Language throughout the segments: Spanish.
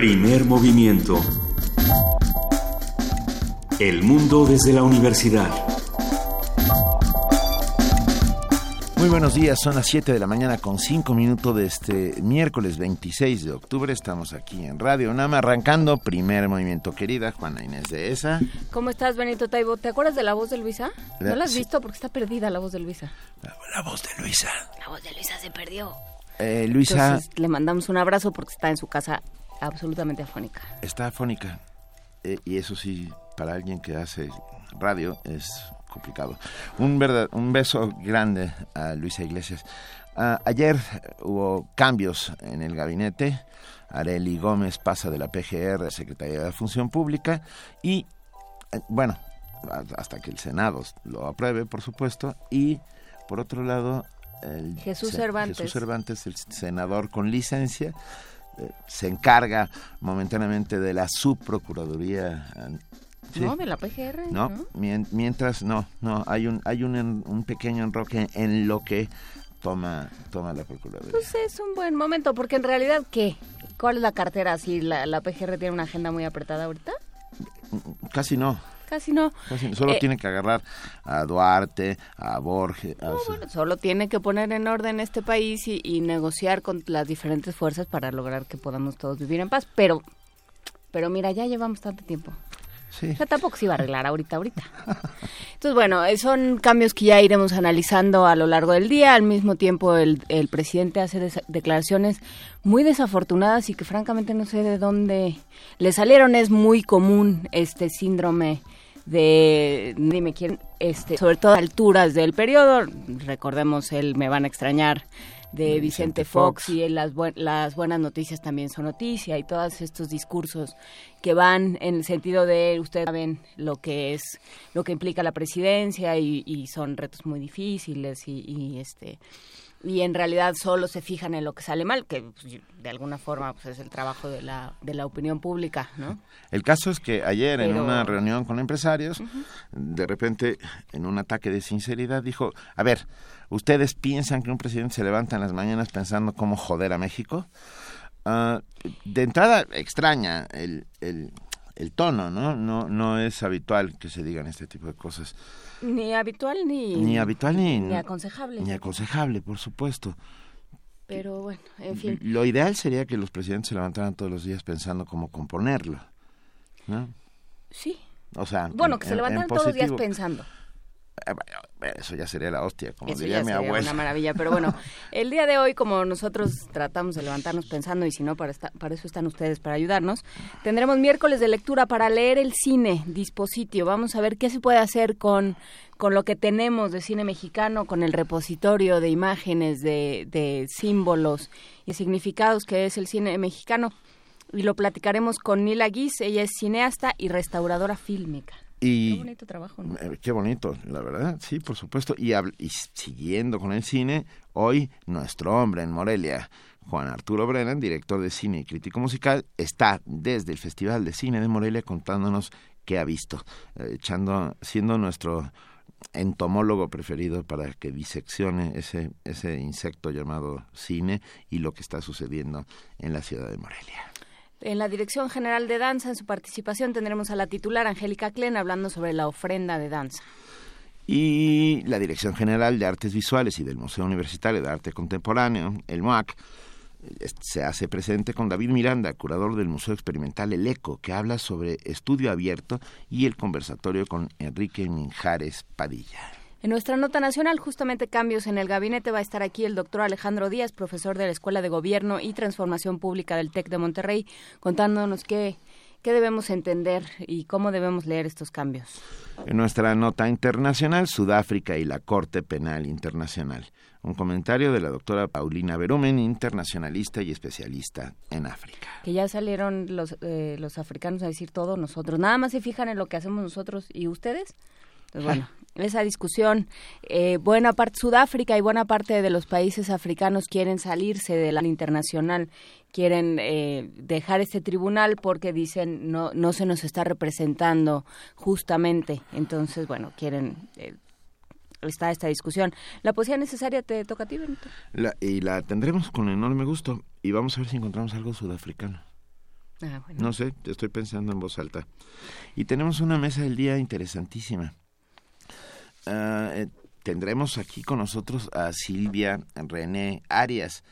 Primer movimiento. El mundo desde la universidad. Muy buenos días, son las 7 de la mañana con 5 minutos de este miércoles 26 de octubre. Estamos aquí en Radio Nama arrancando primer movimiento. Querida Juana Inés de esa. ¿Cómo estás, Benito Taibo? ¿Te acuerdas de la voz de Luisa? ¿No la has visto? Porque está perdida la voz de Luisa. La, voz de Luisa. La voz de Luisa se perdió. Eh, Luisa. Entonces, le mandamos un abrazo porque está en su casa absolutamente afónica. Está afónica. Eh, y eso sí, para alguien que hace radio es complicado. Un, verdad, un beso grande a Luisa Iglesias. Ah, ayer hubo cambios en el gabinete. Areli Gómez pasa de la PGR a Secretaría de Función Pública y, eh, bueno, hasta que el Senado lo apruebe, por supuesto, y por otro lado, el Jesús Cervantes. Jesús Cervantes, el senador con licencia, se encarga momentáneamente de la subprocuraduría no, de la PGR. No, mientras no, no, hay un hay un, un pequeño enroque en lo que toma toma la Procuraduría. Pues es un buen momento, porque en realidad, ¿qué? ¿Cuál es la cartera? ¿Si la, la PGR tiene una agenda muy apretada ahorita? Casi no. Casi no. solo eh, tiene que agarrar a Duarte, a Borges. solo tiene que poner en orden este país y, y negociar con las diferentes fuerzas para lograr que podamos todos vivir en paz. Pero, pero mira, ya llevamos tanto tiempo. Sí. O sea, tampoco se iba a arreglar ahorita, ahorita. Entonces, bueno, eh, son cambios que ya iremos analizando a lo largo del día. Al mismo tiempo, el, el presidente hace declaraciones muy desafortunadas y que francamente no sé de dónde le salieron. Es muy común este síndrome de dime quién este sobre todo a alturas del periodo. Recordemos el me van a extrañar de Vicente, Fox, y las, las buenas noticias también son noticia y todos estos discursos que van en el sentido de ustedes saben lo que es lo que implica la presidencia y, y son retos muy difíciles y, y este y en realidad solo se fijan en lo que sale mal, que pues, de alguna forma pues, es el trabajo de la, de la opinión pública, ¿no? El caso es que ayer en una reunión con empresarios, de repente en un ataque de sinceridad dijo, a ver, ¿ustedes piensan que un presidente se levanta en las mañanas pensando cómo joder a México? Ah, de entrada extraña el, el, el tono, ¿no? ¿no? No es habitual que se digan este tipo de cosas. Ni habitual ni... Ni habitual ni... Ni aconsejable. Ni aconsejable, por supuesto. Pero bueno, en fin. Lo ideal sería que los presidentes se levantaran todos los días pensando cómo componerlo, ¿no? Sí. O sea... Bueno, que se levantaran todos los días pensando. Eso ya sería la hostia, como Eso diría ya mi sería abuela. una maravilla, pero bueno, el día de hoy, como nosotros tratamos de levantarnos pensando, y si no, para, esta- para eso están ustedes, para ayudarnos, tendremos miércoles de lectura para leer el cine, dispositivo. Vamos a ver qué se puede hacer con, con lo que tenemos de cine mexicano, con el repositorio de imágenes, de, de símbolos y significados que es el cine mexicano. Y lo platicaremos con Nila Guis, ella es cineasta y restauradora fílmica. Y Qué bonito trabajo, ¿no? Eh, Qué bonito, la verdad, sí, por supuesto. Y, y siguiendo con el cine, hoy nuestro hombre en Morelia, Juan Arturo Brennan, director de cine y crítico musical, está desde el Festival de Cine de Morelia contándonos qué ha visto, eh, echando, siendo nuestro entomólogo preferido para que diseccione ese, ese insecto llamado cine y lo que está sucediendo en la ciudad de Morelia. En la Dirección General de Danza, en su participación, tendremos a la titular Angélica Klen hablando sobre la ofrenda de danza. y la Dirección General de Artes Visuales y del Museo Universitario de Arte Contemporáneo, el MOAC, es- se hace presente con David Miranda, curador del Museo Experimental El Eco, que habla sobre estudio abierto y el conversatorio con Enrique Minjares Padilla. En nuestra nota nacional, justamente cambios en el gabinete, va a estar aquí el doctor Alejandro Díaz, profesor de la Escuela de Gobierno y Transformación Pública del TEC de Monterrey, contándonos qué, qué debemos entender y cómo debemos leer estos cambios. En nuestra nota internacional, Sudáfrica y la Corte Penal Internacional. Un comentario de la doctora Paulina Berumen, internacionalista y especialista en África. Que ya salieron los, eh, los africanos a decir todo nosotros. Nada más se fijan en lo que hacemos nosotros y ustedes. Pues bueno, esa discusión, eh, buena parte, Sudáfrica y buena parte de los países africanos quieren salirse de la internacional, quieren eh, dejar este tribunal porque dicen no, no se nos está representando justamente. Entonces, bueno, quieren, eh, está esta discusión. ¿La poesía necesaria te toca a ti, Benito? La- y la tendremos con enorme gusto y vamos a ver si encontramos algo sudafricano. Ah, no sé, estoy pensando en voz alta. Y tenemos una mesa del día interesantísima. Ah, eh, tendremos aquí con nosotros a Silvia René Arias,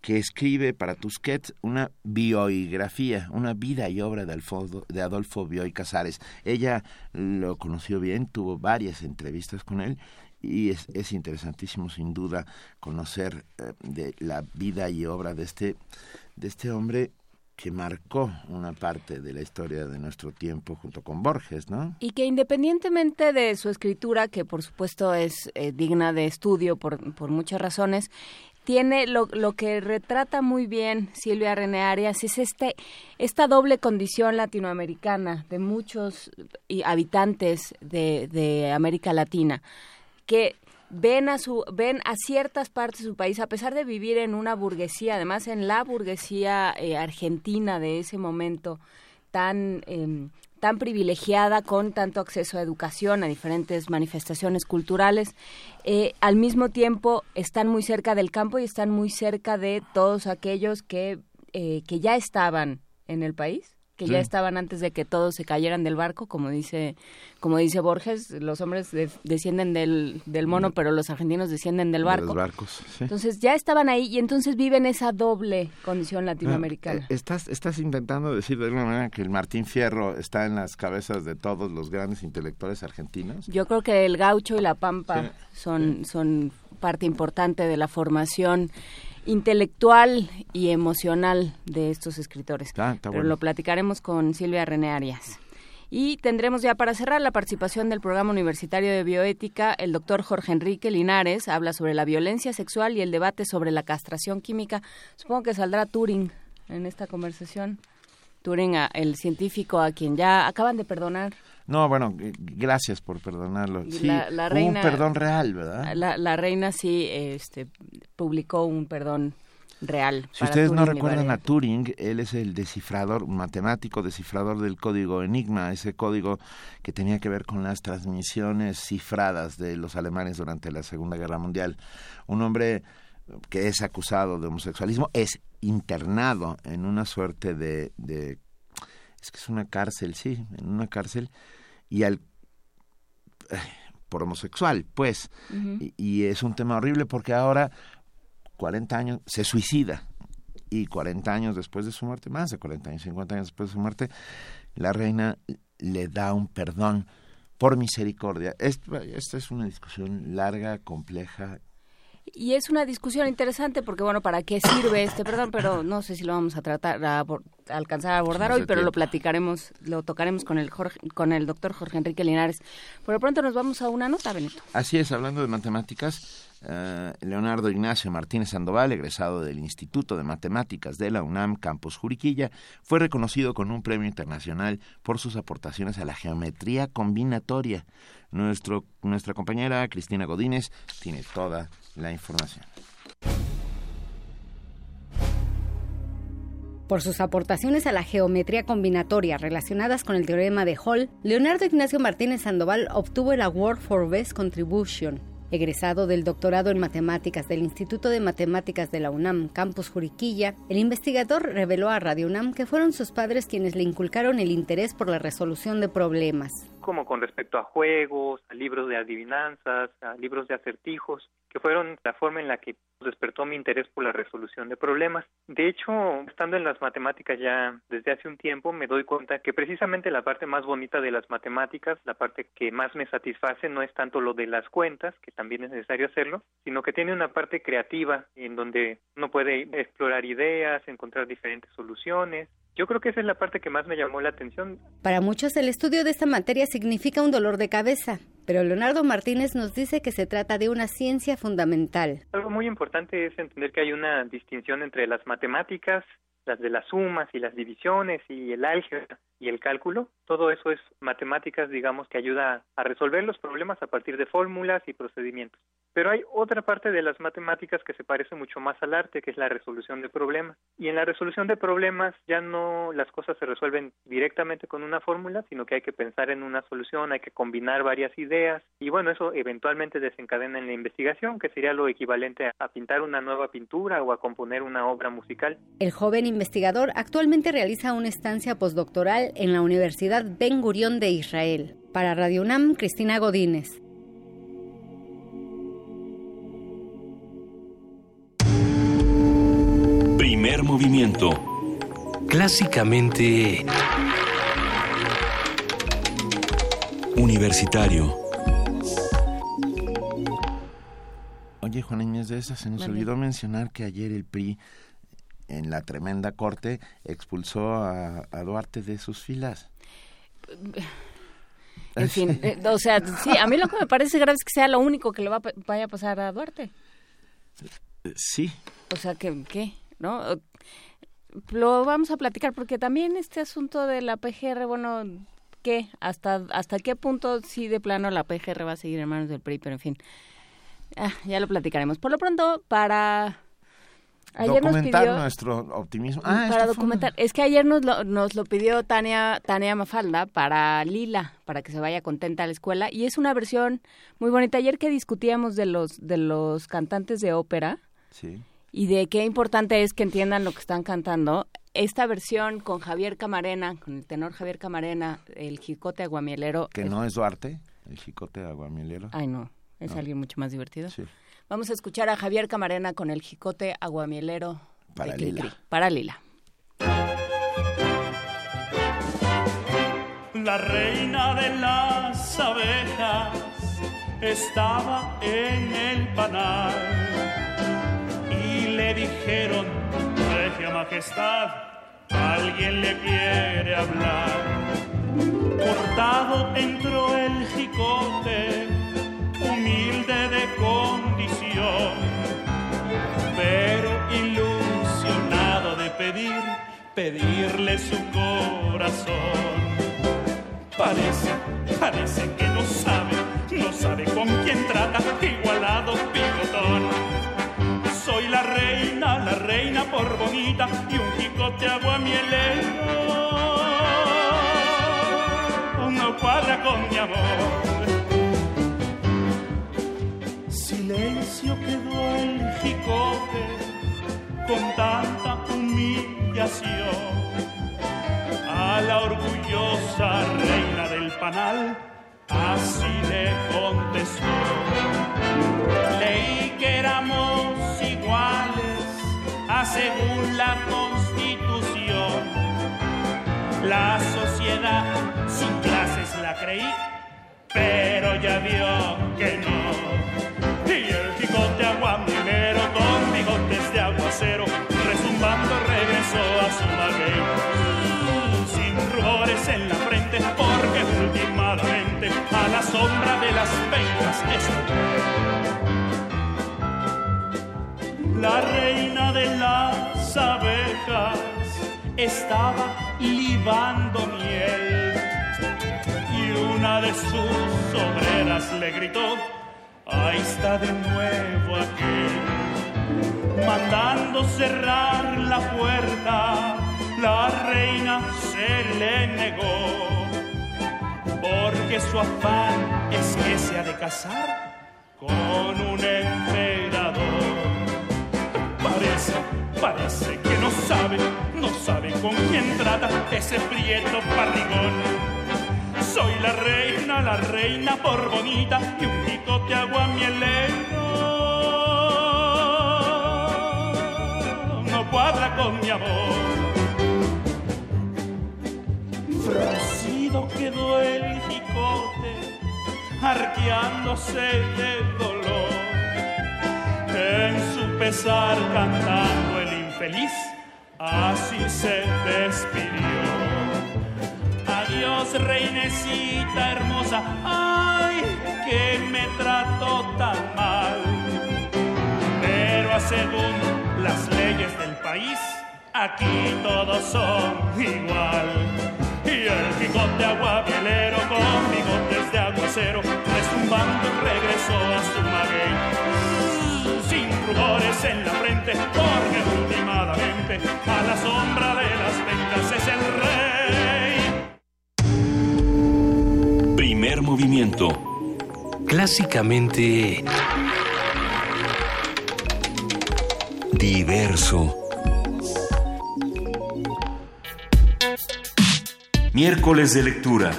que escribe para Tusquets una biografía, una vida y obra de, de Adolfo Bioy Casares. Ella lo conoció bien, tuvo varias entrevistas con él y es, es interesantísimo sin duda conocer eh, de la vida y obra de este, de este hombre que marcó una parte de la historia de nuestro tiempo junto con Borges, ¿no? Y que independientemente de su escritura, que por supuesto es eh, digna de estudio por, por muchas razones, tiene lo, lo, que retrata muy bien Silvia René Arias es este esta doble condición latinoamericana de muchos habitantes de, de América Latina que ven a su ven a ciertas partes de su país a pesar de vivir en una burguesía además en la burguesía eh, argentina de ese momento tan em, tan privilegiada con tanto acceso a educación, a diferentes manifestaciones culturales, eh, al mismo tiempo están muy cerca del campo y están muy cerca de todos aquellos que, eh, que ya estaban en el país que ya estaban antes de que todos se cayeran del barco, como dice, como dice Borges, los hombres descienden del, del mono, pero los argentinos descienden del barco. los barcos, Entonces ya estaban ahí y entonces viven esa doble condición latinoamericana. Ah, eh, estás, estás intentando decir de alguna manera que el Martín Fierro está en las cabezas de todos los grandes intelectuales argentinos. Yo creo que el gaucho y la pampa son, son parte importante de la formación intelectual y emocional de estos escritores. Ah, Pero lo platicaremos con Silvia René Arias. Y tendremos ya para cerrar la participación del programa universitario de bioética. El doctor Jorge Enrique Linares habla sobre la violencia sexual y el debate sobre la castración química. Supongo que saldrá Turing en esta conversación. Turing, el científico a quien ya acaban de perdonar no, bueno, gracias por perdonarlo. Sí, un perdón real, ¿verdad? La, reina sí este, publicó un perdón real. Si ustedes no recuerdan a Turing, él es el descifrador, un matemático descifrador del código Enigma, ese código que tenía que ver con las transmisiones cifradas de los alemanes durante la Segunda Guerra Mundial. Un hombre que es acusado de homosexualismo es internado en una suerte de, de es que es una cárcel, sí, en una cárcel, y al eh, por homosexual, pues, y, es un tema horrible porque ahora, 40 años, se suicida, y 40 años después de su muerte, más de 40 años, 50 años después de su muerte, la reina le da un perdón por misericordia. esta es una discusión larga, compleja y es una discusión interesante porque, bueno, ¿para qué sirve este perdón? Pero no sé si lo vamos a tratar, a, alcanzar a abordar hoy, pero lo platicaremos, lo tocaremos con el, con el doctor Jorge Enrique Linares. Por lo pronto nos vamos a una nota, Benito. Así es, hablando de matemáticas, eh, Leonardo Ignacio Martínez Sandoval, egresado del Instituto de Matemáticas de la UNAM Campus Juriquilla, fue reconocido con un premio internacional por sus aportaciones a la geometría combinatoria. Nuestro, nuestra compañera Cristina Godínez tiene toda la información. Por sus aportaciones a la geometría combinatoria relacionadas con el teorema de Hall, Leonardo Ignacio Martínez Sandoval obtuvo el Award for Best Contribution Egresado del doctorado en matemáticas del Instituto de Matemáticas de la UNAM, Campus Juriquilla, el investigador reveló a Radio UNAM que fueron sus padres quienes le inculcaron el interés por la resolución de problemas. Como con respecto a juegos, a libros de adivinanzas, a libros de acertijos, que fueron la forma en la que despertó mi interés por la resolución de problemas. De hecho, estando en las matemáticas ya desde hace un tiempo, me doy cuenta que precisamente la parte más bonita de las matemáticas, la parte que más me satisface, no es tanto lo de las cuentas, que también es necesario hacerlo, sino que tiene una parte creativa en donde uno puede explorar ideas, encontrar diferentes soluciones, yo creo que esa es la parte que más me llamó la atención. Para muchos el estudio de esta materia significa un dolor de cabeza, pero Leonardo Martínez nos dice que se trata de una ciencia fundamental. Algo muy importante es entender que hay una distinción entre las matemáticas, las de las sumas y las divisiones y el álgebra y el cálculo, Todo eso es matemáticas, digamos, que ayuda a resolver los problemas a partir de fórmulas y procedimientos. Pero hay otra parte de las matemáticas que se parece mucho más al arte, que es la resolución de problemas. Y en la resolución de problemas ya no las cosas se resuelven directamente con una fórmula, sino que hay que pensar en una solución, hay que combinar varias ideas y bueno, eso eventualmente desencadena en la investigación, que sería lo equivalente a pintar una nueva pintura o a componer una obra musical. El joven investigador actualmente realiza una estancia postdoctoral en la Universidad Ben Gurión de Israel. Para Radio UNAM, Cristina Godínez. Primer movimiento. Clásicamente... Universitario. Oye, Juan Inés de esa se nos olvidó mencionar que ayer el PRI en la tremenda corte expulsó a, Duarte de sus filas. En fin, eh, o sea, sí, a mí lo que me parece grave es que sea lo único que le va, vaya a pasar a Duarte. Sí. O sea, que, ¿qué? ¿No? Lo vamos a platicar porque también este asunto de la PGR, bueno, ¿qué? ¿Hasta, hasta qué punto sí de plano la PGR va a seguir en manos del PRI? Pero en fin, ah, ya lo platicaremos. Por lo pronto, para Ayer documentar nuestro optimismo. Ah, para documentar. Es que ayer nos lo, nos lo pidió Tania, Tania Mafalda para Lila, para que se vaya contenta a la escuela. Y es una versión muy bonita. Ayer que discutíamos de los, de los cantantes de ópera y de qué importante es que entiendan lo que están cantando, esta versión con Javier Camarena, con el tenor Javier Camarena, el jicote aguamielero. Que no es Duarte, el jicote aguamielero. Ay, no, es alguien mucho más divertido. Sí. Vamos a escuchar a Javier Camarena con el jicote aguamielero para Lila. Para Lila. La reina de las abejas estaba en el panal y le dijeron, Regia Majestad, alguien le quiere hablar. Cortado entró el jicote, humilde de con pero ilusionado de pedir, pedirle su corazón. Parece, parece que no sabe, no sabe con quién trata, igualado picotón. Soy la reina, la reina por bonita y un jicote aguamielero. No cuadra con mi amor silencio quedó el jicote con tanta humillación. A la orgullosa reina del panal así le contestó. Leí que éramos iguales a según la constitución. La sociedad sin clases la creí, pero ya vio que no y el jicote aguamilero con bigotes de aguacero, resumbando regresó a su maguey. Sin rubores en la frente, porque últimamente a la sombra de las pencas estuvo. La reina de las abejas estaba libando miel y una de sus obreras le gritó Ahí está de nuevo aquí, mandando cerrar la puerta, la reina se le negó, porque su afán es que se ha de casar con un emperador. Parece, parece que no sabe, no sabe con quién trata ese prieto barrigón soy la reina, la reina por bonita y un jicote aguamielero. No cuadra con mi amor. Fruncido quedó el jicote, arqueándose de dolor. En su pesar cantando el infeliz, así se despidió. Dios, reinecita hermosa, ay, que me trató tan mal. Pero según las leyes del país, aquí todos son igual. Y el Quijote aguapielero con bigotes de aguacero, resumbando regresó a su maguey. Sin rubores en la frente, porque últimamente a la sombra de las ventas es el movimiento. Clásicamente... Diverso. Miércoles de lectura.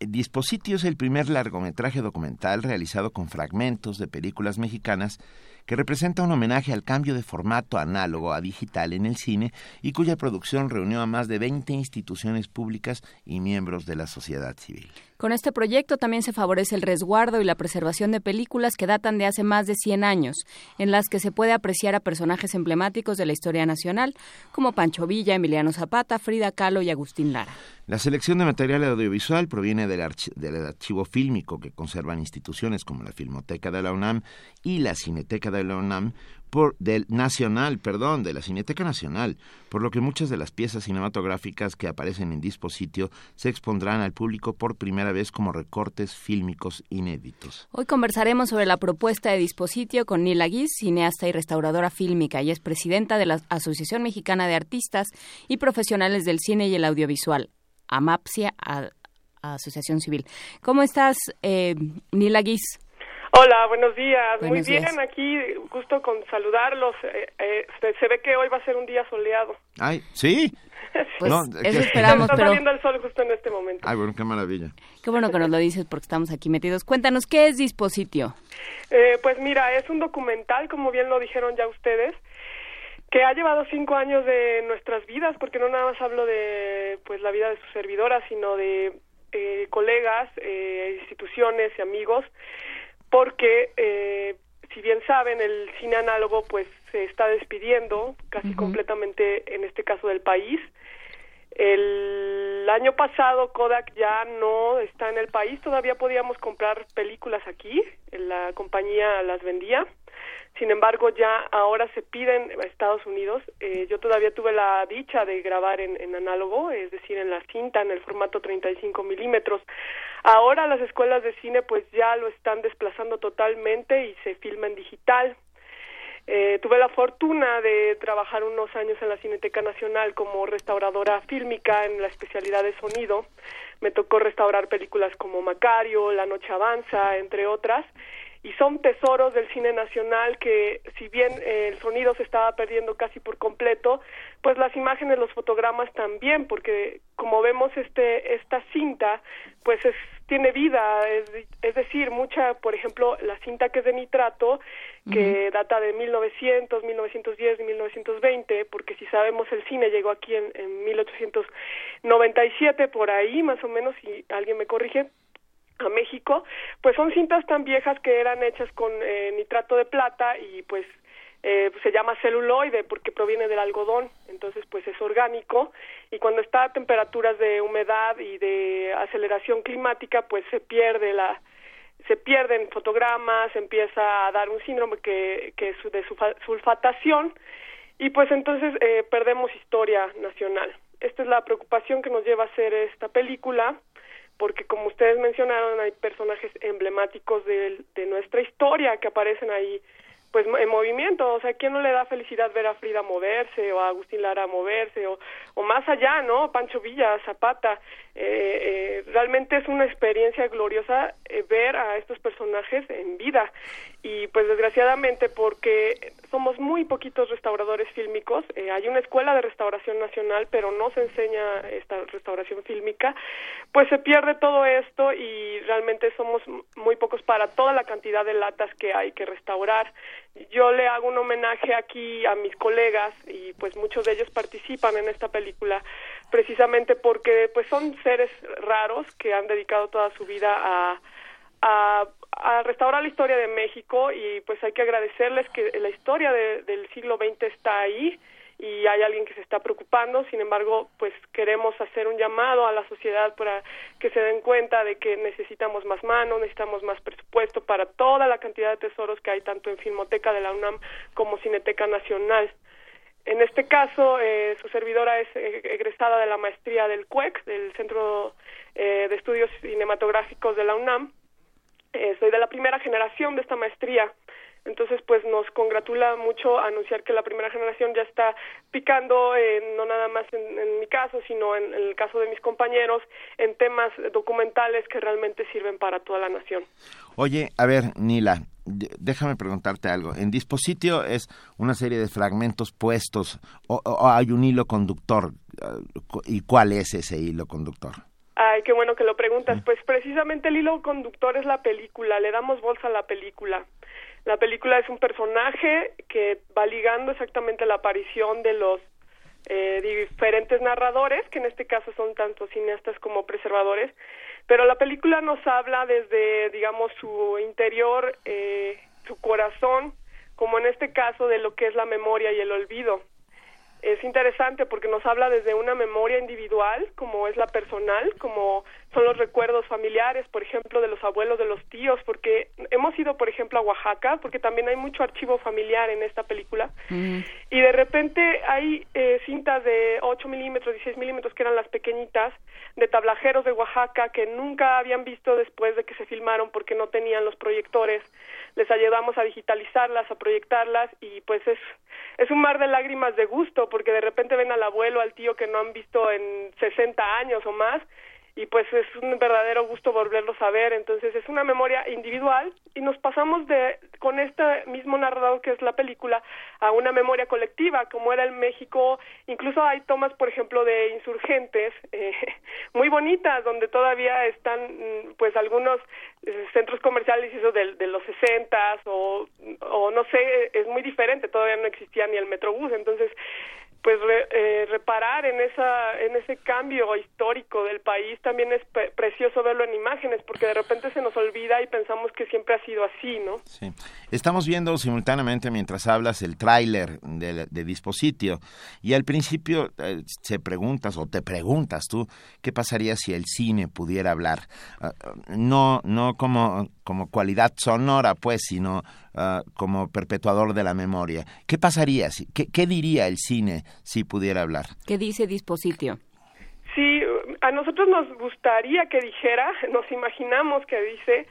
Dispositio es el primer largometraje documental realizado con fragmentos de películas mexicanas que representa un homenaje al cambio de formato análogo a digital en el cine y cuya producción reunió a más de 20 instituciones públicas y miembros de la sociedad civil. Con este proyecto también se favorece el resguardo y la preservación de películas que datan de hace más de 100 años, en las que se puede apreciar a personajes emblemáticos de la historia nacional, como Pancho Villa, Emiliano Zapata, Frida Kahlo y Agustín Lara. La selección de material audiovisual proviene del, del, archivo fílmico que conservan instituciones como la Filmoteca de la UNAM y la Cineteca de la UNAM, por, del Nacional, perdón, de la Cineteca Nacional, por lo que muchas de las piezas cinematográficas que aparecen en dispositivo se expondrán al público por primera vez como recortes fílmicos inéditos. Hoy conversaremos sobre la propuesta de dispositivo con Nila Guiz, cineasta y restauradora fílmica, y es presidenta de la Asociación Mexicana de Artistas y Profesionales del Cine y el Audiovisual, AMAPSIA, Asociación Civil. ¿Cómo estás, eh, Nila Guiz? Hola, buenos días. Muy bien, aquí gusto con saludarlos. Eh, eh, se, ve que hoy va a ser un día soleado. Ay, ¿sí? Pues no, eso esperamos, Está pero... saliendo el sol justo en este momento. Ay, bueno, qué maravilla. Qué bueno que nos lo dices porque estamos aquí metidos. Cuéntanos, ¿qué es Dispositio? Eh, pues mira, es un documental, como bien lo dijeron ya ustedes, que ha llevado cinco años de nuestras vidas, porque no nada más hablo de pues la vida de su servidora, sino de eh, colegas, eh, instituciones y amigos porque eh, si bien saben el cine análogo pues se está despidiendo casi completamente en este caso del país. El año pasado Kodak ya no está en el país. Todavía podíamos comprar películas aquí. La compañía las vendía sin embargo, ya ahora se piden a Estados Unidos. Eh, yo todavía tuve la dicha de grabar en, análogo, es decir, en la cinta, en el formato 35 milímetros. Ahora las escuelas de cine pues ya lo están desplazando totalmente y se filma en digital. Eh, tuve la fortuna de trabajar unos años en la Cineteca Nacional como restauradora fílmica en la especialidad de sonido. Me tocó restaurar películas como Macario, La Noche Avanza, entre otras y son tesoros del cine nacional que si bien eh, el sonido se estaba perdiendo casi por completo, pues las imágenes, los fotogramas también, porque como vemos este esta cinta, pues es, tiene vida, es, es decir, mucha, por ejemplo, la cinta que es de nitrato, que data de 1900, 1910 y 1920, porque si sabemos el cine llegó aquí en, en 1897 por ahí, más o menos, si alguien me corrige, a México, pues son cintas tan viejas que eran hechas con eh, nitrato de plata y pues eh, se llama celuloide porque proviene del algodón, entonces pues es orgánico y cuando está a temperaturas de humedad y de aceleración climática pues se pierde la se pierden fotogramas, empieza a dar un síndrome que, que es de sulfatación y pues entonces eh, perdemos historia nacional. Esta es la preocupación que nos lleva a hacer esta película porque como ustedes mencionaron hay personajes emblemáticos de, nuestra historia que aparecen ahí pues en movimiento, o sea, ¿quién no le da felicidad ver a Frida moverse o a Agustín Lara moverse o, o más allá, ¿no? Pancho Villa, Zapata, eh, eh, realmente es una experiencia gloriosa eh, ver a estos personajes en vida y pues desgraciadamente porque somos muy poquitos restauradores fílmicos, eh, hay una escuela de restauración nacional pero no se enseña esta restauración fílmica, pues se pierde todo esto y realmente somos muy pocos para toda la cantidad de latas que hay que restaurar. Yo le hago un homenaje aquí a mis colegas y pues muchos de ellos participan en esta película precisamente porque pues son seres raros que han dedicado toda su vida a a, restaurar la historia de México y pues hay que agradecerles que la historia de, del siglo XX está ahí y hay alguien que se está preocupando, sin embargo, pues queremos hacer un llamado a la sociedad para que se den cuenta de que necesitamos más manos, necesitamos más presupuesto para toda la cantidad de tesoros que hay tanto en Filmoteca de la UNAM como Cineteca Nacional. En este caso, eh, su servidora es eh, egresada de la maestría del CUEC, del Centro eh, de Estudios Cinematográficos de la UNAM. Soy de la primera generación de esta maestría. Entonces, pues nos congratula mucho anunciar que la primera generación ya está picando, no nada más en, mi caso, sino en, el caso de mis compañeros, en temas documentales que realmente sirven para toda la nación. Oye, a ver, Nila, déjame preguntarte algo. En dispositivo es una serie de fragmentos puestos o, hay un hilo conductor. ¿Y cuál es ese hilo conductor? Ay, qué bueno que lo preguntas. Pues precisamente el hilo conductor es la película. Le damos bolsa a la película. La película es un personaje que va ligando exactamente la aparición de los eh, diferentes narradores, que en este caso son tanto cineastas como preservadores, pero la película nos habla desde, digamos, su interior, eh, su corazón, como en este caso de lo que es la memoria y el olvido es interesante porque nos habla desde una memoria individual, como es la personal, como son los recuerdos familiares, por ejemplo, de los abuelos, de los tíos, porque hemos ido, por ejemplo, a Oaxaca, porque también hay mucho archivo familiar en esta película, y de repente hay eh, cintas de 8 milímetros, 16 milímetros, que eran las pequeñitas, de tablajeros de Oaxaca, que nunca habían visto después de que se filmaron porque no tenían los proyectores, les ayudamos a digitalizarlas, a proyectarlas, y pues es es un mar de lágrimas de gusto porque de repente ven al abuelo, al tío que no han visto en 60 años o más y pues es un verdadero gusto volverlos a ver, entonces es una memoria individual y nos pasamos de con este mismo narrador que es la película a una memoria colectiva como era el México, incluso hay tomas por ejemplo de insurgentes eh, muy bonitas donde todavía están mm, pues algunos eh, centros comerciales eso de, de los sesentas o, o no sé, es muy diferente, todavía no existía ni el Metrobús, entonces pues eh, reparar en esa en ese cambio histórico del país. También es precioso verlo en imágenes porque de repente se nos olvida y pensamos que siempre ha sido así no sí. Estamos viendo simultáneamente mientras hablas el tráiler de, de dispositivo y al principio eh, se preguntas o te preguntas tú qué pasaría si el cine pudiera hablar ah, no no como como cualidad sonora pues sino Ah, como perpetuador de la memoria. ¿Qué pasaría? Si, qué, diría el cine si pudiera hablar? ¿Qué dice Dispositio? Sí, a nosotros nos gustaría que dijera, nos imaginamos que dice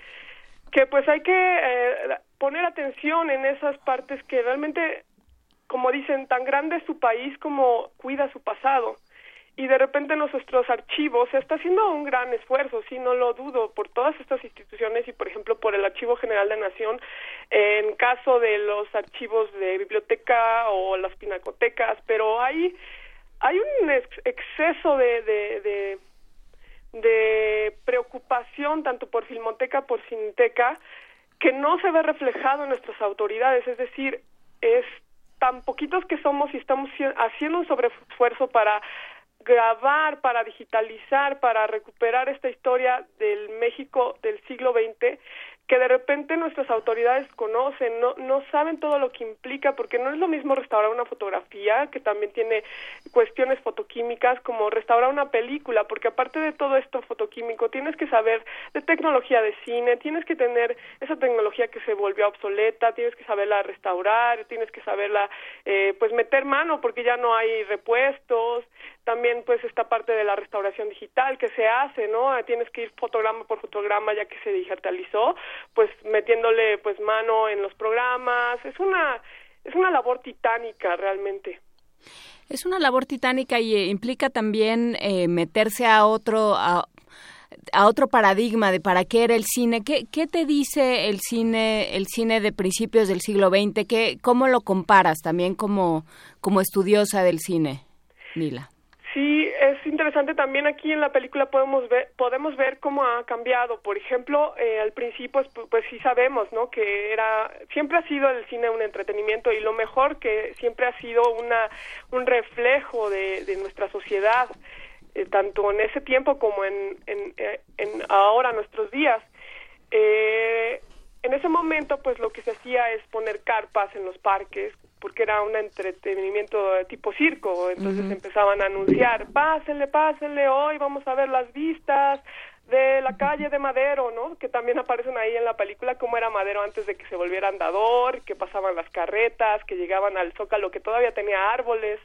que pues hay que eh, poner atención en esas partes que realmente, como dicen, tan grande es su país como cuida su pasado y de repente nuestros archivos se está haciendo un gran esfuerzo, sí, no lo dudo, por todas estas instituciones y, por ejemplo, por el Archivo General de Nación, en caso de los archivos de biblioteca o las pinacotecas, pero hay, hay un exceso de, de, de, preocupación tanto por Filmoteca, por Cineteca, que no se ve reflejado en nuestras autoridades, es decir, es tan poquitos que somos y estamos haciendo un sobreesfuerzo para grabar, para digitalizar, para recuperar esta historia del México del siglo XX que de repente nuestras autoridades conocen, no, no saben todo lo que implica, porque no es lo mismo restaurar una fotografía, que también tiene cuestiones fotoquímicas, como restaurar una película, porque aparte de todo esto fotoquímico, tienes que saber de tecnología de cine, tienes que tener esa tecnología que se volvió obsoleta, tienes que saberla restaurar, tienes que saberla, eh, pues meter mano, porque ya no hay repuestos, también pues esta parte de la restauración digital que se hace, ¿no? Tienes que ir fotograma por fotograma ya que se digitalizó, pues metiéndole pues mano en los programas, es una es una labor titánica realmente. Es una labor titánica y eh, implica también eh, meterse a otro a, otro paradigma de para qué era el cine. ¿Qué, ¿Qué te dice el cine el cine de principios del siglo XX? ¿Qué, ¿Cómo lo comparas también como, como estudiosa del cine, Mila? Sí, es interesante también aquí en la película podemos ver podemos ver cómo ha cambiado. Por ejemplo, eh, al principio pues, pues, sí sabemos, ¿no? Que era siempre ha sido el cine un entretenimiento y lo mejor que siempre ha sido una un reflejo de, de nuestra sociedad, eh, tanto en ese tiempo como en en, eh, en ahora nuestros días. Eh, en ese momento, pues lo que se hacía es poner carpas en los parques, porque era un entretenimiento de tipo circo, entonces empezaban a anunciar, pásenle, pásenle, hoy vamos a ver las vistas de la calle de Madero, ¿no? Que también aparecen ahí en la película, cómo era Madero antes de que se volviera andador, que pasaban las carretas, que llegaban al Zócalo, que todavía tenía árboles.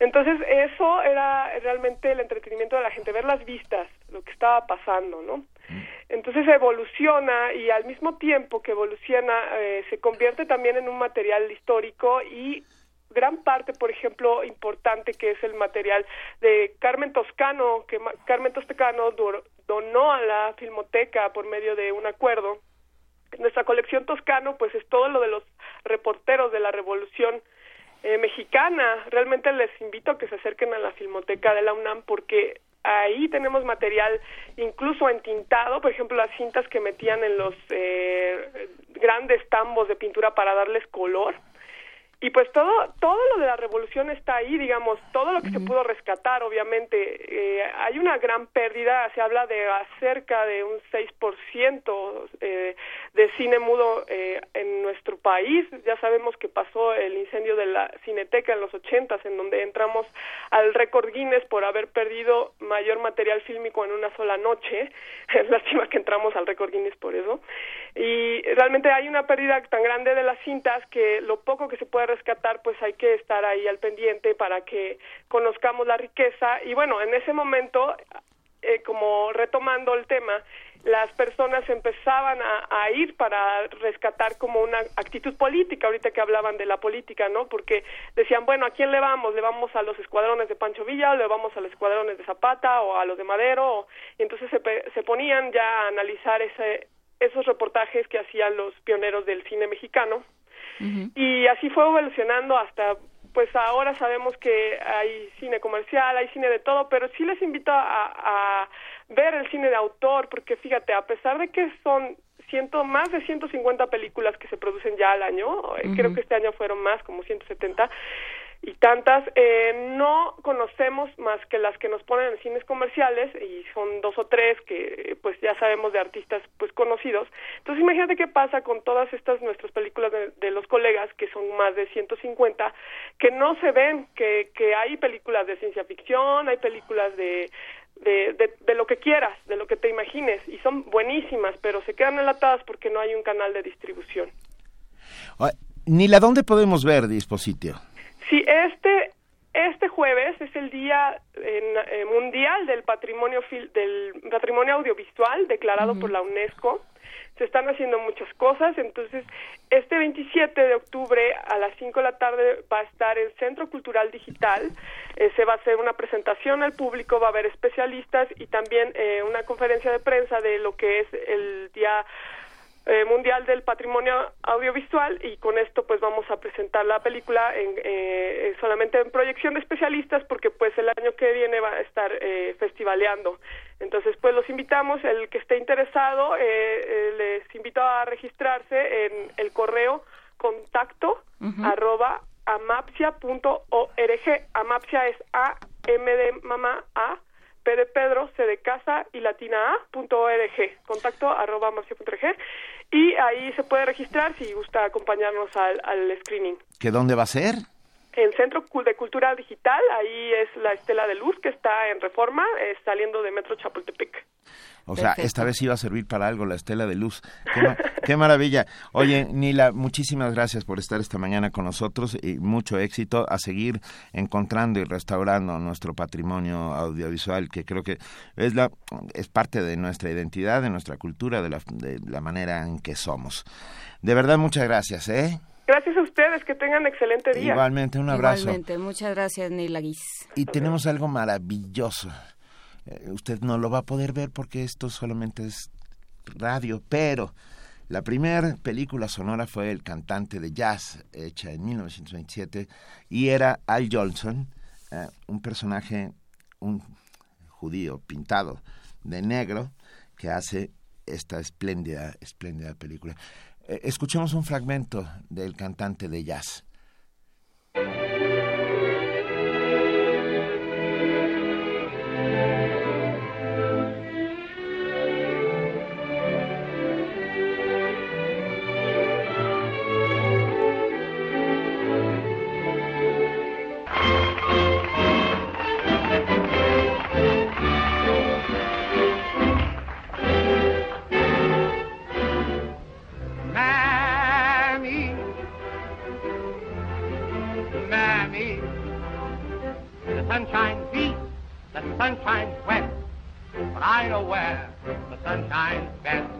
Entonces, eso era realmente el entretenimiento de la gente, ver las vistas, lo que estaba pasando, ¿no? Entonces evoluciona y al mismo tiempo que evoluciona eh, se convierte también en un material histórico y gran parte, por ejemplo, importante que es el material de Carmen Toscano, que Carmen Toscano donó a la Filmoteca por medio de un acuerdo. Nuestra colección Toscano, pues es todo lo de los reporteros de la Revolución eh, Mexicana. Realmente les invito a que se acerquen a la Filmoteca de la UNAM porque ahí tenemos material incluso entintado, por ejemplo, las cintas que metían en los eh, grandes tambos de pintura para darles color y pues todo todo lo de la revolución está ahí digamos todo lo que se pudo rescatar obviamente eh, hay una gran pérdida se habla de cerca de un 6% eh, de cine mudo eh, en nuestro país. Ya sabemos que pasó el incendio de la Cineteca en los ochentas en donde entramos al récord Guinness por haber perdido mayor material fílmico en una sola noche. Es lástima que entramos al récord Guinness por eso. Y realmente hay una pérdida tan grande de las cintas que lo poco que se puede rescatar pues hay que estar ahí al pendiente para que conozcamos la riqueza y bueno en ese momento eh, como retomando el tema las personas empezaban a, ir para rescatar como una actitud política, ahorita que hablaban de la política, ¿no? Porque decían, bueno, ¿a quién le vamos? ¿Le vamos a los escuadrones de Pancho Villa o le vamos a los escuadrones de Zapata o a los de Madero? Y entonces se, se ponían ya a analizar ese, esos reportajes que hacían los pioneros del cine mexicano. Y así fue evolucionando hasta, pues ahora sabemos que hay cine comercial, hay cine de todo, pero sí les invito a, ver el cine de autor, porque fíjate, a pesar de que son ciento, más de 150 películas que se producen ya al año, eh, creo que este año fueron más, como 170, y tantas eh, no conocemos más que las que nos ponen en cines comerciales y son dos o tres que pues ya sabemos de artistas pues conocidos entonces imagínate qué pasa con todas estas nuestras películas de, los colegas que son más de 150 que no se ven que que hay películas de ciencia ficción hay películas de de, de, lo que quieras, de lo que te imagines, y son buenísimas, pero se quedan enlatadas porque no hay un canal de distribución. Ni la dónde podemos ver Dispositio. Sí, este este jueves es el día eh, mundial del patrimonio del patrimonio audiovisual declarado por la UNESCO. Se están haciendo muchas cosas, entonces este 27 de octubre a las 5 de la tarde va a estar el Centro Cultural Digital, eh, se va a hacer una presentación al público, va a haber especialistas y también eh, una conferencia de prensa de lo que es el día eh, mundial del Patrimonio Audiovisual y con esto pues vamos a presentar la película en, eh, solamente en proyección de especialistas porque pues el año que viene va a estar eh, festivaleando. Entonces pues los invitamos, el que esté interesado les invito a registrarse en el correo contacto arroba amapsia.org. Amapsia es A M de mamá A P de Pedro, C de casa y latina A punto org, contacto arroba marcia.org y ahí se puede registrar si gusta acompañarnos al, al screening. ¿Qué dónde va a ser? En Centro de Cultura Digital, ahí es la Estela de Luz que está en Reforma, saliendo de Metro Chapultepec. O sea, esta vez iba a servir para algo la estela de luz. Qué, maravilla. Oye, Nila, muchísimas gracias por estar esta mañana con nosotros y mucho éxito a seguir encontrando y restaurando nuestro patrimonio audiovisual, que creo que es, la, es parte de nuestra identidad, de nuestra cultura, de la, de la manera en que somos. De verdad, muchas gracias, ¿eh? Gracias a ustedes, que tengan excelente día. Igualmente, un abrazo. Igualmente, muchas gracias, Nila Guis. Y tenemos algo maravilloso. Eh, usted no lo va a poder ver porque esto solamente es radio, pero la primera película sonora fue El cantante de jazz, hecha en 1927, y era Al Johnson, eh, un personaje, un judío pintado de negro, que hace esta espléndida, espléndida película. Eh, escuchemos un fragmento del cantante de jazz. sun shines east, the sun shines west, but I know where the sun shines best.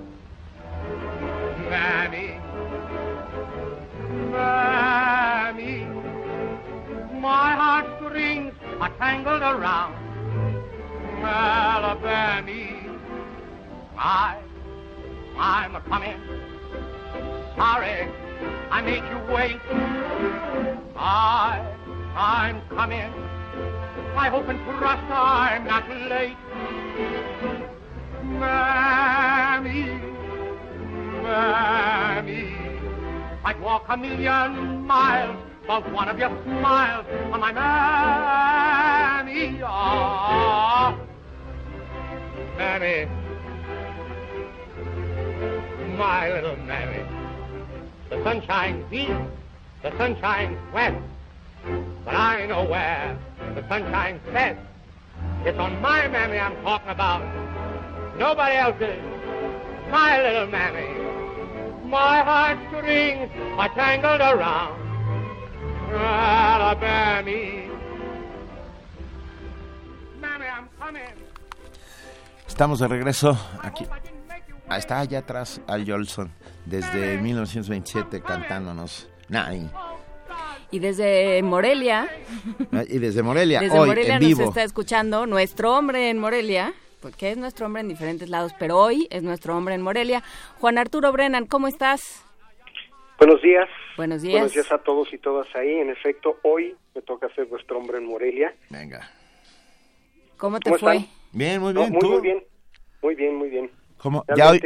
Mammy, Mammy, my heartstrings are tangled around Alabama. I, I'm a coming. Sorry, I made you wait. I, I'm coming. I hope and trust I'm not late. Mammy, Mammy, I'd walk a million miles for one of your smiles on my Mammy. Ah, Mammy, my little Mammy. The sun shines east, the sun shines west, but I know where the sun shines best. It's on my Mammy I'm talking about. Nobody else's. My little Mammy. My heartstrings are tangled around. Alabama. Mammy, I'm. Estamos de regreso aquí. Ah, está allá atrás Al Jolson, desde 1927 cantándonos Nine. Y desde Morelia, Ah, Y desde Morelia, desde hoy Morelia en nos vivo. está escuchando nuestro hombre en Morelia, porque es nuestro hombre en diferentes lados, pero hoy es nuestro hombre en Morelia. Juan Arturo Brennan, ¿cómo estás? Buenos días. Buenos días. Buenos días a todos y todas ahí. En efecto, hoy me toca ser vuestro hombre en Morelia. Venga. ¿Cómo te ¿Cómo fue? están? Bien, muy No, bien. muy, ¿tú? muy bien. Muy bien, muy bien. ¿Cómo? Ya hoy-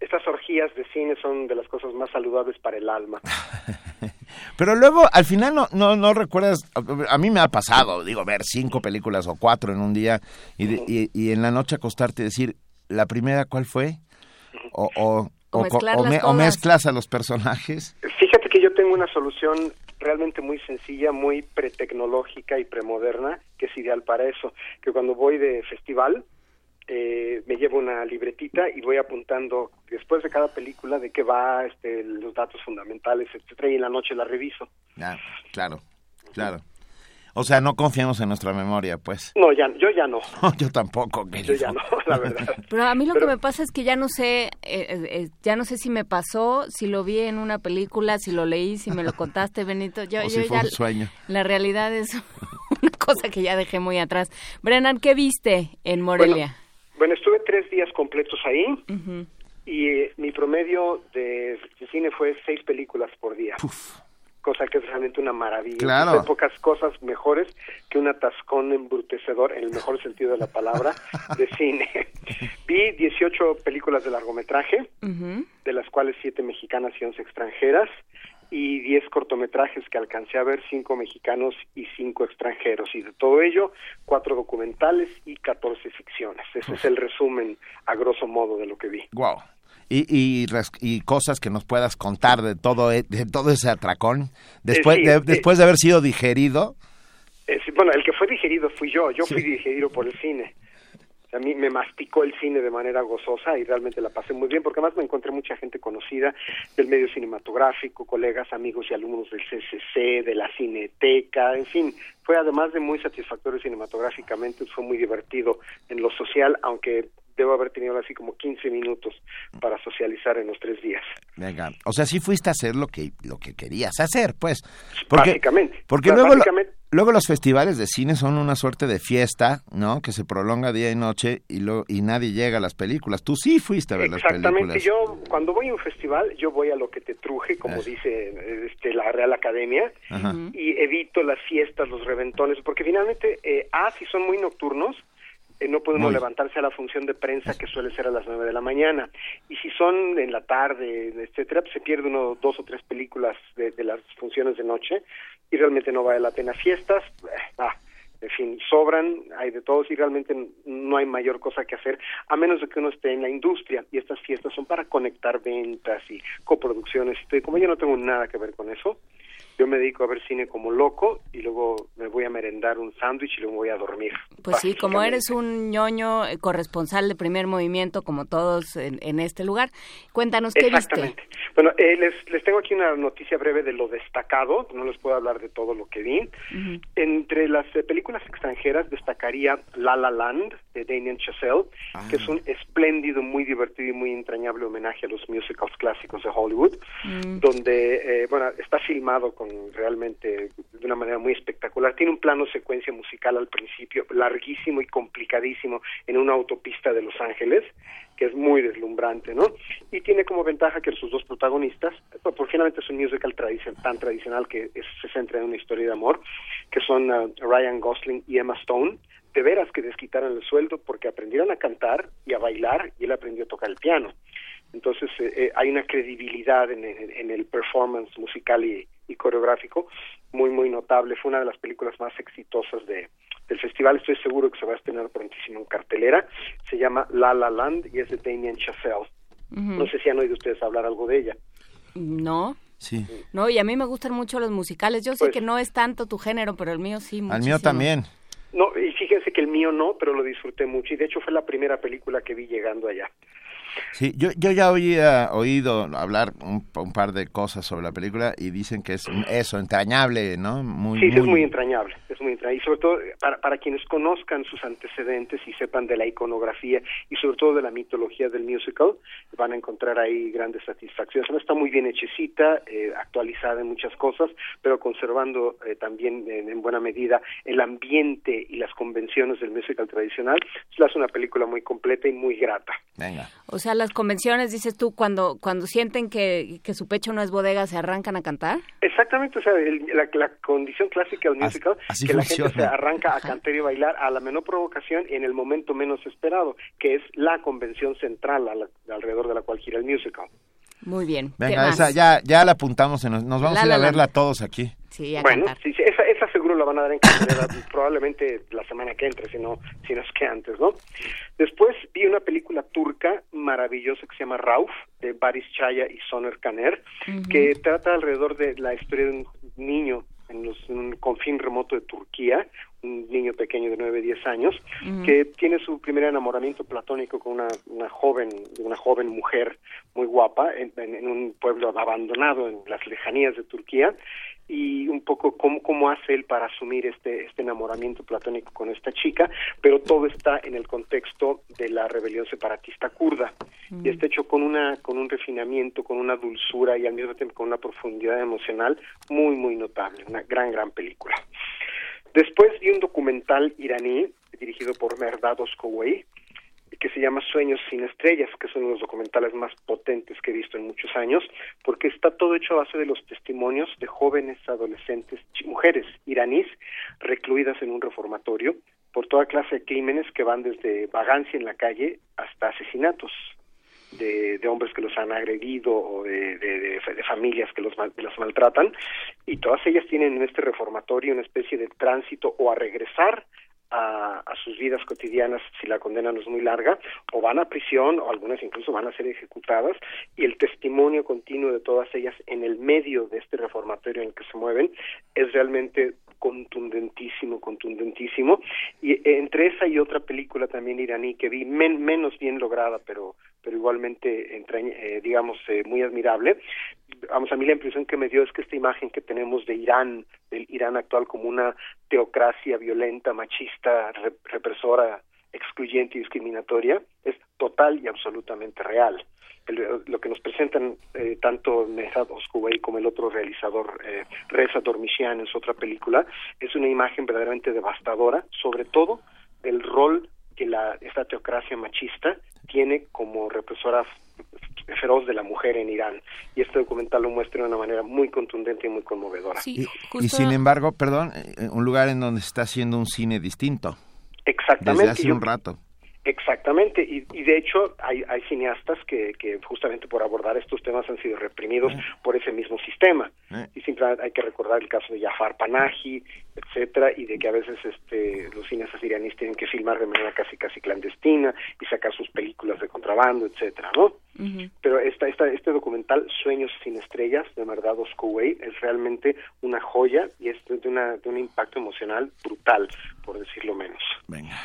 estas orgías de cine son de las cosas más saludables para el alma. Pero luego, al final, no, no, no recuerdas, a- mí me ha pasado, digo, ver cinco películas o cuatro en un día y, de- y, y en la noche acostarte y decir, ¿la primera cuál fue? O, o, O o co- mezclarlas o me- o todas. mezclas a los personajes. Fíjate que yo tengo una solución realmente muy sencilla, muy pretecnológica y premoderna, que es ideal para eso. Que cuando voy de festival, eh, me llevo una libretita y voy apuntando después de cada película de qué va, este, los datos fundamentales, etcétera, y en la noche la reviso. Ya, claro, claro. O sea, no confiamos en nuestra memoria, pues. No, ya, yo ya no. Yo tampoco, querido. Yo ya no, la verdad. Pero a mí lo Pero- que me pasa es que ya no sé, eh, eh, eh, ya no sé si me pasó, si lo vi en una película, si lo leí, si me lo contaste, Benito. Yo, O yo si fue ya, un sueño. La realidad es una cosa que ya dejé muy atrás. Brennan, ¿qué viste en Morelia? Bueno, estuve tres días completos ahí y eh, mi promedio de, de cine fue seis películas por día. Cosa que es realmente una maravilla. Claro. Hay pocas cosas mejores que un atascón embrutecedor, en el mejor sentido de la palabra, de cine. Vi 18 películas de largometraje, de las cuales siete mexicanas y 11 extranjeras, y 10 cortometrajes que alcancé a ver, cinco mexicanos y cinco extranjeros. Y de todo ello, cuatro documentales y 14 ficciones. Ese es el resumen, a grosso modo, de lo que vi. Wow. Y, y, cosas que nos puedas contar de todo, e- de todo ese atracón, después, sí, de, eh, después de haber sido digerido. Eh, sí, bueno, el que fue digerido fui yo, yo fui digerido por el cine. A mí me masticó el cine de manera gozosa y realmente la pasé muy bien porque además me encontré mucha gente conocida del medio cinematográfico, colegas, amigos y alumnos del CCC, de la Cineteca, en fin, fue además de muy satisfactorio cinematográficamente, fue muy divertido en lo social, aunque debo haber tenido así como 15 minutos para socializar en los tres días. Venga, o sea, sí fuiste a hacer lo que lo que querías hacer, pues. Porque, Básicamente. Porque luego, básicamente- luego los festivales de cine son una suerte de fiesta, ¿no? Que se prolonga día y noche y lo, y nadie llega a las películas. Tú sí fuiste a ver las Exactamente, películas. yo cuando voy a un festival, yo voy a lo que te truje, como Eso. dice este, la Real Academia, Ajá. y evito las fiestas, los reventones, porque finalmente, eh, ah, si son muy nocturnos, eh, no puede uno Muy. levantarse a la función de prensa que suele ser a las nueve de la mañana. Y si son en la tarde, etcétera, pues se pierde uno dos o tres películas de, de las funciones de noche y realmente no vale la pena. Fiestas, eh, ah, en fin, sobran, hay de todos y realmente no hay mayor cosa que hacer, a menos de que uno esté en la industria. Y estas fiestas son para conectar ventas y coproducciones. Este, Como yo no tengo nada que ver con eso, yo me dedico a ver cine como loco y luego me voy a merendar un sándwich y luego voy a dormir. Pues sí, como eres un ñoño eh, corresponsal de primer movimiento, como todos en, en este lugar, cuéntanos qué viste. Exactamente. Bueno, eh, les, les tengo aquí una noticia breve de lo destacado, no les puedo hablar de todo lo que vi. Entre las eh, películas extranjeras destacaría La La Land, de Damien Chazelle, que es un espléndido, muy divertido y muy entrañable homenaje a los musicals clásicos de Hollywood, donde, eh, bueno, está filmado con realmente de una manera muy espectacular. Tiene un plano secuencia musical al principio, larguísimo y complicadísimo, en una autopista de Los Ángeles, que es muy deslumbrante, ¿no? Y tiene como ventaja que sus dos protagonistas, pues, por finalmente es un musical tradicion- tan tradicional que es- se centra en una historia de amor, que son uh, Ryan Gosling y Emma Stone, de veras que desquitaron el sueldo porque aprendieron a cantar y a bailar y él aprendió a tocar el piano. Entonces eh, eh, hay una credibilidad en, en- en el performance musical y, y coreográfico muy, muy notable. Fue una de las películas más exitosas de, del festival. Estoy seguro que se va a estrenar prontísimo en cartelera. Se llama La La Land y es de Damien Chazelle. No sé si han oído ustedes hablar algo de ella. No, Sí. no, y a mí me gustan mucho los musicales. Yo sé Pues- que no es tanto tu género, pero el mío sí. Al mío muchísimo. también. No, y fíjense que el mío no, pero lo disfruté mucho y de hecho fue la primera película que vi llegando allá. Sí, yo, yo ya había oído hablar un, un par de cosas sobre la película y dicen que es eso, entrañable, ¿no? Muy, Sí, sí, es muy entrañable, es muy entrañable. Y sobre todo eh, para, para quienes conozcan sus antecedentes y sepan de la iconografía y sobre todo de la mitología del musical, van a encontrar ahí grandes satisfacciones. Está muy bien hechecita, eh, actualizada en muchas cosas, pero conservando eh, también en, en buena medida el ambiente y las convenciones del musical tradicional. Es una película muy completa y muy grata. Venga. O sea, las convenciones, dices tú, cuando cuando sienten que, que su pecho no es bodega, se arrancan a cantar. Exactamente, o sea, el- la, la condición clásica del musical, así que la gente se arranca a cantar y bailar a la menor provocación en el momento menos esperado, que es la convención central a la- alrededor de la cual gira el musical. Muy bien. ¿Qué Venga, más? esa ya, ya la apuntamos, en nos, nos vamos La a ir La a verla todos aquí. Sí, a bueno, sí, sí, esa, esa seguro la van a dar en cartelera probablemente la semana que entre, si no, si no es que antes, ¿no? Después vi una película turca maravillosa que se llama Rauf, de Baris Chaya y Soner Kaner, que trata alrededor de la historia de un niño en, los- en un confín remoto de Turquía, un niño pequeño de 9, 10 años, que tiene su primer enamoramiento platónico con una, una joven, una joven mujer muy guapa en, en- en un pueblo abandonado en las lejanías de Turquía y un poco cómo, cómo hace él para asumir este, este enamoramiento platónico con esta chica, pero todo está en el contexto de la rebelión separatista kurda. Y está hecho con una con un refinamiento, con una dulzura y al mismo tiempo con una profundidad emocional muy muy notable, una gran gran película. Después vi un documental iraní dirigido por Merdad Oskoway que se llama Sueños sin estrellas, que es uno de los documentales más potentes que he visto en muchos años, porque está todo hecho a base de los testimonios de jóvenes, adolescentes, mujeres iraníes recluidas en un reformatorio por toda clase de crímenes que van desde vagancia en la calle hasta asesinatos de, de hombres que los han agredido o de, familias que los, mal- maltratan y todas ellas tienen en este reformatorio una especie de tránsito o a regresar a, a sus vidas cotidianas si la condena no es muy larga, o van a prisión, o algunas incluso van a ser ejecutadas, y el testimonio continuo de todas ellas en el medio de este reformatorio en el que se mueven es realmente contundentísimo, contundentísimo. Y entre esa y otra película también iraní que vi, men- menos bien lograda, pero pero igualmente, eh, digamos, eh, muy admirable. Vamos, a mí la impresión que me dio es que esta imagen que tenemos de Irán, del Irán actual como una teocracia violenta, machista, re- represora, excluyente y discriminatoria, es total y absolutamente real. El- lo que nos presentan eh, tanto Mehrat Oskubey como el otro realizador eh, Reza Dormishian en su otra película es una imagen verdaderamente devastadora, sobre todo del rol que la esta teocracia machista tiene como represora feroz de la mujer en Irán y este documental lo muestra de una manera muy contundente y muy conmovedora. Sí, Y, justo- y sin embargo, perdón, eh, un lugar en donde se está haciendo un cine distinto Exactamente. desde hace Yo- un rato. Exactamente, y, y de hecho hay, hay cineastas que, que justamente por abordar estos temas han sido reprimidos por ese mismo sistema. Eh. Y simplemente hay que recordar el caso de Jafar Panahi, etcétera, y de que a veces este, los cineastas iraníes tienen que filmar de manera casi casi clandestina y sacar sus películas de contrabando, etcétera, ¿no? Pero esta, esta, este documental, Sueños sin estrellas, de Merdad Oskoway, es realmente una joya y es de, una, de un impacto emocional brutal, por decirlo menos. Venga.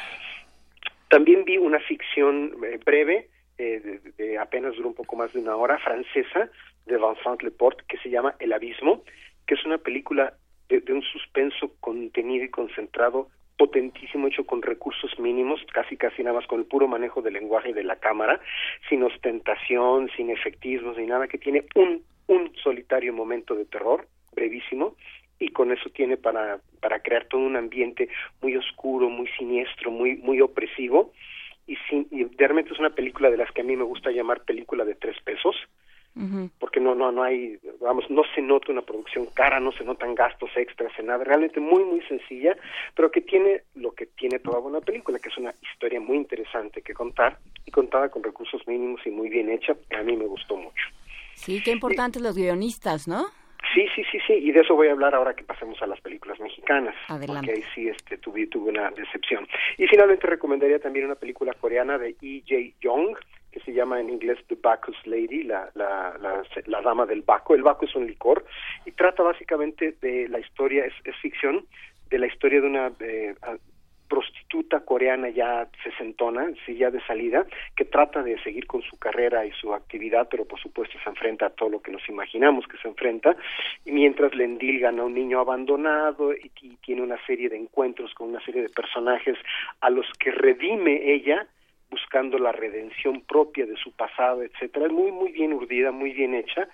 También vi una ficción eh, breve, eh, de, de apenas duró un poco más de una hora, francesa, de Vincent Leporte, que se llama El Abismo, que es una película de, de un suspenso contenido y concentrado potentísimo, hecho con recursos mínimos, casi casi nada más con el puro manejo del lenguaje de la cámara, sin ostentación, sin efectismos ni nada, que tiene un, un solitario momento de terror, brevísimo, y con eso tiene para, para crear todo un ambiente muy oscuro, muy siniestro, muy, muy opresivo, y, sin, y realmente es una película de las que a mí me gusta llamar película de tres pesos, porque no no no hay vamos no se nota una producción cara no se notan gastos extras en nada realmente muy muy sencilla pero que tiene lo que tiene toda buena película que es una historia muy interesante que contar y contada con recursos mínimos y muy bien hecha a mí me gustó mucho. Sí qué importantes los guionistas no Sí, sí, sí, sí, y de eso voy a hablar ahora que pasemos a las películas mexicanas, Adelante. porque ahí sí este, tuve, tuve una decepción. Y finalmente recomendaría también una película coreana de E.J. Young, que se llama en inglés The Bacchus Lady, la, la, la, la dama del Baco. El Baco es un licor y trata básicamente de la historia, es, es ficción, de la historia de una eh, prostituta coreana ya sesentona, sí, ya de salida, que trata de seguir con su carrera y su actividad, pero por supuesto se enfrenta a todo lo que nos imaginamos que se enfrenta, y mientras le endilgan a un niño abandonado y, y tiene una serie de encuentros con una serie de personajes a los que redime ella, buscando la redención propia de su pasado, etcétera, muy muy bien urdida, muy bien hecha,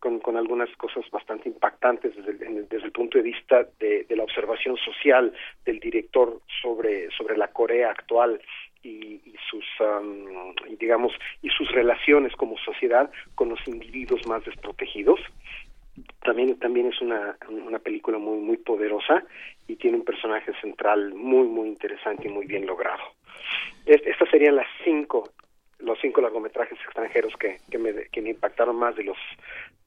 con, con algunas cosas bastante impactantes desde el, desde el punto de vista de, la observación social del director sobre, sobre la Corea actual y, y sus um, digamos y sus relaciones como sociedad con los individuos más desprotegidos. También también es una, una película muy muy poderosa y tiene un personaje central muy muy interesante y muy bien logrado. Estas serían las cinco los cinco largometrajes extranjeros que, que, me, que me impactaron más de los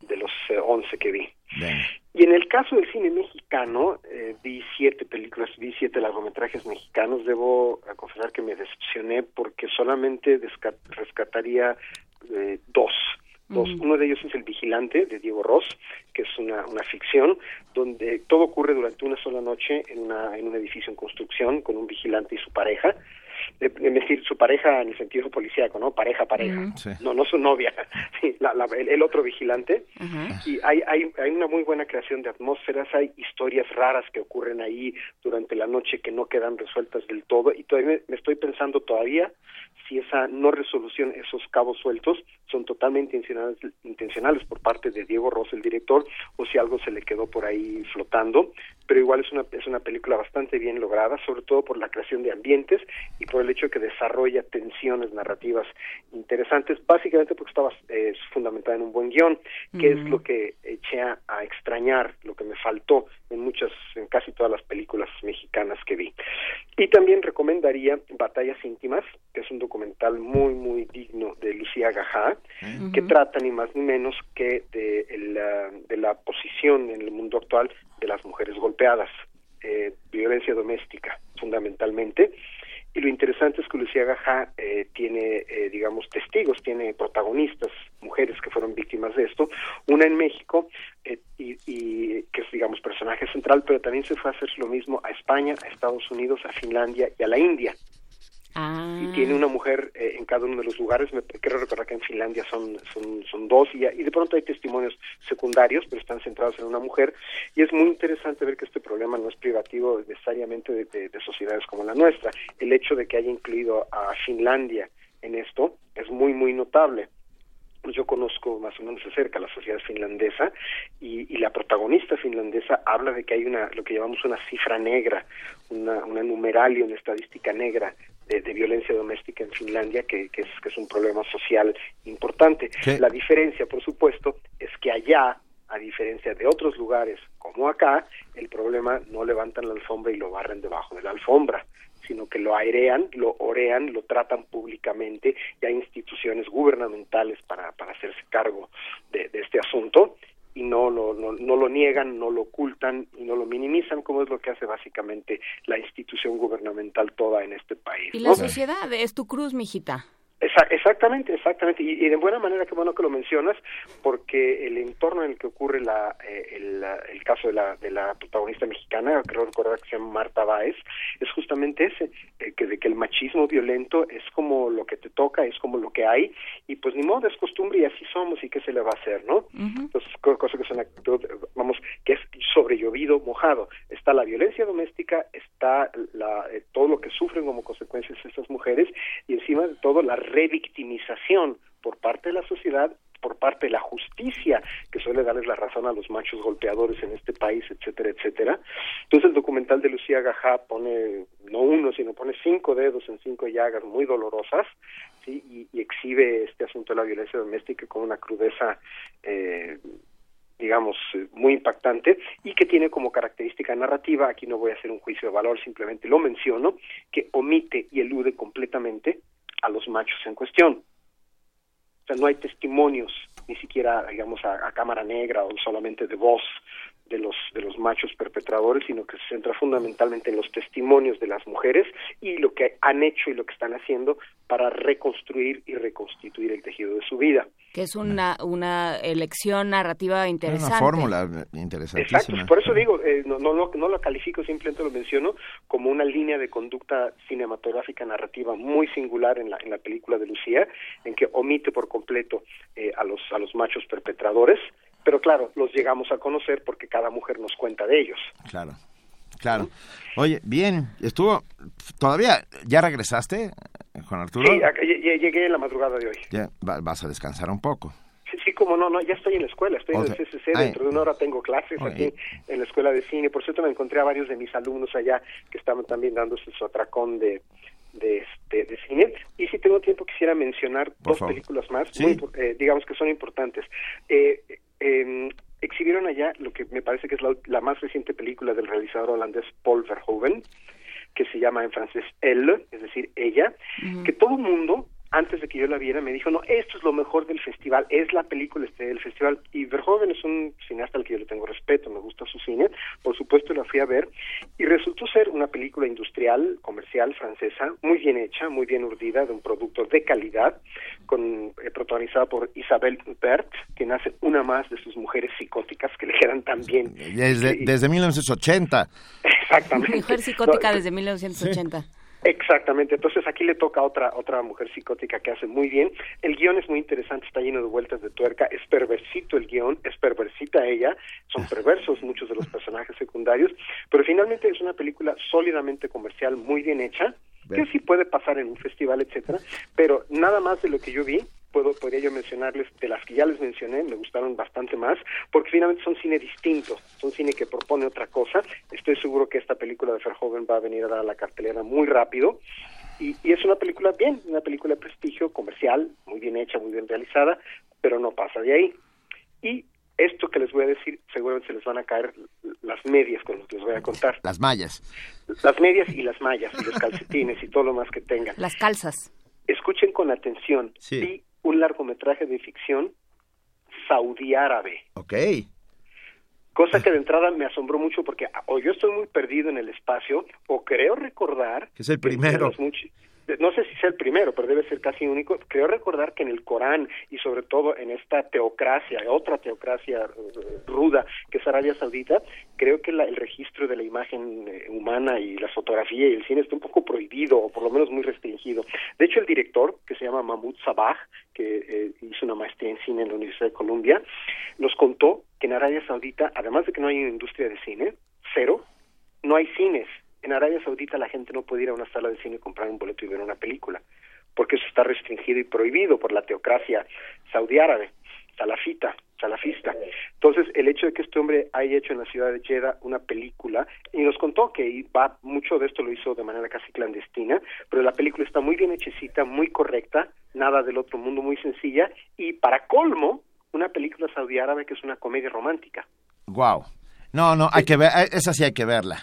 de los eh, once que vi. Bien. Y en el caso del cine mexicano, eh, vi siete películas, vi siete largometrajes mexicanos. Debo confesar que me decepcioné porque solamente rescataría eh, dos. Dos. Mm. Uno de ellos es El Vigilante, de Diego Ross, que es una, una ficción, donde todo ocurre durante una sola noche en, una, en un edificio en construcción con un vigilante y su pareja es decir, su pareja en el sentido policíaco, ¿no? Pareja, pareja. Uh -huh. sí. No, no su novia, sí, la, la, el, el, otro vigilante. Uh -huh. Y hay, hay, hay una muy buena creación de atmósferas, hay historias raras que ocurren ahí durante la noche que no quedan resueltas del todo. Y todavía me, me estoy pensando todavía si esa no resolución, esos cabos sueltos, son totalmente intencionales, intencionales por parte de Diego Ross, el director, o si algo se le quedó por ahí flotando. Pero igual es una, es una película bastante bien lograda, sobre todo por la creación de ambientes y por el hecho que desarrolla tensiones narrativas interesantes, básicamente porque estaba eh, fundamentada en un buen guion, que es lo que eché a, a, extrañar, lo que me faltó en muchas, en casi todas las películas mexicanas que vi. Y también recomendaría Batallas íntimas, que es un documental muy, muy digno de Lucía Gajá, uh -huh. que trata ni más ni menos que de, el, de la posición en el mundo actual de las mujeres golpeadas, eh, violencia doméstica fundamentalmente, y lo interesante es que Lucía Gajá eh, tiene, eh, digamos, testigos, tiene protagonistas, mujeres que fueron víctimas de esto, una en México, eh, y, y, que es, digamos, personaje central, pero también se fue a hacer lo mismo a España, a Estados Unidos, a Finlandia y a la India. Ah. Y tiene una mujer eh, en cada uno de los lugares, me quiero recordar que en Finlandia son, son, dos, y, de pronto hay testimonios secundarios, pero están centrados en una mujer, y es muy interesante ver que este problema no es privativo necesariamente de, de, de sociedades como la nuestra. El hecho de que haya incluido a Finlandia en esto es muy, muy notable yo conozco más o menos de cerca la sociedad finlandesa y, y, la protagonista finlandesa habla de que hay una lo que llamamos una cifra negra, una, una numeralia, una estadística negra de, de violencia doméstica en Finlandia que, que, es, que es un problema social importante. ¿Qué? La diferencia, por supuesto, es que allá a diferencia de otros lugares como acá, el problema no levantan la alfombra y lo barren debajo de la alfombra sino que lo airean, lo orean, lo tratan públicamente y hay instituciones gubernamentales para, para hacerse cargo de, de este asunto y no lo, no, no lo niegan, no lo ocultan y no lo minimizan, como es lo que hace básicamente la institución gubernamental toda en este país. Y la sociedad es tu cruz, mijita. Exactamente, exactamente. Y, de buena manera, qué bueno que lo mencionas, porque el entorno en el que ocurre la, eh, el, caso de la, de la protagonista mexicana, creo recordar que se llama Marta Báez, es justamente ese, eh, que de que el machismo violento es como lo que te toca, es como lo que hay, y pues ni modo, es costumbre y así somos, y qué se le va a hacer, ¿no? Entonces, cosa que es una vamos, que es sobre llovido, mojado. Está la violencia doméstica, está la, eh, todo lo que sufren como consecuencias estas mujeres, y encima de todo la revictimización por parte de la sociedad por parte de la justicia que suele darles la razón a los machos golpeadores en este país, etcétera, etcétera. Entonces el documental de Lucía Gajá pone no uno, sino pone cinco dedos en cinco llagas muy dolorosas, sí, y, exhibe este asunto de la violencia doméstica con una crudeza eh, digamos, muy impactante y que tiene como característica narrativa, aquí no voy a hacer un juicio de valor, simplemente lo menciono, que omite y elude completamente a los machos en cuestión. O sea, no hay testimonios, ni siquiera, digamos, a, cámara negra o solamente de voz de los de los machos perpetradores, sino que se centra fundamentalmente en los testimonios de las mujeres y lo que han hecho y lo que están haciendo para reconstruir y reconstituir el tejido de su vida. Que es una, una elección narrativa interesante. Una fórmula interesantísima. Exacto, por eso digo, eh, no, no, no, lo califico, simplemente lo menciono como una línea de conducta cinematográfica narrativa muy singular en la, en la película de Lucía, en que omite por completo eh, a, los, a los machos perpetradores, pero claro, los llegamos a conocer porque cada mujer nos cuenta de ellos. Claro. Claro. Oye, bien, estuvo, todavía, ¿ya regresaste, Juan Arturo? Sí, llegué en la madrugada de hoy. Ya, vas a descansar un poco. Sí, sí, como no, no, ya estoy en la escuela, estoy en el CCC, dentro de una hora tengo clases aquí en la escuela de cine, por cierto me encontré a varios de mis alumnos allá que estaban también dándose su atracón de, de, este, de cine, y si tengo tiempo quisiera mencionar dos películas más, eh, digamos que son importantes. Eh, eh, exhibieron allá lo que me parece que es la, más reciente película del realizador holandés Paul Verhoeven, que se llama en francés Elle, es decir, ella, que todo el mundo antes de que yo la viera, me dijo, no, esto es lo mejor del festival, es la película este del festival. Y Verhoeven es un cineasta al que yo le tengo respeto, me gusta su cine, por supuesto la fui a ver, y resultó ser una película industrial, comercial, francesa, muy bien hecha, muy bien urdida, de un producto de calidad, con eh, protagonizada por Isabelle Huppert, que nace una más de sus mujeres psicóticas que le quedan tan bien. Desde, desde 1980. Exactamente. Mujer psicótica desde 1980. Exactamente, entonces aquí le toca a otra otra mujer psicótica que hace muy bien. El guion es muy interesante, está lleno de vueltas de tuerca, es perversito el guion, es perversita ella, son perversos muchos de los personajes secundarios, pero finalmente es una película sólidamente comercial, muy bien hecha, que sí puede pasar en un festival, etcétera, pero nada más de lo que yo vi puedo podría yo mencionarles de las que ya les mencioné me gustaron bastante más porque finalmente son cine distinto son cine que propone otra cosa estoy seguro que esta película de Verhoeven va a venir a dar a la cartelera muy rápido y, y es una película bien una película de prestigio comercial muy bien hecha muy bien realizada pero no pasa de ahí y esto que les voy a decir, seguramente se les van a caer las medias con lo que les voy a contar. Las mallas. Las medias y las mallas, y los calcetines y todo lo más que tengan. Las calzas. Escuchen con atención. Sí un largometraje de ficción saudí árabe. Ok. Cosa que de entrada me asombró mucho porque o yo estoy muy perdido en el espacio o creo recordar... Que es el primero no sé si sea el primero, pero debe ser casi único. Creo recordar que en el Corán y sobre todo en esta teocracia, otra teocracia eh, ruda que es Arabia Saudita, creo que el registro de la imagen eh, humana y la fotografía y el cine está un poco prohibido o por lo menos muy restringido. De hecho, el director, que se llama Mahmoud Sabah, que eh, hizo una maestría en cine en la Universidad de Columbia, nos contó que en Arabia Saudita, además de que no hay una industria de cine, cero, no hay cines en Arabia Saudita la gente no puede ir a una sala de cine y comprar un boleto y ver una película, porque eso está restringido y prohibido por la teocracia saudí árabe, salafita, salafista. Entonces, el hecho de que este hombre haya hecho en la ciudad de Jeddah una película, y nos contó que va, mucho de esto lo hizo de manera casi clandestina, pero la película está muy bien hechecita, muy correcta, nada del otro mundo, muy sencilla, y para colmo, una película saudí árabe que es una comedia romántica. Wow. No, no, hay que ver, eh, esa sí hay que verla.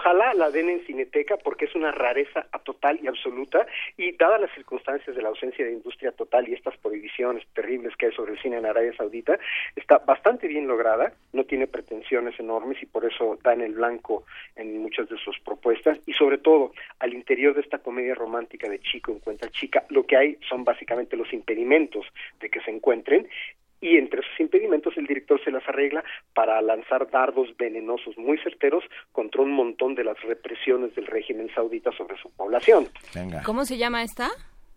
Ojalá, la den en Cineteca porque es una rareza total y absoluta y dadas las circunstancias de la ausencia de industria total y estas prohibiciones terribles que hay sobre el cine en Arabia Saudita, está bastante bien lograda, no tiene pretensiones enormes y por eso da en el blanco en muchas de sus propuestas y sobre todo al interior de esta comedia romántica de chico encuentra chica, lo que hay son básicamente los impedimentos de que se encuentren y entre esos impedimentos el director se las arregla para lanzar dardos venenosos muy certeros contra un montón de las represiones del régimen saudita sobre su población. ¿Cómo se llama esta?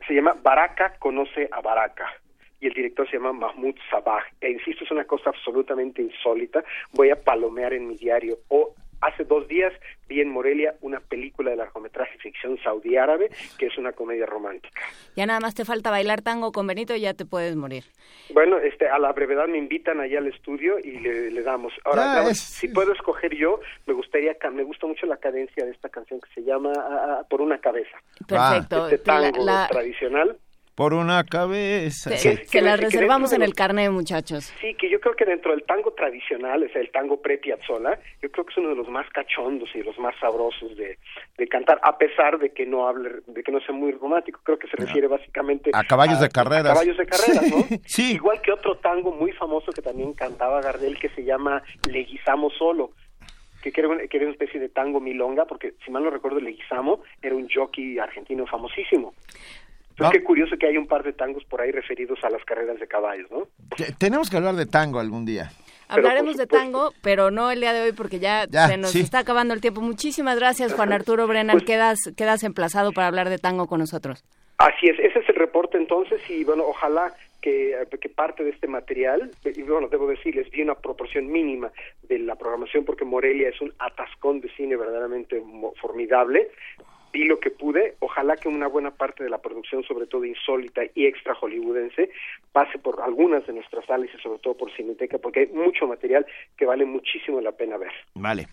Se llama Baraka conoce a Baraka y el director se llama Mahmoud Sabah. E insisto, es una cosa absolutamente insólita. Voy a palomear en mi diario o Hace dos días vi en Morelia una película de largometraje ficción saudí árabe que es una comedia romántica. Ya nada más te falta bailar tango con Benito y ya te puedes morir. Bueno, este, a la brevedad me invitan allá al estudio y le, damos. Ahora, si puedo escoger yo, me gustaría, me gusta mucho la cadencia de esta canción que se llama ah, ah, Por una cabeza. Perfecto. Este tango tradicional por una cabeza. Que, la reservamos en el carnet, muchachos. Sí, que yo creo que dentro del tango tradicional, es el tango pre-Piazzolla, yo creo que es uno de los más cachondos y los más sabrosos de, de cantar, a pesar de que no hable, de que no sea muy romántico. Creo que se refiere básicamente a caballos de carreras. A caballos de carreras, ¿no? sí. Igual que otro tango muy famoso que también cantaba Gardel que se llama Leguizamo Solo que era, una, que era una especie de tango milonga, porque si mal no recuerdo, Leguizamo era un jockey argentino famosísimo. Entonces, qué curioso que hay un par de tangos por ahí referidos a las carreras de caballos, ¿no? Tenemos que hablar de tango algún día. Hablaremos de tango, pero no el día de hoy porque ya, se nos está acabando el tiempo. Muchísimas gracias, Juan Arturo Brennan. Pues quedas, quedas emplazado para hablar de tango con nosotros. Así es, ese es el reporte entonces y bueno, ojalá que, que, parte de este material, y bueno, debo decirles, vi una proporción mínima de la programación porque Morelia es un atascón de cine verdaderamente formidable, vi lo que pude. Ojalá que una buena parte de la producción, sobre todo insólita y extra hollywoodense, pase por algunas de nuestras salas y sobre todo por Cineteca, porque hay mucho material que vale muchísimo la pena ver. Vale.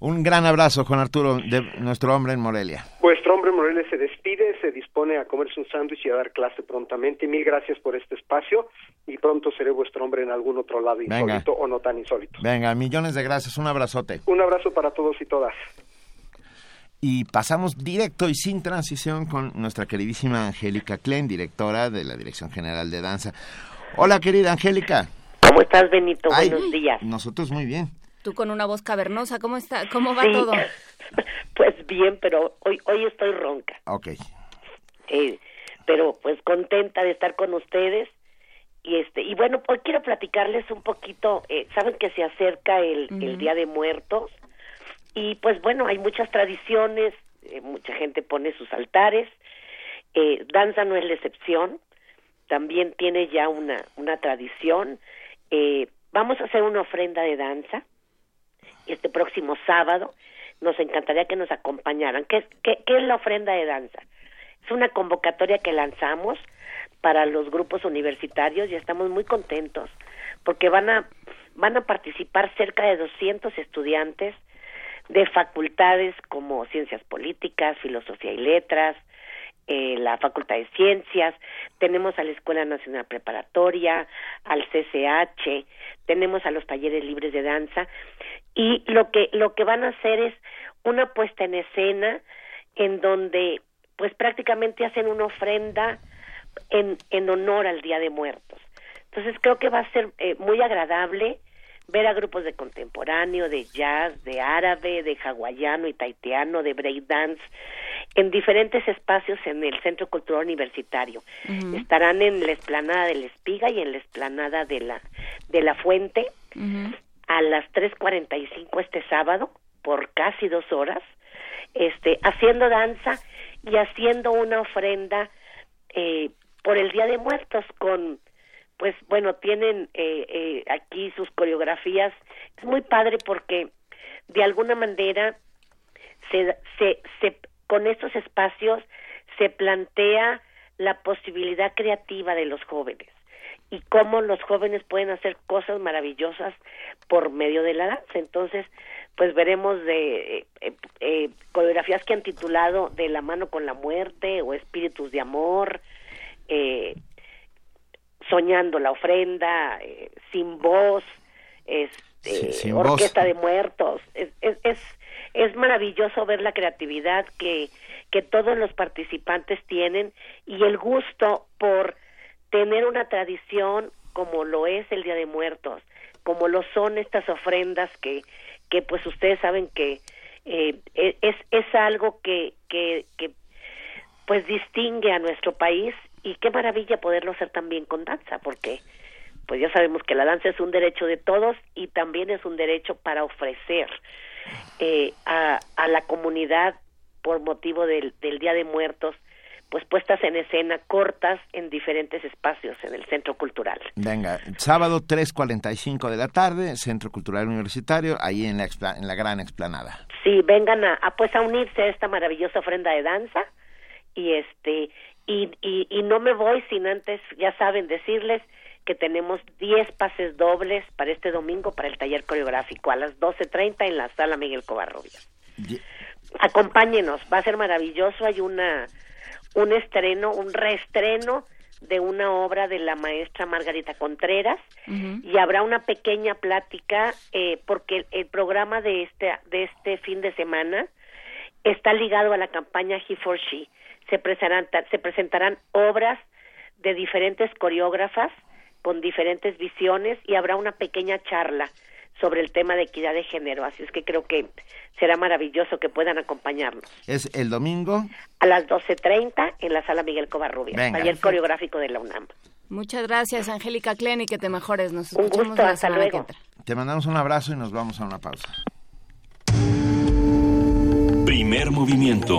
Un gran abrazo, Juan Arturo, de nuestro hombre en Morelia. Vuestro hombre en Morelia se despide, se dispone a comerse un sándwich y a dar clase prontamente. Mil gracias por este espacio y pronto seré vuestro hombre en algún otro lado insólito o no tan insólito. Venga, millones de gracias. Un abrazote. Un abrazo para todos y todas y pasamos directo y sin transición con nuestra queridísima Angélica Klein, directora de la Dirección General de Danza. Hola, querida Angélica. ¿Cómo estás, Benito? Buenos días. Nosotros muy bien. Tú con una voz cavernosa, ¿cómo está? ¿Cómo va todo? Pues bien, pero hoy hoy estoy ronca. Ok. Eh, pero pues contenta de estar con ustedes y este y bueno hoy quiero platicarles un poquito eh, saben que se acerca el, el Día de Muertos y pues bueno, hay muchas tradiciones, eh, mucha gente pone sus altares, eh, danza no es la excepción, también tiene ya una, una tradición. Eh, vamos a hacer una ofrenda de danza este próximo sábado. Nos encantaría que nos acompañaran. ¿Qué, qué, qué es la ofrenda de danza? Es una convocatoria que lanzamos para los grupos universitarios y estamos muy contentos porque van a van a participar cerca de 200 estudiantes de facultades como ciencias políticas, filosofía y letras, eh, la Facultad de Ciencias, tenemos a la Escuela Nacional Preparatoria, al CCH, tenemos a los talleres libres de danza y lo que lo que van a hacer es una puesta en escena en donde pues prácticamente hacen una ofrenda en, en honor al Día de Muertos. Entonces creo que va a ser eh, muy agradable ver a grupos de contemporáneo, de jazz, de árabe, de hawaiano y taitiano, de breakdance, en diferentes espacios en el Centro Cultural Universitario. Estarán en la explanada de la Espiga y en la explanada de la, de la Fuente a las 3.45 este sábado, por casi dos horas, este, haciendo danza y haciendo una ofrenda eh, por el Día de Muertos con pues bueno, tienen eh, eh, aquí sus coreografías. Es muy padre porque de alguna manera se, se, se, con estos espacios se plantea la posibilidad creativa de los jóvenes y cómo los jóvenes pueden hacer cosas maravillosas por medio de la danza. Entonces, pues veremos de eh, eh, coreografías que han titulado De la mano con la muerte o Espíritus de amor, eh, soñando la ofrenda, eh, sin voz, es sin voz. orquesta de muertos. Es, es, es, es maravilloso ver la creatividad que, que todos los participantes tienen y el gusto por tener una tradición como lo es el Día de Muertos, como lo son estas ofrendas que, que pues ustedes saben que eh, es, es algo que, que, que pues distingue a nuestro país y qué maravilla poderlo hacer también con danza, porque pues ya sabemos que la danza es un derecho de todos y también es un derecho para ofrecer eh, a, a la comunidad por motivo del, del Día de Muertos pues puestas en escena cortas en diferentes espacios en el Centro Cultural. Venga, sábado 3.45 de la tarde, Centro Cultural Universitario, ahí en la, en la gran explanada. Sí, vengan a, a, pues a unirse a esta maravillosa ofrenda de danza y este y, y, y no me voy sin antes, ya saben, decirles que tenemos 10 pases dobles para este domingo para el taller coreográfico a las 12.30 en la sala Miguel Covarrubias. Acompáñenos, va a ser maravilloso, hay una un estreno, un reestreno de una obra de la maestra Margarita Contreras y habrá una pequeña plática eh, porque el, el programa de este de este fin de semana está ligado a la campaña He for She. Se presentarán, se presentarán obras de diferentes coreógrafas con diferentes visiones y habrá una pequeña charla sobre el tema de equidad de género. Así es que creo que será maravilloso que puedan acompañarnos. Es el domingo. A las 12.30 en la sala Miguel Covarrubias, Venga. taller coreográfico de la UNAM. Muchas gracias, Angélica Klen, y que te mejores. Nos Un escuchamos gusto, la hasta luego. Te mandamos un abrazo y nos vamos a una pausa. Primer movimiento.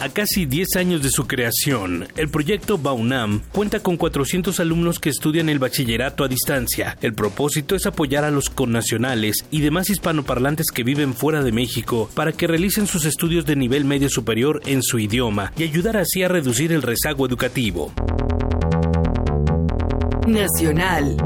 A casi 10 años de su creación, el proyecto BAUNAM cuenta con 400 alumnos que estudian el bachillerato a distancia. El propósito es apoyar a los connacionales y demás hispanoparlantes que viven fuera de México para que realicen sus estudios de nivel medio superior en su idioma y ayudar así a reducir el rezago educativo. Nacional.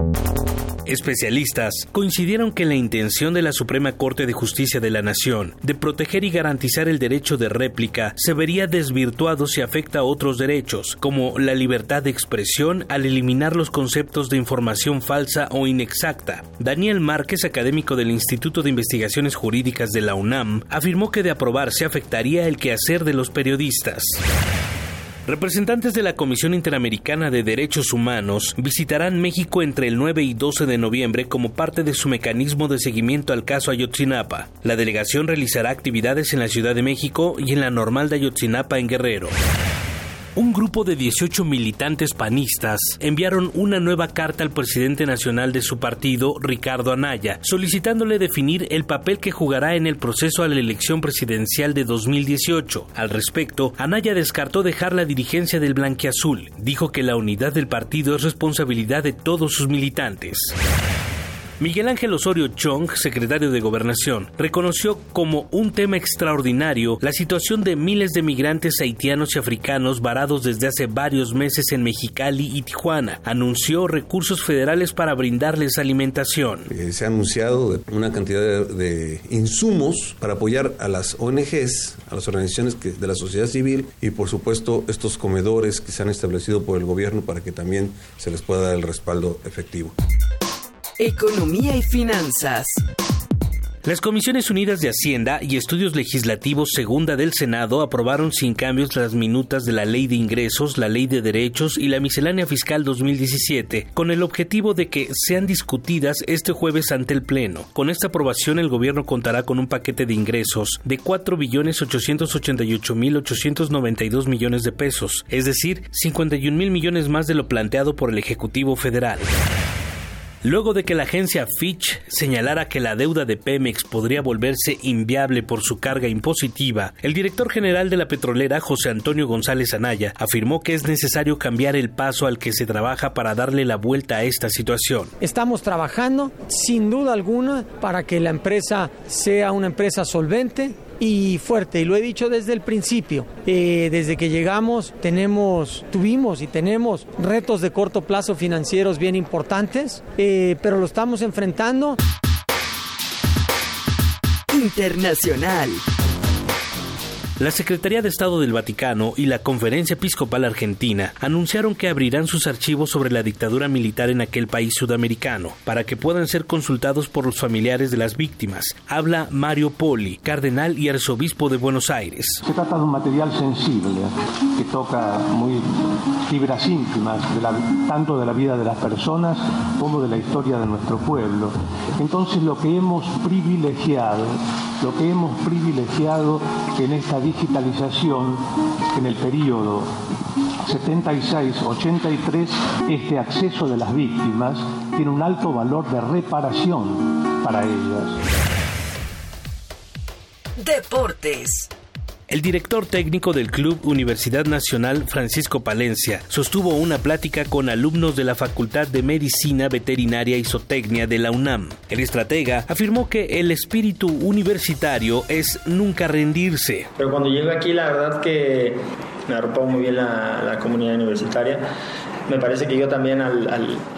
Especialistas coincidieron que la intención de la Suprema Corte de Justicia de la Nación de proteger y garantizar el derecho de réplica se vería desvirtuado si afecta a otros derechos, como la libertad de expresión al eliminar los conceptos de información falsa o inexacta. Daniel Márquez, académico del Instituto de Investigaciones Jurídicas de la UNAM, afirmó que de aprobarse afectaría el quehacer de los periodistas. Representantes de la Comisión Interamericana de Derechos Humanos visitarán México entre el 9 y 12 de noviembre como parte de su mecanismo de seguimiento al caso Ayotzinapa. La delegación realizará actividades en la Ciudad de México y en la normal de Ayotzinapa en Guerrero. Un grupo de 18 militantes panistas enviaron una nueva carta al presidente nacional de su partido, Ricardo Anaya, solicitándole definir el papel que jugará en el proceso a la elección presidencial de 2018. Al respecto, Anaya descartó dejar la dirigencia del Blanquiazul. Dijo que la unidad del partido es responsabilidad de todos sus militantes. Miguel Ángel Osorio Chong, secretario de Gobernación, reconoció como un tema extraordinario la situación de miles de migrantes haitianos y africanos varados desde hace varios meses en Mexicali y Tijuana. Anunció recursos federales para brindarles alimentación. Eh, se ha anunciado una cantidad de, insumos para apoyar a las ONGs, a las organizaciones de la sociedad civil y por supuesto estos comedores que se han establecido por el gobierno para que también se les pueda dar el respaldo efectivo. Economía y finanzas. Las Comisiones Unidas de Hacienda y Estudios Legislativos Segunda del Senado aprobaron sin cambios las minutas de la Ley de Ingresos, la Ley de Derechos y la Miscelánea Fiscal 2017, con el objetivo de que sean discutidas este jueves ante el Pleno. Con esta aprobación, el gobierno contará con un paquete de ingresos de 4.888.892 millones de pesos, es decir, 51 mil millones más de lo planteado por el Ejecutivo Federal. Luego de que la agencia Fitch señalara que la deuda de Pemex podría volverse inviable por su carga impositiva, el director general de la petrolera, José Antonio González Anaya, afirmó que es necesario cambiar el paso al que se trabaja para darle la vuelta a esta situación. Estamos trabajando sin duda alguna para que la empresa sea una empresa solvente y fuerte, y lo he dicho desde el principio. Eh, desde que llegamos tenemos, tuvimos y tenemos retos de corto plazo financieros bien importantes, eh, pero lo estamos enfrentando. Internacional. La Secretaría de Estado del Vaticano y la Conferencia Episcopal Argentina anunciaron que abrirán sus archivos sobre la dictadura militar en aquel país sudamericano para que puedan ser consultados por los familiares de las víctimas. Habla Mario Poli, cardenal y arzobispo de Buenos Aires. Se trata de un material sensible que toca muy fibras íntimas, tanto de la vida de las personas como de la historia de nuestro pueblo. Entonces lo que hemos privilegiado, lo que hemos privilegiado en esta digitalización en el periodo 76-83, este acceso de las víctimas tiene un alto valor de reparación para ellas. Deportes. El director técnico del Club Universidad Nacional, Francisco Palencia, sostuvo una plática con alumnos de la Facultad de Medicina Veterinaria y Zootecnia de la UNAM. El estratega afirmó que el espíritu universitario es nunca rendirse. Pero cuando llego aquí, la verdad que me arropó muy bien la, la comunidad universitaria. Me parece que yo también al,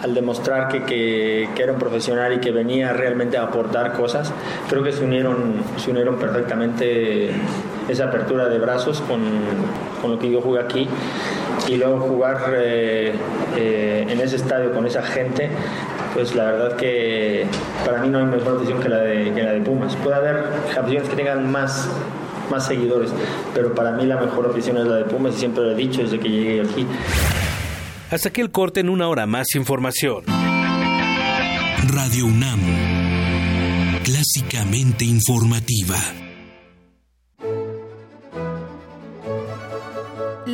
al- demostrar que, que- que era un profesional y que venía realmente a aportar cosas, creo que se unieron, se unieron perfectamente esa apertura de brazos con, con lo que yo jugué aquí y luego jugar eh, eh, en ese estadio con esa gente, pues la verdad que para mí no hay mejor afición que la de, que la de Pumas. Puede haber aficiones que tengan más más seguidores, pero para mí la mejor afición es la de Pumas y siempre lo he dicho desde que llegué aquí. Hasta que el corte en una hora más información. Radio UNAM. Clásicamente informativa.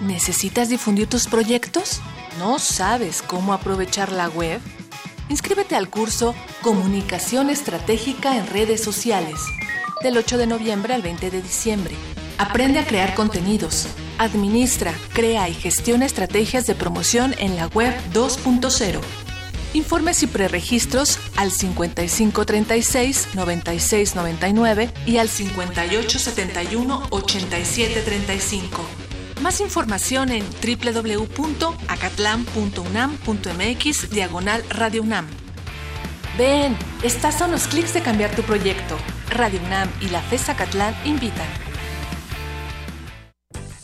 ¿Necesitas difundir tus proyectos? ¿No sabes cómo aprovechar la web? Inscríbete al curso Comunicación Estratégica en Redes Sociales, del 8 de noviembre al 20 de diciembre. Aprende a crear contenidos, administra, crea y gestiona estrategias de promoción en la web 2.0. Informes y preregistros al 5536 9699 y al 5871 8735. Más información en www.acatlan.unam.mx diagonal Radio UNAM. Ven, estás a unos clics de cambiar tu proyecto. Radio UNAM y la FES Acatlán invitan.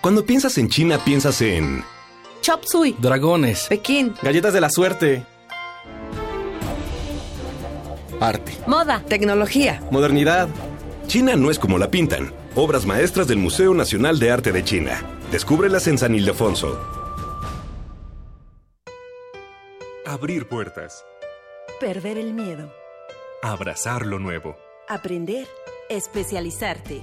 Cuando piensas en China, piensas en Chop Suey, dragones, Pekín, galletas de la suerte, arte, moda, tecnología. modernidad. China no es como la pintan. Obras maestras del Museo Nacional de Arte de China. Descúbrelas en San Ildefonso. Abrir puertas. Perder el miedo. Abrazar lo nuevo. Aprender. Especializarte.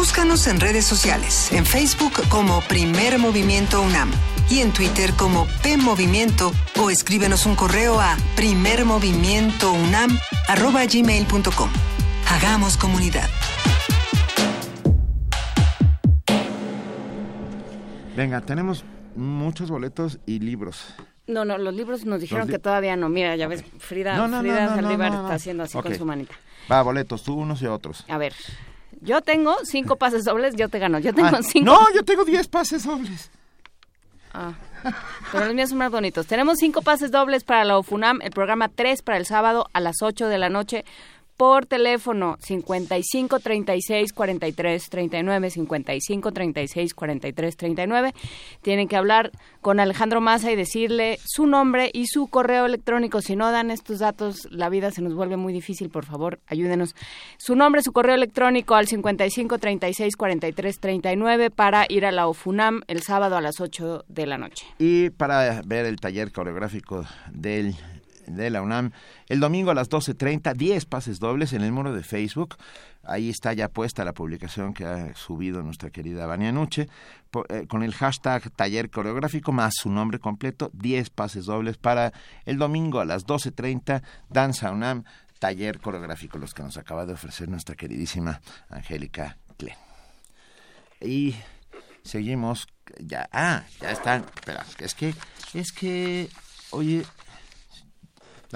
Búscanos en redes sociales, en Facebook como Primer Movimiento UNAM y en Twitter como P Movimiento o escríbenos un correo a primermovimientounam@gmail.com. Hagamos comunidad. Venga, tenemos muchos boletos y libros. No, no, los libros nos dijeron li- que todavía no. Mira, ya ves, Frida, No, no, Frida no, no, Saldívar no, no. está haciendo así con su manita. Va, boletos, tú unos y otros. A ver, yo tengo cinco pases dobles, yo te gano. Yo tengo Ah, cinco. No, yo tengo 10 pases dobles. Ah, pero los míos son más bonitos. Tenemos cinco pases dobles para la OFUNAM, el programa 3 para el sábado a las 8 de la noche por teléfono 55 36 43 39 55 36 43 39. Tienen que hablar con Alejandro Massa y decirle su nombre y su correo electrónico. Si no dan estos datos, la vida se nos vuelve muy difícil. Por favor, ayúdenos. Su nombre, su correo electrónico al 55 36 43 39 para ir a la OFUNAM el sábado a las 8 de la noche. Y para ver el taller coreográfico del, de la UNAM, el domingo a las 12.30, 10 pases dobles en el muro de Facebook. Ahí está ya puesta la publicación que ha subido nuestra querida Vania Nuche, eh, con el hashtag taller coreográfico más su nombre completo, 10 pases dobles para el domingo a las 12.30, Danza UNAM, taller coreográfico, los que nos acaba de ofrecer nuestra queridísima Angélica Klen. Y seguimos ya ah ya están espera es que es que oye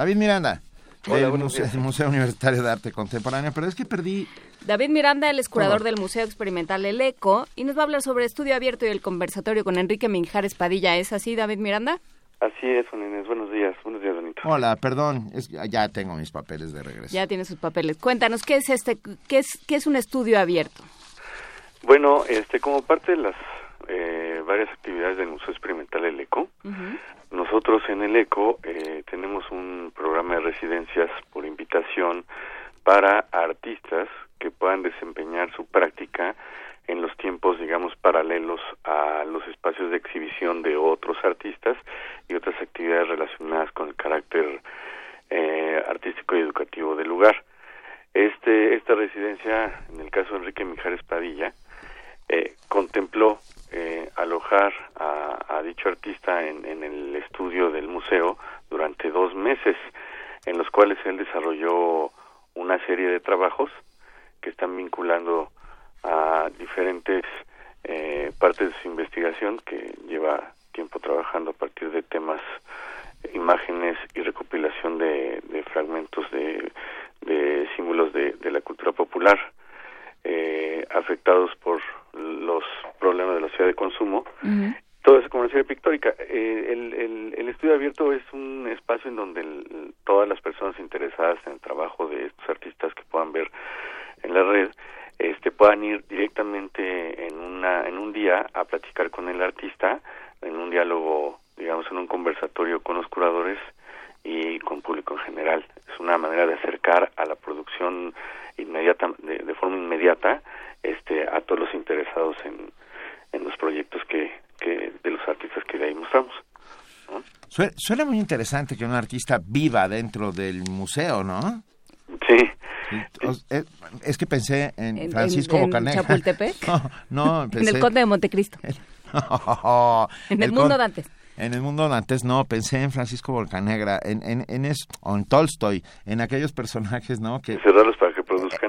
David Miranda Hola, del buenos Museo, Museo Universitario de Arte Contemporáneo pero es que perdí David Miranda, él es curador del Museo Experimental El Eco y nos va a hablar sobre estudio abierto y el conversatorio con Enrique Minjares Padilla. ¿Es así, David Miranda? Así es, Juan Inés. Buenos días. Buenos días, Benito. hola perdón es, ya tengo mis papeles de regreso Ya tiene sus papeles. Cuéntanos, ¿qué es este, qué es, qué es un estudio abierto? Bueno, este, como parte de las eh, varias actividades del Museo Experimental El Eco, nosotros en El Eco eh, tenemos un programa de residencias por invitación para artistas que puedan desempeñar su práctica en los tiempos, digamos, paralelos a los espacios de exhibición de otros artistas y otras actividades relacionadas con el carácter eh, artístico y educativo del lugar. Este, esta residencia, en el caso de Enrique Mijares Padilla, eh, contempló eh, alojar a, dicho artista en, en el estudio del museo durante dos meses, en los cuales él desarrolló una serie de trabajos que están vinculando a diferentes eh, partes de su investigación que lleva tiempo trabajando a partir de temas, imágenes y recopilación de, fragmentos de, de símbolos de, de la cultura popular eh, afectados por los problemas de la ciudad de consumo todo eso como decía pictórica. Eh, el, el, el estudio abierto es un espacio en donde el- todas las personas interesadas en el trabajo de estos artistas que puedan ver en la red este puedan ir directamente en una en un día a platicar con el artista en un diálogo digamos en un conversatorio con los curadores y con público en general es una manera de acercar a la producción inmediata de, de forma inmediata este a todos los interesados en, en los proyectos que, que de los artistas que de ahí mostramos Sue- suena muy interesante que un artista viva dentro del museo no sí eh, es que pensé en, ¿En- Francisco en- en Bocanegra Chapultepec? no, no En pensé el Conde de Montecristo. En el mundo con- Dantes. En el mundo Dantes no, pensé en Francisco Volcanegra, en, en, en es, o en Tolstoy, en aquellos personajes, ¿no? Que, cerrarlos para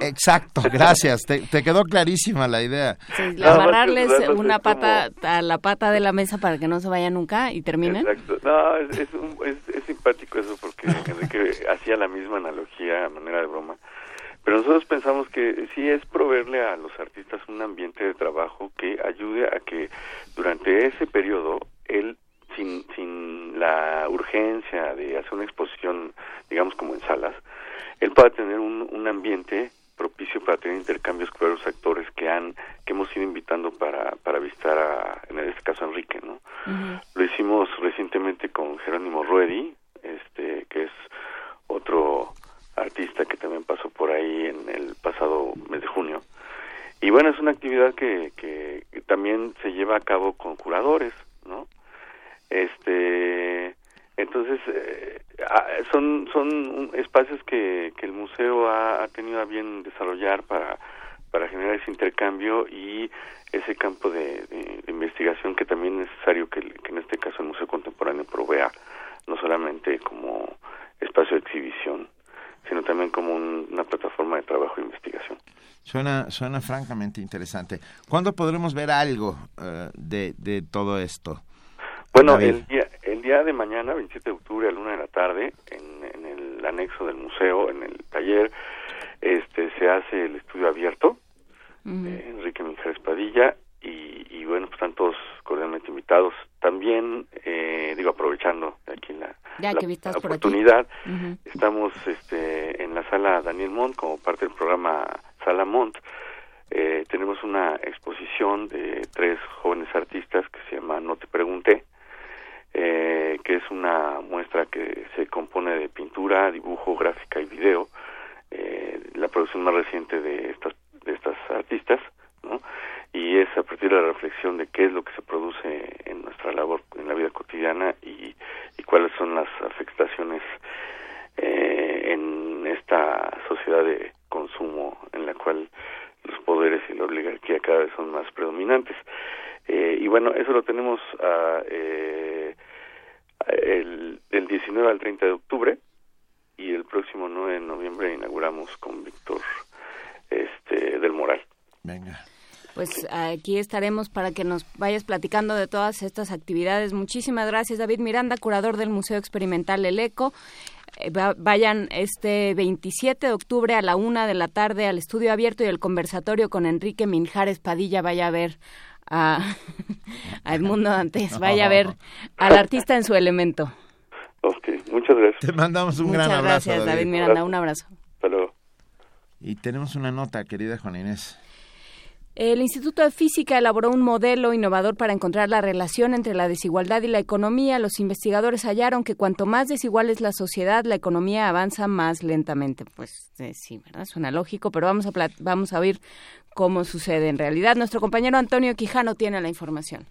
exacto, gracias, te, te quedó clarísima la idea. Sí, amarrarles una como- pata a la pata de la mesa para que no se vaya nunca y terminen. Exacto. No, es, es, un- es- es simpático eso porque Enrique hacía la misma analogía a manera de broma. Pero nosotros pensamos que sí es proveerle a los artistas un ambiente de trabajo que ayude a que durante ese periodo él, sin, sin la urgencia de hacer una exposición, digamos como en salas, él pueda tener un, un ambiente propicio para tener intercambios con los actores que han que hemos ido invitando para para visitar a en este caso a Enrique no lo hicimos recientemente con Jerónimo Ruedi, este, que es otro artista que también pasó por ahí en el pasado mes de junio. Y bueno, es una actividad que, que, que también se lleva a cabo con curadores, ¿no? Este, entonces, eh, son, son espacios que, que el museo ha, ha tenido a bien desarrollar para, para generar ese intercambio y ese campo de, de- de investigación que también es necesario que, que en este caso el Museo Contemporáneo provea, no solamente como espacio de exhibición, sino también como un- una plataforma de trabajo e investigación. Suena, suena francamente interesante. ¿Cuándo podremos ver algo eh, de, de todo esto? Bueno, el día, día de mañana, 27 de octubre a la una de la tarde, en, en el anexo del museo, en el taller, este se hace el estudio abierto de Enrique Mijares Padilla y, y bueno, pues están todos cordialmente invitados. También, eh, digo, aprovechando aquí la, Ya que oportunidad, estamos este, en la sala Daniel Montt como parte del programa Sala Montt. Eh, tenemos una exposición de tres jóvenes artistas que se llama No te pregunté, eh, que es una muestra que se compone de pintura, dibujo, gráfica y video, eh, la producción más reciente de estas de estas artistas, ¿no? Y es a partir de la reflexión de qué es lo que se produce en nuestra labor, en la vida cotidiana y, cuáles son las afectaciones eh, en esta sociedad de consumo en la cual los poderes y la oligarquía cada vez son más predominantes. Eh, y bueno, eso lo tenemos a, eh, el, del 19 al 30 de octubre y el próximo 9 de noviembre inauguramos con Víctor este, del Moral. Venga. Pues aquí estaremos para que nos vayas platicando de todas estas actividades. Muchísimas gracias, David Miranda, curador del Museo Experimental El Eco. Eh, va- vayan este 27 de octubre a la una de la tarde al estudio abierto y el conversatorio con Enrique Minjares Padilla. Vaya a ver a, a Edmundo Dantes, vaya a ver al artista en su elemento. Ok, muchas gracias. Te mandamos un Muchas gran abrazo. gracias, David Miranda. Un abrazo. Hasta luego. Y tenemos una nota, querida Juan Inés. El Instituto de Física elaboró un modelo innovador para encontrar la relación entre la desigualdad y la economía. Los investigadores hallaron que cuanto más desigual es la sociedad, la economía avanza más lentamente. Pues eh, sí, ¿verdad? Suena lógico, pero vamos a, vamos a oír cómo sucede en realidad. Nuestro compañero Antonio Quijano tiene la información.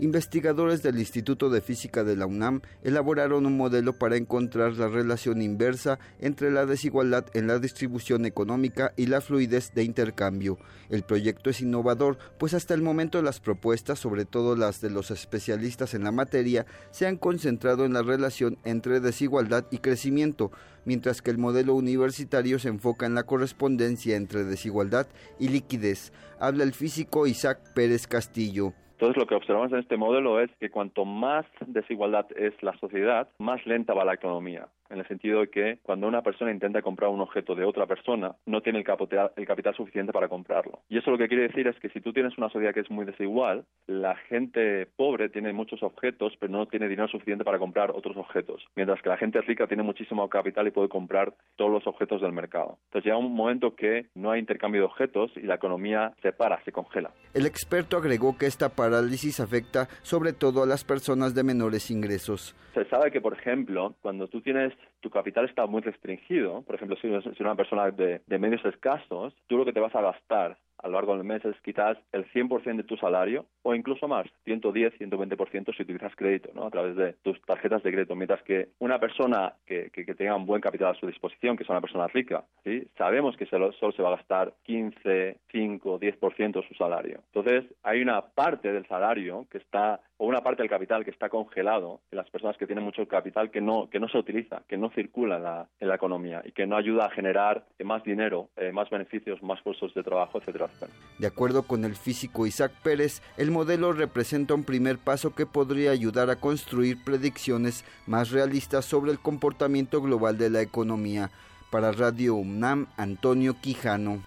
Investigadores del Instituto de Física de la UNAM elaboraron un modelo para encontrar la relación inversa entre la desigualdad en la distribución económica y la fluidez de intercambio. El proyecto es innovador, pues hasta el momento las propuestas, sobre todo las de los especialistas en la materia, se han concentrado en la relación entre desigualdad y crecimiento, mientras que el modelo universitario se enfoca en la correspondencia entre desigualdad y liquidez. Habla el físico Isaac Pérez Castillo. Entonces lo que observamos en este modelo es que cuanto más desigualdad es la sociedad, más lenta va la economía. En el sentido de que cuando una persona intenta comprar un objeto de otra persona, no tiene el capital, el capital suficiente para comprarlo. Y eso lo que quiere decir es que si tú tienes una sociedad que es muy desigual, la gente pobre tiene muchos objetos, pero no tiene dinero suficiente para comprar otros objetos. Mientras que la gente rica tiene muchísimo capital y puede comprar todos los objetos del mercado. Entonces llega un momento que no hay intercambio de objetos y la economía se para, se congela. El experto agregó que esta parálisis afecta sobre todo a las personas de menores ingresos. Se sabe que, por ejemplo, cuando tú tienes tu capital está muy restringido, por ejemplo, si eres una persona de, de medios escasos, tú lo que te vas a gastar a lo largo del mes es quizás el 100% de tu salario o incluso más, 110, 120% si utilizas crédito, ¿no? A través de tus tarjetas de crédito. Mientras que una persona que, que, tenga un buen capital a su disposición, que es una persona rica, ¿sí? Sabemos que solo, solo se va a gastar 15, 5, 10% de su salario. Entonces, hay una parte del salario que está o una parte del capital que está congelado en las personas que tienen mucho capital que no que no se utiliza, que no circula en la, en la economía y que no ayuda a generar más dinero, eh, más beneficios, más puestos de trabajo, etcétera, De acuerdo con el físico Isaac Pérez, el modelo representa un primer paso que podría ayudar a construir predicciones más realistas sobre el comportamiento global de la economía. Para Radio UNAM, Antonio Quijano.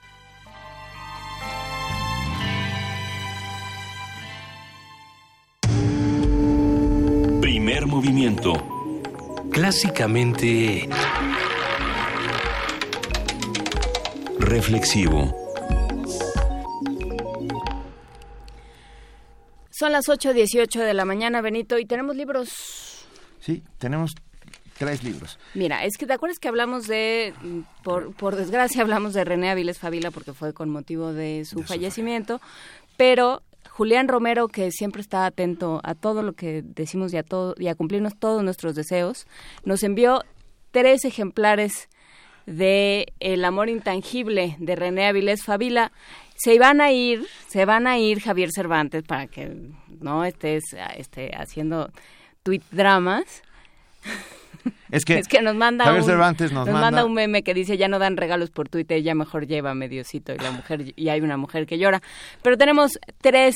Primer movimiento. Clásicamente... Reflexivo. Son las 8.18 de la mañana, Benito, y tenemos libros. Sí, tenemos tres libros. Mira, es que te acuerdas que hablamos de, mm, por, por desgracia, hablamos de René Aviles Favila porque fue con motivo de su fallecimiento, pero Julián Romero, que siempre está atento a todo lo que decimos y a, todo, y a cumplirnos todos nuestros deseos, nos envió tres ejemplares de El amor intangible de René Avilés Favila. Se iban a ir, se van a ir Javier Cervantes para que no estés este, haciendo tweet dramas. Es que, es que nos manda Javier un, Cervantes nos, manda... un meme que dice ya no dan regalos por Twitter, ya mejor lleva mediocito y la mujer y hay una mujer que llora. Pero tenemos tres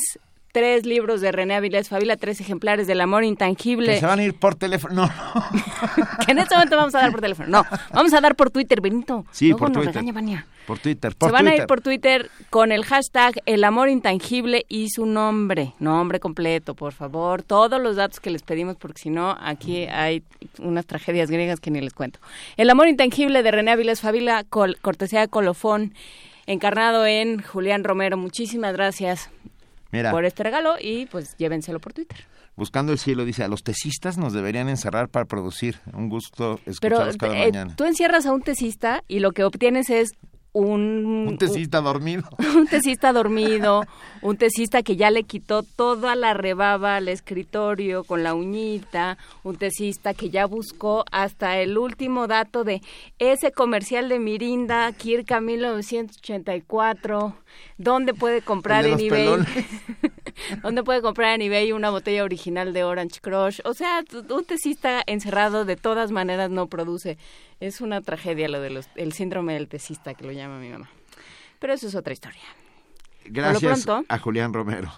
tres libros de René Avilés Fabila, tres ejemplares del amor intangible. Que se van a ir por teléfono. No, que en este momento vamos a dar por teléfono. No, vamos a dar por Twitter, Benito. Sí, Luego por nos Twitter. regaña Vania. Por Twitter, por Se van a ir por Twitter con el hashtag El amor intangible y su nombre, nombre completo, por favor. Todos los datos que les pedimos, porque si no, aquí hay unas tragedias griegas que ni les cuento. El amor intangible de René Avilés Fabila, col- cortesía de Colofón, encarnado en Julián Romero. Muchísimas gracias Mira, por este regalo y pues llévenselo por Twitter. Buscando el cielo dice, a los tesistas nos deberían encerrar para producir. Un gusto Pero escucharlos cada eh, mañana. tú encierras a un tesista y lo que obtienes es un... Un tesista dormido. un tesista dormido, un tesista que ya le quitó toda la rebaba al escritorio con la uñita, un tesista que ya buscó hasta el último dato de ese comercial de Mirinda, Kirka 1984, ¿dónde puede comprar El en eBay? ¿Dónde puede comprar en eBay una botella original de Orange Crush? O sea, un tesista encerrado de todas maneras no produce. Es una tragedia lo del el síndrome del tesista que lo llama mi mamá. Pero eso es otra historia. Gracias pronto- a Julián Romero.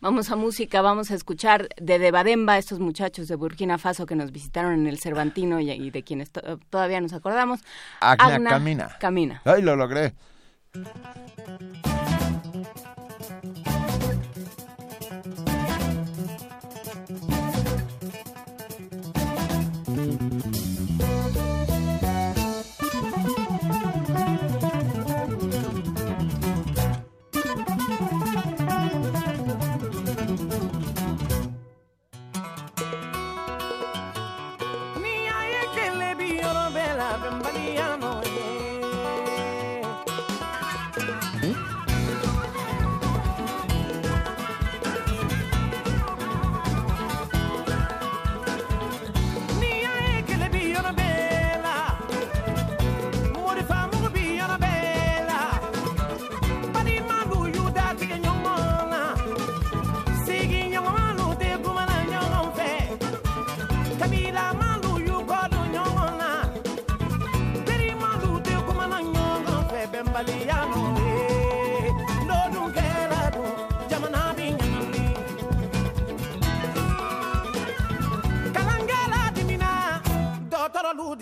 Vamos a música, vamos a escuchar de Debademba, estos muchachos de Burkina Faso que nos visitaron en el Cervantino y, y de quienes to- todavía nos acordamos. Agna Agna camina. Camina. ¡Ay, lo logré!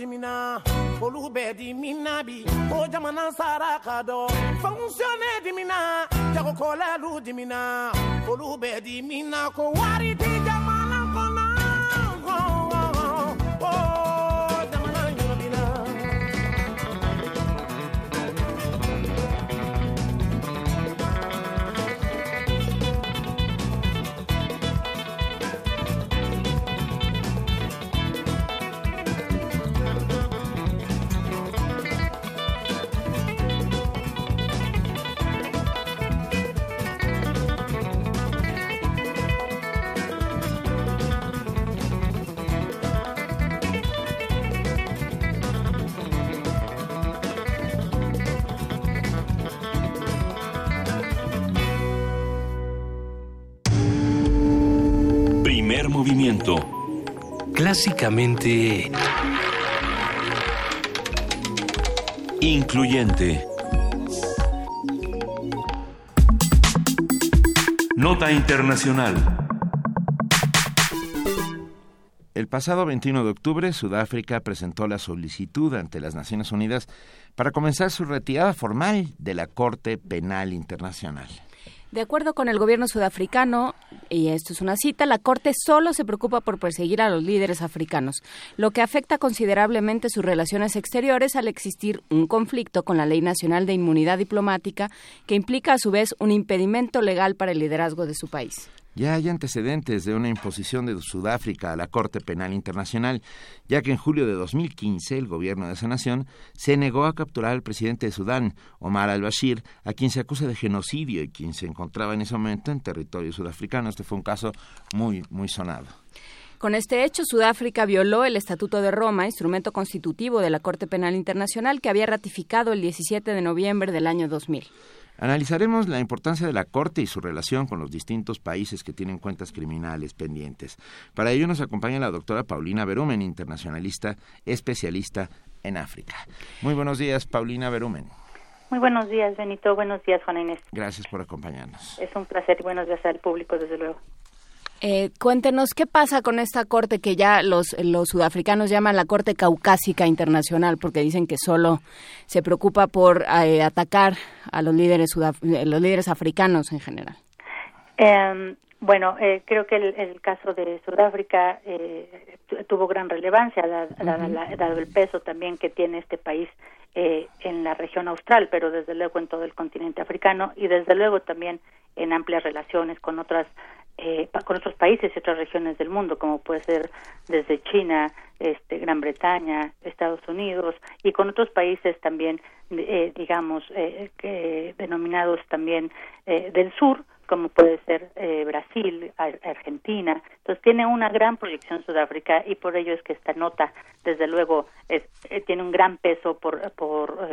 Dimina olu bɛɛ dimina bi. O jamana sara ka dɔn fɔnkisiyɔnɛ dimina jagokɔlɛlu dimina olu bɛɛ dimina ko wari ti movimiento. Clásicamente... Incluyente. Nota Internacional. El pasado 21 de octubre, Sudáfrica presentó la solicitud ante las Naciones Unidas para comenzar su retirada formal de la Corte Penal Internacional. De acuerdo con el gobierno sudafricano, y esto es una cita, la Corte solo se preocupa por perseguir a los líderes africanos, lo que afecta considerablemente sus relaciones exteriores al existir un conflicto con la Ley Nacional de Inmunidad Diplomática que implica a su vez un impedimento legal para el liderazgo de su país. Ya hay antecedentes de una imposición de Sudáfrica a la Corte Penal Internacional, ya que en julio de 2015 el gobierno de esa nación se negó a capturar al presidente de Sudán, Omar al-Bashir, a quien se acusa de genocidio y quien se encontraba en ese momento en territorio sudafricano. Este fue un caso muy, muy sonado. Con este hecho, Sudáfrica violó el Estatuto de Roma, instrumento constitutivo de la Corte Penal Internacional que había ratificado el 17 de noviembre del año 2000. Analizaremos la importancia de la Corte y su relación con los distintos países que tienen cuentas criminales pendientes. Para ello nos acompaña la doctora Paulina Berumen, internacionalista especialista en África. Muy buenos días, Paulina Berumen. Muy buenos días, Benito. Buenos días, Juana Inés. Gracias por acompañarnos. Es un placer y buenos días al público, desde luego. Eh, cuéntenos qué pasa con esta corte que ya los, los sudafricanos llaman la Corte Caucásica Internacional, porque dicen que solo se preocupa por eh, atacar a los líderes, eh, los líderes africanos en general. Eh, bueno, eh, creo que el, el, caso de Sudáfrica eh, tuvo gran relevancia, dado, uh -huh. el peso también que tiene este país eh, en la región austral, pero desde luego en todo el continente africano y desde luego también en amplias relaciones con otras eh, con otros países y otras regiones del mundo, como puede ser desde China, este, Gran Bretaña, Estados Unidos y con otros países también, eh, digamos, eh, que, denominados también eh, del sur, como puede ser eh, Brasil, Argentina. Entonces tiene una gran proyección Sudáfrica y por ello es que esta nota, desde luego, es, eh, tiene un gran peso por, por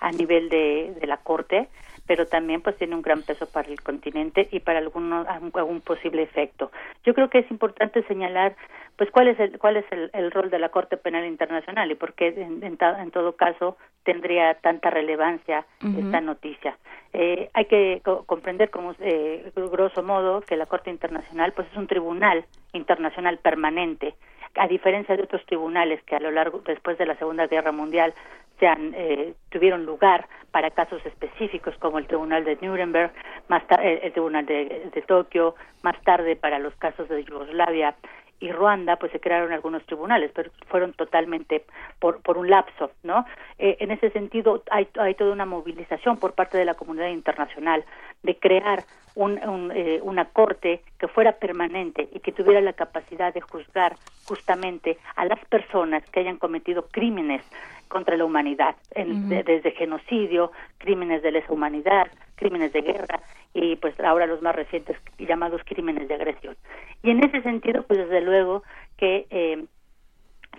a nivel de, de la Corte pero también pues tiene un gran peso para el continente y para alguno, algún posible efecto. Yo creo que es importante señalar pues cuál es el cuál es el, el rol de la Corte Penal Internacional y por qué en, en, en todo caso tendría tanta relevancia uh -huh. esta noticia. Eh, hay que co comprender como eh, grosso modo que la Corte Internacional pues es un tribunal internacional permanente a diferencia de otros tribunales que a lo largo después de la Segunda Guerra Mundial se han, eh, tuvieron lugar para casos específicos como el Tribunal de Nuremberg, más tarde el Tribunal de, de Tokio, más tarde para los casos de Yugoslavia y Ruanda, pues se crearon algunos tribunales, pero fueron totalmente por, por un lapso, ¿no? Eh, en ese sentido, hay, hay toda una movilización por parte de la comunidad internacional de crear un, un, eh, una corte que fuera permanente y que tuviera la capacidad de juzgar justamente a las personas que hayan cometido crímenes contra la humanidad, en, uh -huh. de, desde genocidio, crímenes de lesa humanidad, crímenes de guerra y pues ahora los más recientes llamados crímenes de agresión. Y en ese sentido, pues desde luego que eh,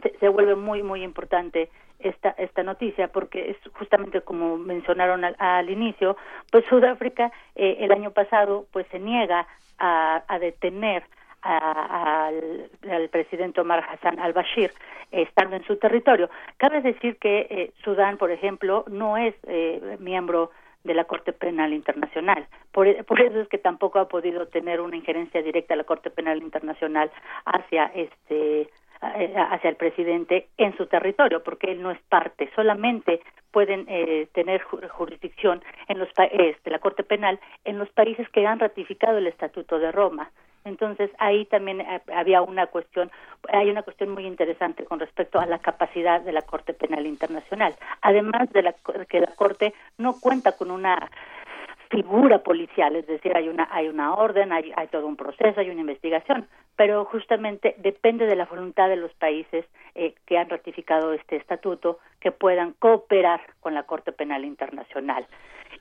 se, se, vuelve muy, muy importante esta, esta noticia porque es justamente como mencionaron al, al inicio, pues Sudáfrica eh, el año pasado pues se niega a, a detener a, al, presidente Omar Hassan al-Bashir eh, estando en su territorio. Cabe decir que eh, Sudán, por ejemplo, no es eh, miembro de la Corte Penal Internacional. Por, por, eso es que tampoco ha podido tener una injerencia directa a la Corte Penal Internacional hacia este hacia el presidente en su territorio, porque él no es parte. Solamente pueden eh, tener jurisdicción en los de la Corte Penal en los países que han ratificado el Estatuto de Roma. Entonces ahí también había una cuestión, hay una cuestión muy interesante con respecto a la capacidad de la Corte Penal Internacional. Además de la, que la Corte no cuenta con una figura policial, es decir, hay una hay una orden, hay, hay todo un proceso, hay una investigación, pero justamente depende de la voluntad de los países eh, que han ratificado este estatuto que puedan cooperar con la Corte Penal Internacional.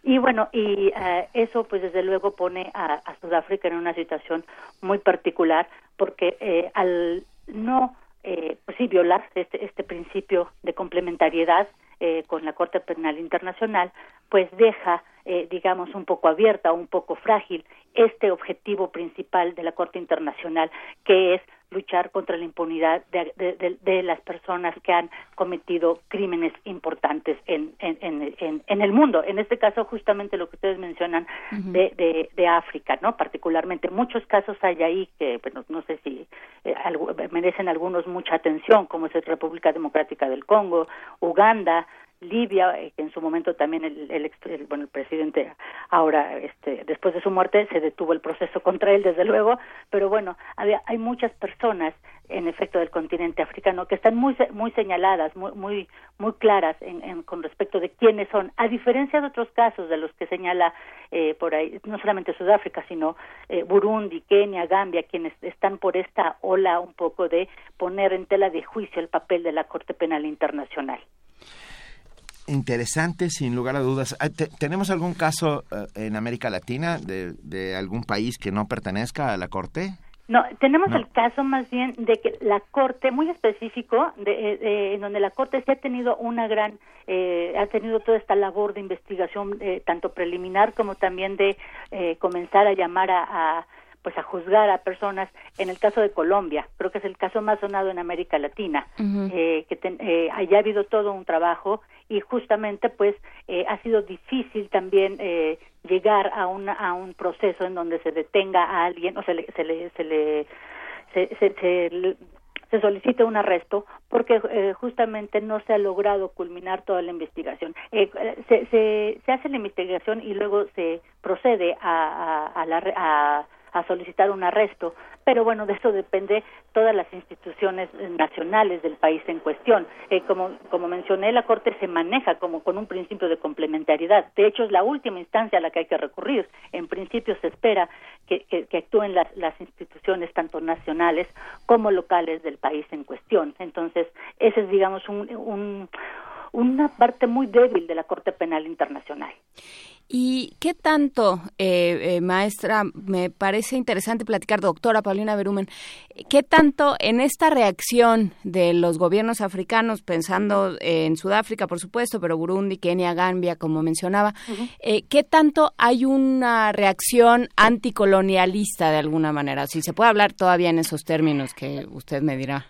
Y bueno, y uh, eso pues desde luego pone a, a, Sudáfrica en una situación muy particular porque eh, al no eh, pues sí violar este, este principio de complementariedad eh, con la Corte Penal Internacional, pues deja, eh, digamos, un poco abierta, un poco frágil este objetivo principal de la Corte Internacional, que es luchar contra la impunidad de, de, de, de las personas que han cometido crímenes importantes en, en, en, en, el mundo. En este caso, justamente lo que ustedes mencionan uh -huh. de, de, África, ¿no? Particularmente, muchos casos hay ahí que, bueno, no sé si eh, algo, merecen algunos mucha atención, como es República Democrática del Congo, Uganda, Libia, eh, que en su momento también el, el, el, bueno el presidente ahora este después de su muerte se detuvo el proceso contra él desde luego, pero bueno, había hay muchas personas en efecto del continente africano que están muy muy señaladas, muy muy muy claras en, en con respecto de quiénes son, a diferencia de otros casos de los que señala eh, por ahí no solamente Sudáfrica, sino eh, Burundi, Kenia, Gambia, quienes están por esta ola un poco de poner en tela de juicio el papel de la Corte Penal Internacional interesante, sin lugar a dudas. Ah, ¿Tenemos algún caso uh, en América Latina de, de, algún país que no pertenezca a la Corte? No, tenemos el caso más bien de que la Corte, muy específico, de, en donde la Corte sí ha tenido una gran, eh, ha tenido toda esta labor de investigación, eh, tanto preliminar como también de eh, comenzar a llamar a, pues a juzgar a personas en el caso de Colombia creo que es el caso más sonado en América Latina eh, que eh, haya habido todo un trabajo y justamente pues eh, ha sido difícil también eh, llegar a un a un proceso en donde se detenga a alguien o se le se le se le se, se, se solicite un arresto porque eh, justamente no se ha logrado culminar toda la investigación. Eh, se, se, se, hace la investigación y luego se procede a, a, a, la, a a solicitar un arresto, pero bueno, de eso depende todas las instituciones nacionales del país en cuestión. Eh, como, como mencioné, la Corte se maneja como con un principio de complementariedad. De hecho, es la última instancia a la que hay que recurrir. En principio se espera que, actúen las, las instituciones tanto nacionales como locales del país en cuestión. Entonces, ese es, digamos, un, un una parte muy débil de la Corte Penal Internacional. ¿Y qué tanto, eh, eh, maestra, me parece interesante platicar, doctora Paulina Berumen, qué tanto en esta reacción de los gobiernos africanos, pensando en Sudáfrica, por supuesto, pero Burundi, Kenia, Gambia, como mencionaba, eh, qué tanto hay una reacción anticolonialista de alguna manera? Si se puede hablar todavía en esos términos que usted me dirá.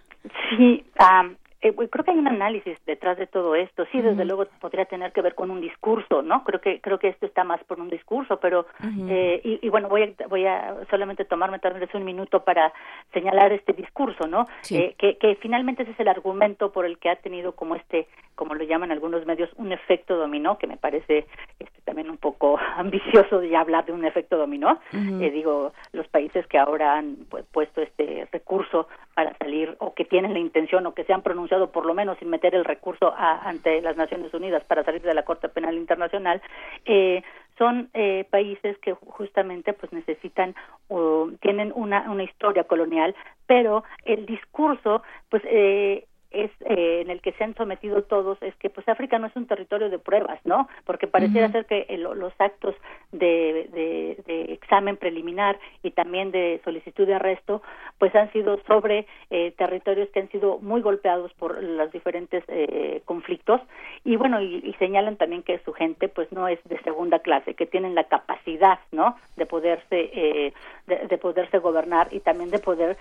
Sí, um, eh, creo que hay un análisis detrás de todo esto. Sí, desde luego podría tener que ver con un discurso, ¿no? Creo que creo que esto está más por un discurso, pero eh, y, y, bueno voy a voy a solamente tomarme tal vez un minuto para señalar este discurso, ¿no? Eh, que, que finalmente ese es el argumento por el que ha tenido como este, como lo llaman algunos medios, un efecto dominó, que me parece este, también un poco ambicioso ya hablar de un efecto dominó. eh, digo, los países que ahora han pues, puesto este recurso para salir o que tienen la intención o que se han pronunciado por lo menos sin meter el recurso a, ante las Naciones Unidas para salir de la Corte Penal Internacional, eh, son eh, países que justamente pues necesitan o tienen una, una historia colonial, pero el discurso pues eh, es eh, en el que se han sometido todos es que pues África no es un territorio de pruebas, ¿no? Porque pareciera ser que los actos de, de, de, examen preliminar y también de solicitud de arresto pues han sido sobre eh, territorios que han sido muy golpeados por los diferentes eh, conflictos y bueno y, y, señalan también que su gente pues no es de segunda clase, que tienen la capacidad, ¿no? De poderse eh, de, de, poderse gobernar y también de poder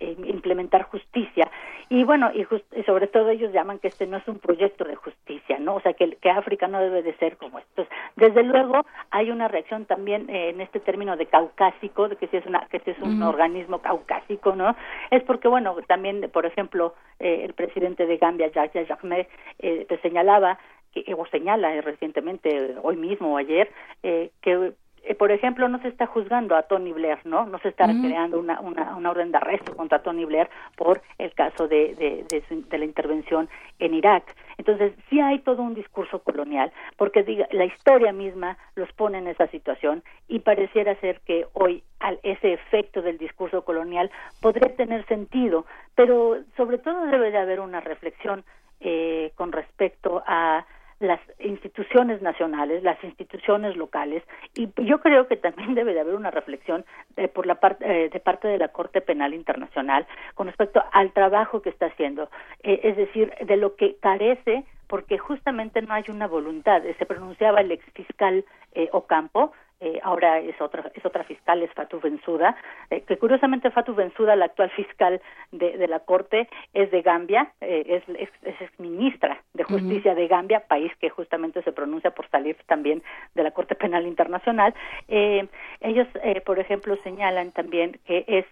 implementar justicia y bueno y, just, y, sobre todo ellos llaman que este no es un proyecto de justicia, ¿no? O sea, que, que África no debe de ser como esto. Desde luego hay una reacción también eh, en este término de caucásico, de que si es una que si es un uh -huh. organismo caucásico, ¿no? Es porque bueno, también por ejemplo, eh, el presidente de Gambia, Yahya Jammeh, eh, te señalaba que, o señala recientemente hoy mismo o ayer que eh, por ejemplo, no se está juzgando a Tony Blair, ¿no? No se está mm. creando una, una, una, orden de arresto contra Tony Blair por el caso de, de, de, su, de, la intervención en Irak. Entonces, sí hay todo un discurso colonial, porque diga, la historia misma los pone en esa situación y pareciera ser que hoy al, ese efecto del discurso colonial podría tener sentido, pero sobre todo debe de haber una reflexión eh, con respecto a las instituciones nacionales, las instituciones locales, y yo creo que también debe de haber una reflexión eh, por la parte eh, de parte de la Corte Penal Internacional con respecto al trabajo que está haciendo, eh, es decir, de lo que carece porque justamente no hay una voluntad. Se pronunciaba el ex fiscal Ocampo, eh, ahora es otra es otra fiscal es Fatou Bensouda eh, que curiosamente Fatou Bensouda la actual fiscal de, de la corte es de Gambia eh, es, es, es ministra de justicia uh -huh. de Gambia país que justamente se pronuncia por salir también de la corte penal internacional ellos por ejemplo señalan también que es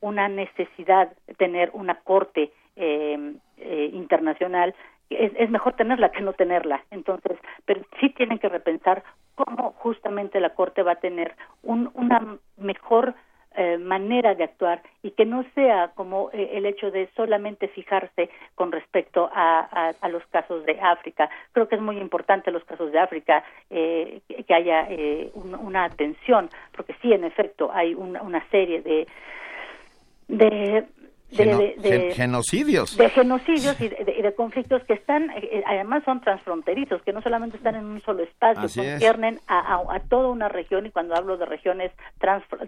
una necesidad tener una corte internacional es, mejor tenerla que no tenerla. Entonces, pero sí tienen que repensar cómo justamente la Corte va a tener un, una mejor eh, manera de actuar y que no sea como eh, el hecho de solamente fijarse con respecto a, a, los casos de África. Creo que es muy importante los casos de África eh, que, que, haya un, una atención, porque sí, en efecto, hay una, una serie de de genocidios. De genocidios y de, conflictos que están, eh, además son transfronterizos, que no solamente están en un solo espacio, conciernen a, toda una región y cuando hablo de regiones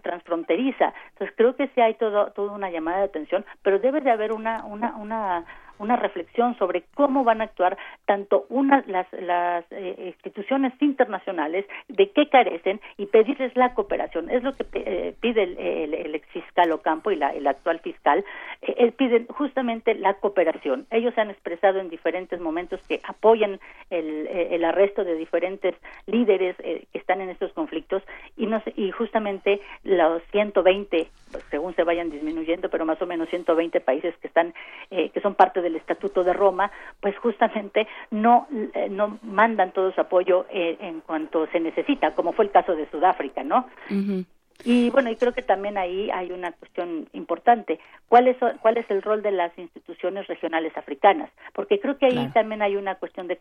transfronteriza. Entonces creo que sí hay todo, toda una llamada de atención, pero debe de haber una, una, una una reflexión sobre cómo van a actuar tanto una, las, las eh, instituciones internacionales, de qué carecen y pedirles la cooperación. Es lo que eh, pide el, ex fiscal Ocampo y la, el actual fiscal. Eh, piden justamente la cooperación. Ellos han expresado en diferentes momentos que apoyan el, el arresto de diferentes líderes que están en estos conflictos y, no, y justamente los 120, según se vayan disminuyendo, pero más o menos 120 países que están que son parte del Estatuto de Roma, pues justamente no, eh, no mandan todo su apoyo eh, en cuanto se necesita, como fue el caso de Sudáfrica, ¿no? Y bueno, y creo que también ahí hay una cuestión importante. ¿Cuál es, cuál es el rol de las instituciones regionales africanas? Porque creo que ahí también hay una cuestión de,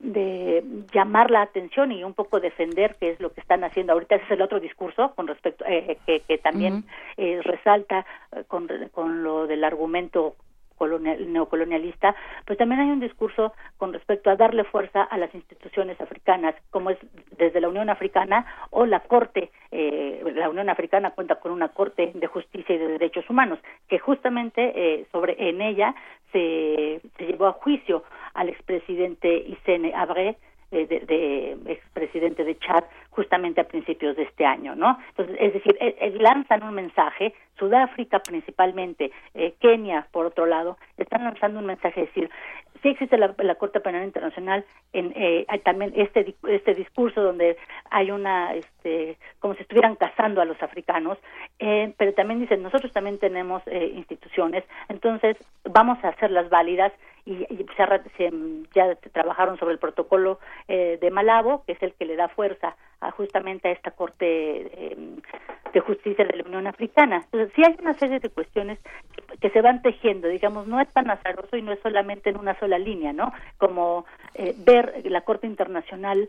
de, llamar la atención y un poco defender qué es lo que están haciendo ahorita. Ese es el otro discurso con respecto, eh, que, que también resalta con, con lo del argumento neocolonialista, pues también hay un discurso con respecto a darle fuerza a las instituciones africanas, como es desde la Unión Africana o la Corte, eh, la Unión Africana cuenta con una Corte de Justicia y de Derechos Humanos, que justamente eh, sobre en ella se, se llevó a juicio al expresidente Isene Abré, eh, de, de, expresidente de Chad justamente a principios de este año, ¿no? Entonces, es decir, eh, eh, lanzan un mensaje, Sudáfrica principalmente, Kenia por otro lado, están lanzando un mensaje, es decir, sí existe la, Corte Penal Internacional, en, hay también este este discurso donde hay una, este, como si estuvieran cazando a los africanos, pero también dicen nosotros también tenemos instituciones, entonces vamos a hacerlas válidas y, se, ya trabajaron sobre el protocolo eh, de Malabo, que es el que le da fuerza a, justamente a esta Corte eh, de Justicia de la Unión Africana. Entonces, sí hay una serie de cuestiones que, se van tejiendo, digamos, no es tan azaroso y no es solamente en una sola línea, ¿no? Como eh, ver la Corte Internacional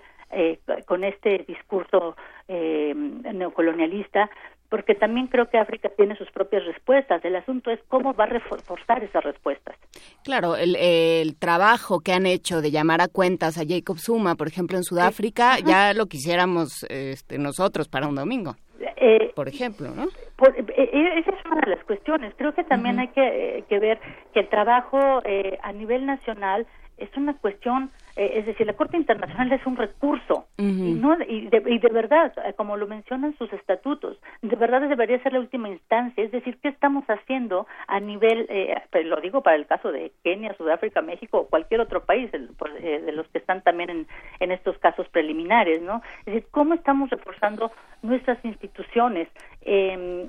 con este discurso neocolonialista, porque también creo que África tiene sus propias respuestas. El asunto es cómo va a reforzar esas respuestas. Claro, el, trabajo que han hecho de llamar a cuentas a Jacob Zuma, por ejemplo, en Sudáfrica, ya lo quisiéramos este, nosotros para un domingo. Eh, por ejemplo, ¿no? Eh, eh, esa es una de las cuestiones. Creo que también hay que, que, ver que el trabajo a nivel nacional es una cuestión eh, es decir, la Corte Internacional es un recurso y, no, y, de, verdad, eh, como lo mencionan sus estatutos, de verdad debería ser la última instancia, es decir, ¿qué estamos haciendo a nivel, eh, lo digo para el caso de Kenia, Sudáfrica, México o cualquier otro país de los que están también en, en estos casos preliminares, ¿no? Es decir, ¿cómo estamos reforzando nuestras instituciones em,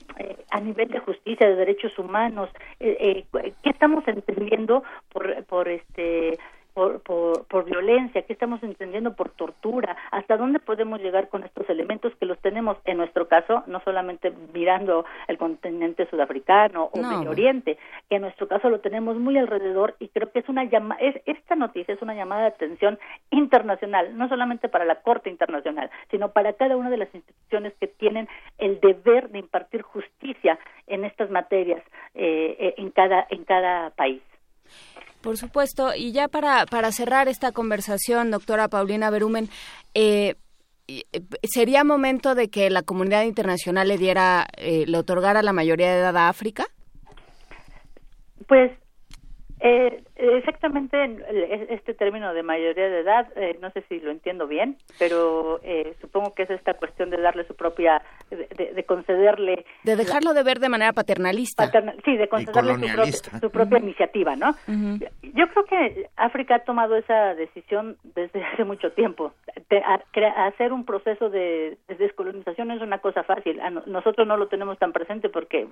a nivel de justicia, de derechos humanos? ¿Qué estamos entendiendo por, por este por, por, violencia, qué estamos entendiendo por tortura, hasta dónde podemos llegar con estos elementos que los tenemos en nuestro caso, no solamente mirando el continente sudafricano o Medio Oriente, que en nuestro caso lo tenemos muy alrededor y creo que es una llama, es, esta noticia es una llamada de atención internacional, no solamente para la Corte Internacional, sino para cada una de las instituciones que tienen el deber de impartir justicia en estas materias eh, eh en cada en cada país. Por supuesto. Y ya para, para cerrar esta conversación, doctora Paulina Berumen, eh, eh, ¿sería momento de que la comunidad internacional le diera, eh, le otorgara la mayoría de edad a África? Pues eh, exactamente este término de mayoría de edad, eh, no sé si lo entiendo bien, pero eh, supongo que es esta cuestión de darle su propia, de, concederle... De dejarlo de ver de manera paternalista. sí, de concederle su, propia iniciativa, ¿no? Yo creo que África ha tomado esa decisión desde hace mucho tiempo. hacer un proceso de, descolonización es una cosa fácil. nosotros no lo tenemos tan presente porque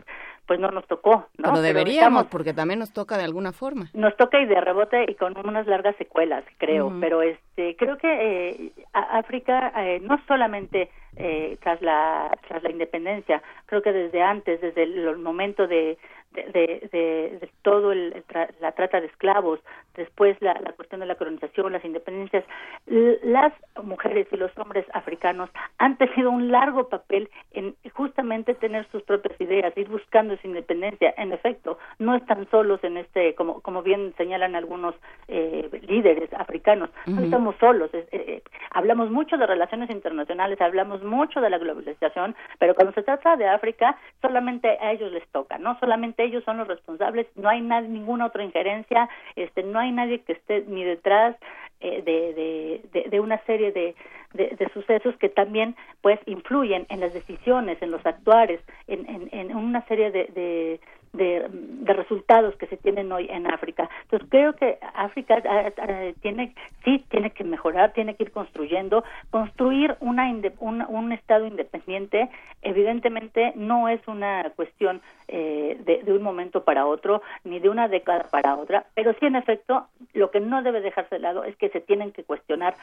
pues no nos tocó, ¿no? Pero deberíamos, porque también nos toca de alguna forma. Nos toca y de rebote y con unas largas secuelas, creo. Pero este, creo que eh, África eh, no solamente eh, tras la tras la independencia, creo que desde antes, desde el momento de de, de, todo el, la trata de esclavos, después la, la, cuestión de la colonización, las independencias, las mujeres y los hombres africanos han tenido un largo papel en justamente tener sus propias ideas, ir buscando su independencia. En efecto, no están solos en este, como, como bien señalan algunos eh, líderes africanos, no estamos solos. Eh, eh, hablamos mucho de relaciones internacionales, hablamos mucho de la globalización, pero cuando se trata de África, solamente a ellos les toca, ¿no? Solamente ellos son los responsables, no hay ninguna otra injerencia, este, no hay nadie que esté ni detrás de, de, de, una serie de, de, sucesos que también pues influyen en las decisiones, en los actuares, en, en, en una serie de, de, de, resultados que se tienen hoy en África. Entonces creo que África ah, ah, tiene sí tiene que mejorar, tiene que ir construyendo, construir una, un, un estado independiente. Evidentemente no es una cuestión eh, de, de, un momento para otro ni de una década para otra, pero sí en efecto lo que no debe dejarse de lado es que se tienen que cuestionar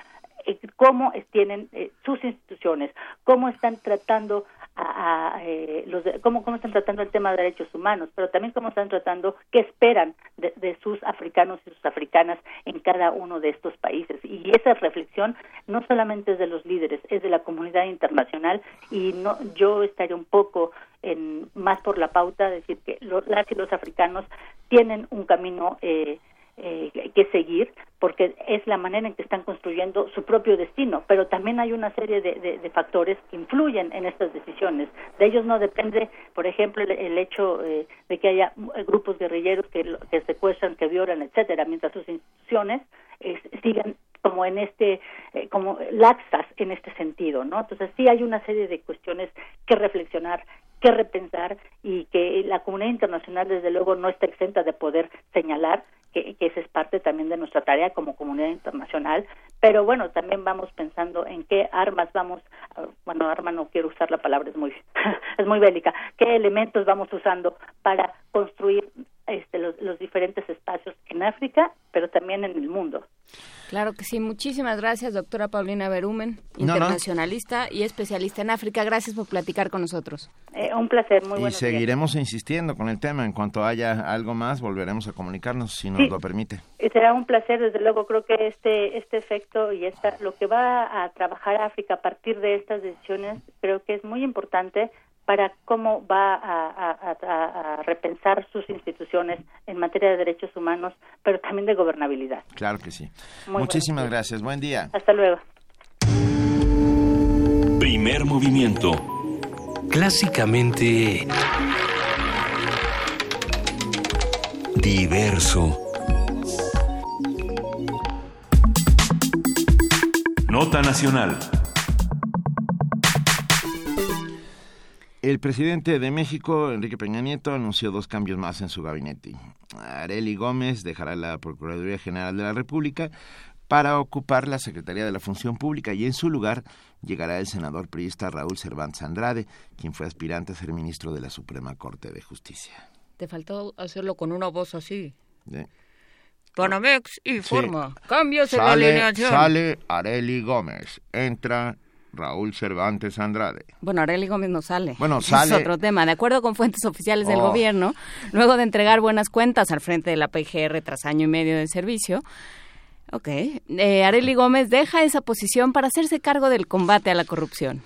eh, cómo tienen eh, sus instituciones, cómo están tratando a, eh, los cómo, cómo están tratando el tema de derechos humanos, pero también cómo están tratando, qué esperan de, sus africanos y sus africanas en cada uno de estos países. Y esa reflexión no solamente es de los líderes, es de la comunidad internacional y no yo estaría un poco en, más por la pauta, decir que las y los africanos tienen un camino eh, eh, que seguir porque es la manera en que están construyendo su propio destino, pero también hay una serie de, factores que influyen en estas decisiones. De ellos no depende, por ejemplo, el, hecho eh, de que haya grupos guerrilleros que, que secuestran, que violan, etcétera, mientras sus instituciones eh, sigan como en este como laxas en este sentido no entonces sí hay una serie de cuestiones que reflexionar que repensar y que la comunidad internacional desde luego no está exenta de poder señalar que, que esa es parte también de nuestra tarea como comunidad internacional, pero bueno, también vamos pensando en qué armas vamos, bueno, arma no quiero usar la palabra, es muy, es muy bélica, qué elementos vamos usando para construir este, los, los diferentes espacios en África, pero también en el mundo. Claro que sí. Muchísimas gracias, doctora Paulina Berumen, internacionalista y especialista en África. Gracias por platicar con nosotros. Eh, un placer, muy Y seguiremos insistiendo con el tema. En cuanto haya algo más, volveremos a comunicarnos, si nos lo permite. Y será un placer, desde luego. Creo que este, este efecto y esta, lo que va a trabajar África a partir de estas decisiones, creo que es muy importante para cómo va a, repensar sus instituciones en materia de derechos humanos, pero también de gobernabilidad. Claro que sí. Muchísimas gracias. Buen día. Hasta luego. Primer movimiento. Clásicamente... Diverso. Nota Nacional. El presidente de México, Enrique Peña Nieto, anunció dos cambios más en su gabinete. Areli Gómez dejará la Procuraduría General de la República para ocupar la Secretaría de la Función Pública y en su lugar llegará el senador priista Raúl Cervantes Andrade, quien fue aspirante a ser ministro de la Suprema Corte de Justicia. Te faltó hacerlo con una voz así. Panamex informa. Cambios en la alineación. Sale Areli Gómez. Entra Raúl Cervantes Andrade. Bueno, Arely Gómez no sale. Bueno, sale. Es otro tema. De acuerdo con fuentes oficiales del oh. gobierno, luego de entregar buenas cuentas al frente de la PGR tras año y medio de servicio, ok, eh, Arely Gómez deja esa posición para hacerse cargo del combate a la corrupción.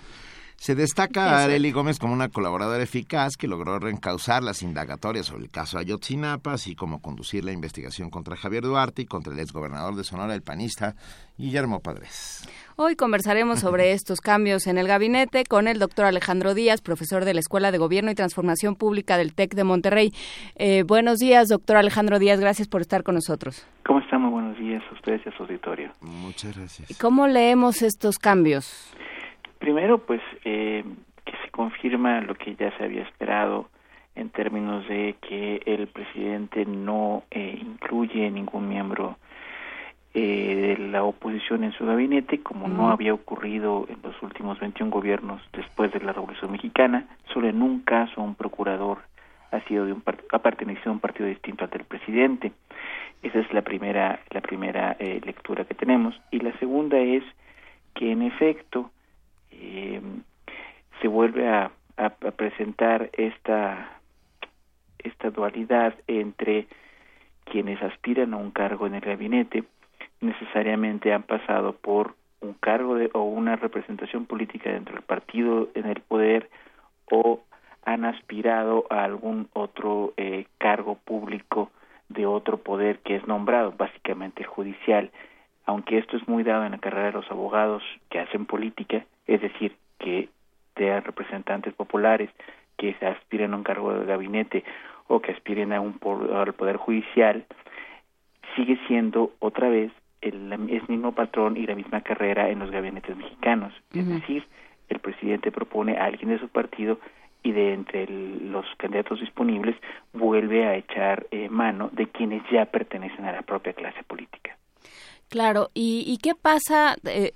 Se destaca a Arely Gómez como una colaboradora eficaz que logró reencauzar las indagatorias sobre el caso Ayotzinapa, así como conducir la investigación contra Javier Duarte y contra el exgobernador de Sonora, el panista Guillermo Padres. Hoy conversaremos sobre estos cambios en el gabinete con el doctor Alejandro Díaz, profesor de la Escuela de Gobierno y Transformación Pública del TEC de Monterrey. Eh, buenos días, doctor Alejandro Díaz, gracias por estar con nosotros. ¿Cómo están? Muy buenos días a ustedes y a su auditorio. Muchas gracias. ¿Cómo leemos estos cambios? Primero, pues eh, que se confirma lo que ya se había esperado en términos de que el presidente no eh, incluye ningún miembro eh, de la oposición en su gabinete, como no había ocurrido en los últimos 21 gobiernos después de la Revolución Mexicana. Solo en un caso un procurador ha sido de un ha pertenecido a un partido distinto al del presidente. Esa es la primera la primera lectura que tenemos y la segunda es que en efecto eh, se vuelve a, presentar esta esta dualidad entre quienes aspiran a un cargo en el gabinete necesariamente han pasado por un cargo de, o una representación política dentro del partido en el poder o han aspirado a algún otro eh, cargo público de otro poder que es nombrado, básicamente el judicial. Aunque esto es muy dado en la carrera de los abogados que hacen política, es decir, que sean representantes populares que se aspiren a un cargo de gabinete o que aspiren a un al poder judicial, sigue siendo otra vez el, el mismo patrón y la misma carrera en los gabinetes mexicanos. Es decir, el presidente propone a alguien de su partido y de entre los candidatos disponibles vuelve a echar eh, mano de quienes ya pertenecen a la propia clase política. Claro, ¿y, y qué pasa? Eh,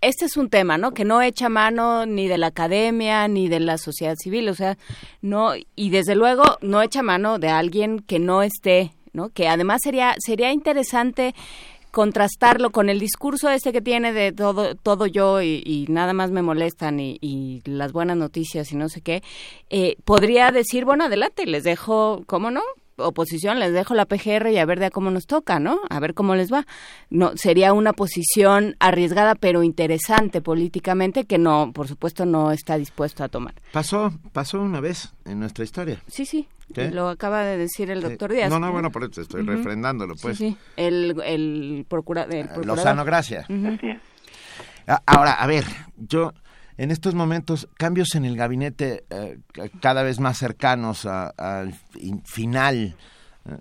este es un tema, ¿no? Que no echa mano ni de la academia ni de la sociedad civil, o sea, no y desde luego no echa mano de alguien que no esté, ¿no? Que además sería sería interesante contrastarlo con el discurso este que tiene de todo todo yo y, nada más me molestan y, las buenas noticias y no sé qué, eh, podría decir, bueno, adelante, les dejo, ¿cómo no? Oposición, les dejo la PGR y a ver de cómo nos toca, ¿no? A ver cómo les va. No sería una posición arriesgada pero interesante políticamente que no, por supuesto, no está dispuesto a tomar. Pasó, pasó una vez en nuestra historia. Sí, sí. Lo acaba de decir el doctor Díaz. No, no, bueno, por eso estoy refrendándolo, pues. Sí, El, el, procura, Lozano, gracias. Ahora, a ver, yo en estos momentos cambios en el gabinete eh, cada vez más cercanos al final. Eh,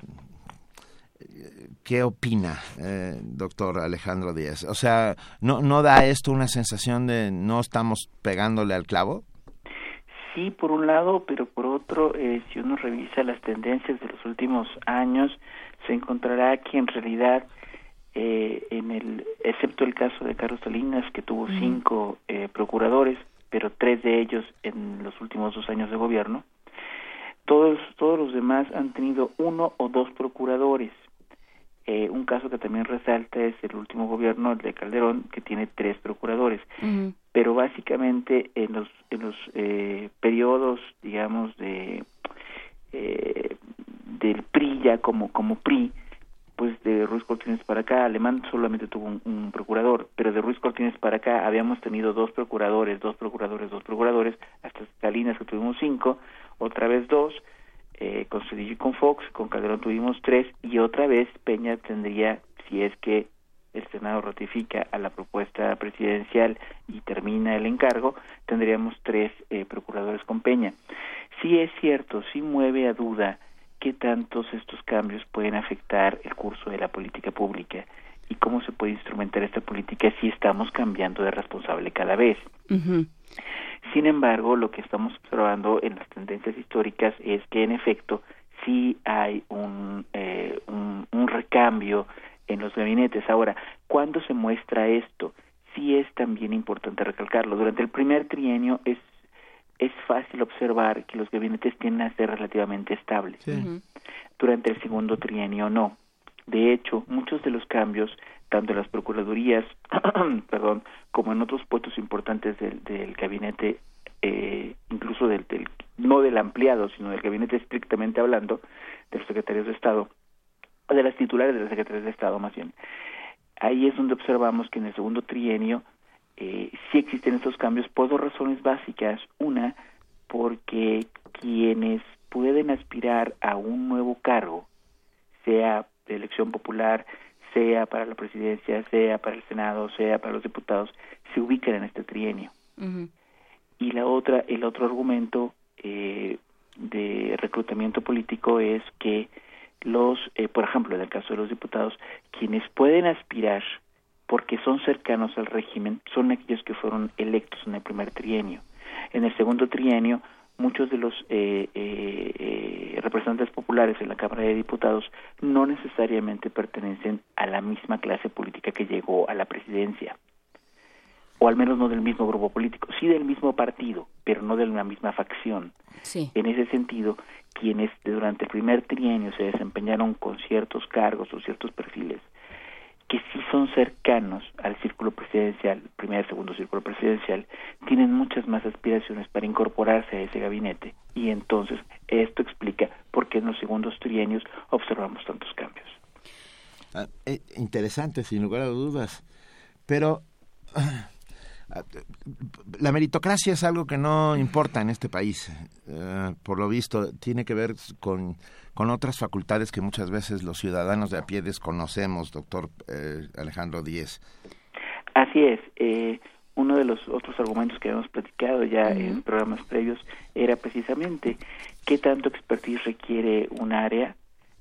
¿Qué opina, eh, doctor Alejandro Díaz? O sea, ¿no, ¿no da esto una sensación de no estamos pegándole al clavo? Sí, por un lado, pero por otro, si uno revisa las tendencias de los últimos años, se encontrará que en realidad eh, en el excepto el caso de Carlos Salinas que tuvo cinco eh, procuradores pero tres de ellos en los últimos dos años de gobierno todos todos los demás han tenido uno o dos procuradores. Eh, un caso que también resalta es el último gobierno el de Calderón que tiene tres procuradores. Pero básicamente en los en los eh, periodos digamos de eh, del PRI ya como como PRI pues de Ruiz Cortines para acá, Alemán solamente tuvo un, procurador, pero de Ruiz Cortines para acá habíamos tenido dos procuradores, dos procuradores, dos procuradores, hasta Salinas que tuvimos cinco, otra vez dos, eh, con Cedillo y con Fox, con Calderón tuvimos tres, y otra vez Peña tendría, si es que el Senado ratifica a la propuesta presidencial y termina el encargo, tendríamos tres eh, procuradores con Peña. Sí es cierto, sí mueve a duda qué tantos estos cambios pueden afectar el curso de la política pública y cómo se puede instrumentar esta política si estamos cambiando de responsable cada vez. Sin embargo, lo que estamos observando en las tendencias históricas es que en efecto sí hay un, eh, un, un recambio en los gabinetes. Ahora, ¿cuándo se muestra esto? Sí es también importante recalcarlo. Durante el primer trienio es es fácil observar que los gabinetes tienden a ser relativamente estables. Durante el segundo trienio no. De hecho, muchos de los cambios, tanto en las procuradurías, perdón, como en otros puestos importantes del, del gabinete, eh, incluso del, del, no del ampliado, sino del gabinete estrictamente hablando, de los secretarios de Estado, o de las titulares de las secretarias de Estado más bien. Ahí es donde observamos que en el segundo trienio eh, sí existen estos cambios por dos razones básicas. Una, porque quienes pueden aspirar a un nuevo cargo, sea de elección popular, sea para la presidencia, sea para el Senado, sea para los diputados, se ubican en este trienio. Y la otra, el otro argumento eh, de reclutamiento político es que los, eh, por ejemplo, en el caso de los diputados, quienes pueden aspirar porque son cercanos al régimen, son aquellos que fueron electos en el primer trienio. En el segundo trienio, muchos de los eh, eh, representantes populares en la Cámara de Diputados no necesariamente pertenecen a la misma clase política que llegó a la presidencia, o al menos no del mismo grupo político, sí del mismo partido, pero no de la misma facción. En ese sentido, quienes durante el primer trienio se desempeñaron con ciertos cargos o ciertos perfiles, que sí son cercanos al círculo presidencial, primer, segundo círculo presidencial, tienen muchas más aspiraciones para incorporarse a ese gabinete. Y entonces esto explica por qué en los segundos trienios observamos tantos cambios. Ah, eh, interesante, sin lugar a dudas. Pero la meritocracia es algo que no importa en este país, eh, por lo visto, tiene que ver con, con otras facultades que muchas veces los ciudadanos de a pie desconocemos, doctor eh, Alejandro Díez. Así es. Eh, uno de los otros argumentos que habíamos platicado ya en programas previos era precisamente qué tanto expertise requiere un área.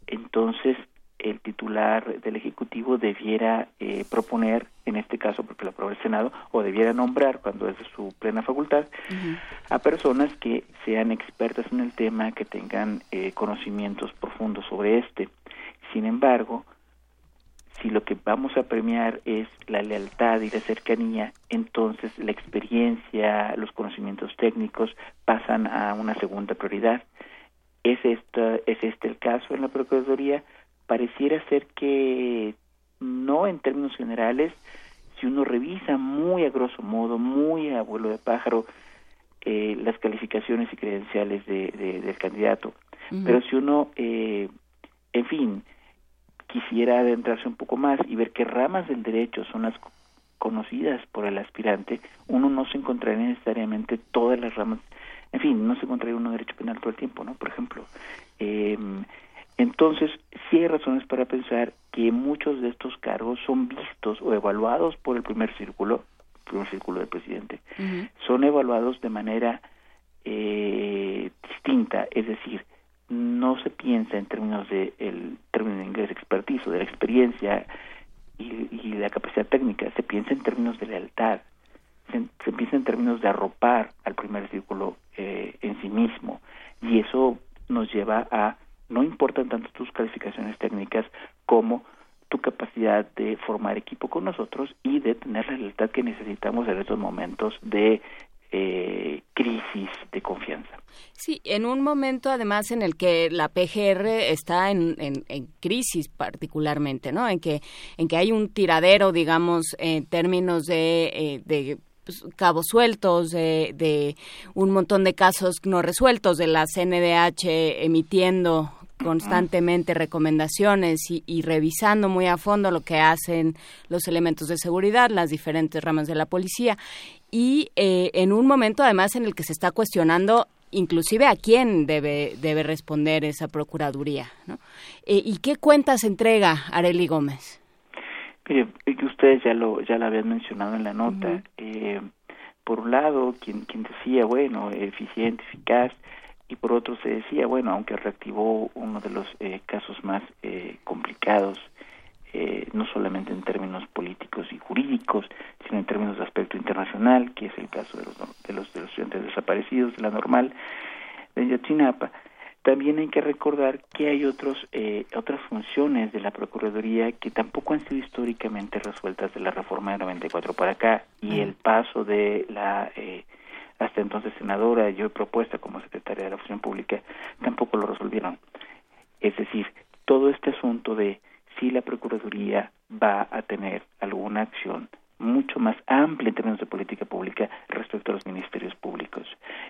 Entonces, el titular del Ejecutivo debiera eh, proponer, en este caso porque lo aprobó el Senado, o debiera nombrar, cuando es de su plena facultad, a personas que sean expertas en el tema, que tengan eh, conocimientos profundos sobre este. Sin embargo, si lo que vamos a premiar es la lealtad y la cercanía, entonces la experiencia, los conocimientos técnicos pasan a una segunda prioridad. ¿Es, esta, ¿Es este el caso en la Procuraduría? Pareciera ser que no en términos generales, si uno revisa muy a grosso modo, muy a vuelo de pájaro, eh, las calificaciones y credenciales de, del candidato. Pero si uno, eh, en fin, quisiera adentrarse un poco más y ver qué ramas del derecho son las conocidas por el aspirante, uno no se encontraría necesariamente todas las ramas, en fin, no se encontraría uno derecho penal todo el tiempo, ¿no? Por ejemplo, eh, entonces, sí hay razones para pensar que muchos de estos cargos son vistos o evaluados por el primer círculo, primer círculo del presidente, son evaluados de manera eh, distinta, es decir, no se piensa en términos de el término en inglés expertise de la experiencia y, y, la capacidad técnica, se piensa en términos de lealtad, se, se piensa en términos de arropar al primer círculo eh, en sí mismo. Y eso nos lleva a no importan tanto tus calificaciones técnicas como tu capacidad de formar equipo con nosotros y de tener la lealtad que necesitamos en estos momentos de eh, crisis de confianza. Sí, en un momento además en el que la PGR está en, en, crisis particularmente, ¿no? En que, en que hay un tiradero, digamos, en términos de, eh, de pues, cabos sueltos, de, un montón de casos no resueltos, de la CNDH emitiendo constantemente recomendaciones y, revisando muy a fondo lo que hacen los elementos de seguridad, las diferentes ramas de la policía y eh, en un momento además en el que se está cuestionando inclusive a quién debe, debe responder esa procuraduría. Eh, ¿Y qué cuentas entrega Areli Gómez? Que ustedes ya lo, ya lo habían mencionado en la nota. eh, por un lado, quien, quien decía, bueno, eficiente, eficaz, y por otro se decía, bueno, aunque reactivó uno de los eh, casos más eh, complicados, eh, no solamente en términos políticos y jurídicos, sino en términos de aspecto internacional, que es el caso de los, de los, de los estudiantes desaparecidos, de la normal de Yotzinapa. También hay que recordar que hay otros, eh, otras funciones de la Procuraduría que tampoco han sido históricamente resueltas de la reforma de 94 para acá y el paso de la eh, hasta entonces senadora, yo he propuesta como secretaria de la Función Pública, tampoco lo resolvieron. Es decir, todo este asunto de si la Procuraduría va a tener alguna acción mucho más amplia en términos de política pública respecto a los ministerios públicos.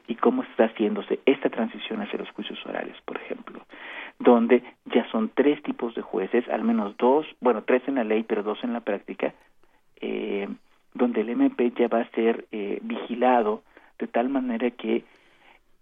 Y cómo está haciéndose esta transición hacia los juicios orales, por ejemplo, donde ya son tres tipos de jueces, al menos dos, bueno, tres en la ley, pero dos en la práctica, eh, donde el MP ya va a ser eh, vigilado de tal manera que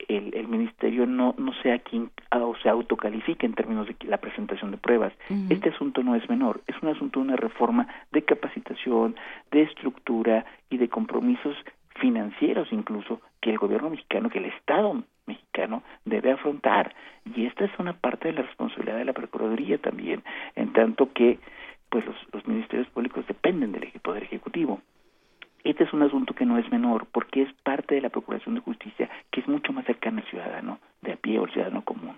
el, el ministerio no, no sea quien o se autocalifique en términos de la presentación de pruebas. Este asunto no es menor, es un asunto de una reforma de capacitación, de estructura y de compromisos financieros incluso que el gobierno mexicano, que el Estado mexicano debe afrontar. Y esta es una parte de la responsabilidad de la Procuraduría también, en tanto que pues los, los ministerios públicos dependen del Poder Ejecutivo. Este es un asunto que no es menor porque es parte de la Procuración de Justicia que es mucho más cercana al ciudadano de a pie o al ciudadano común.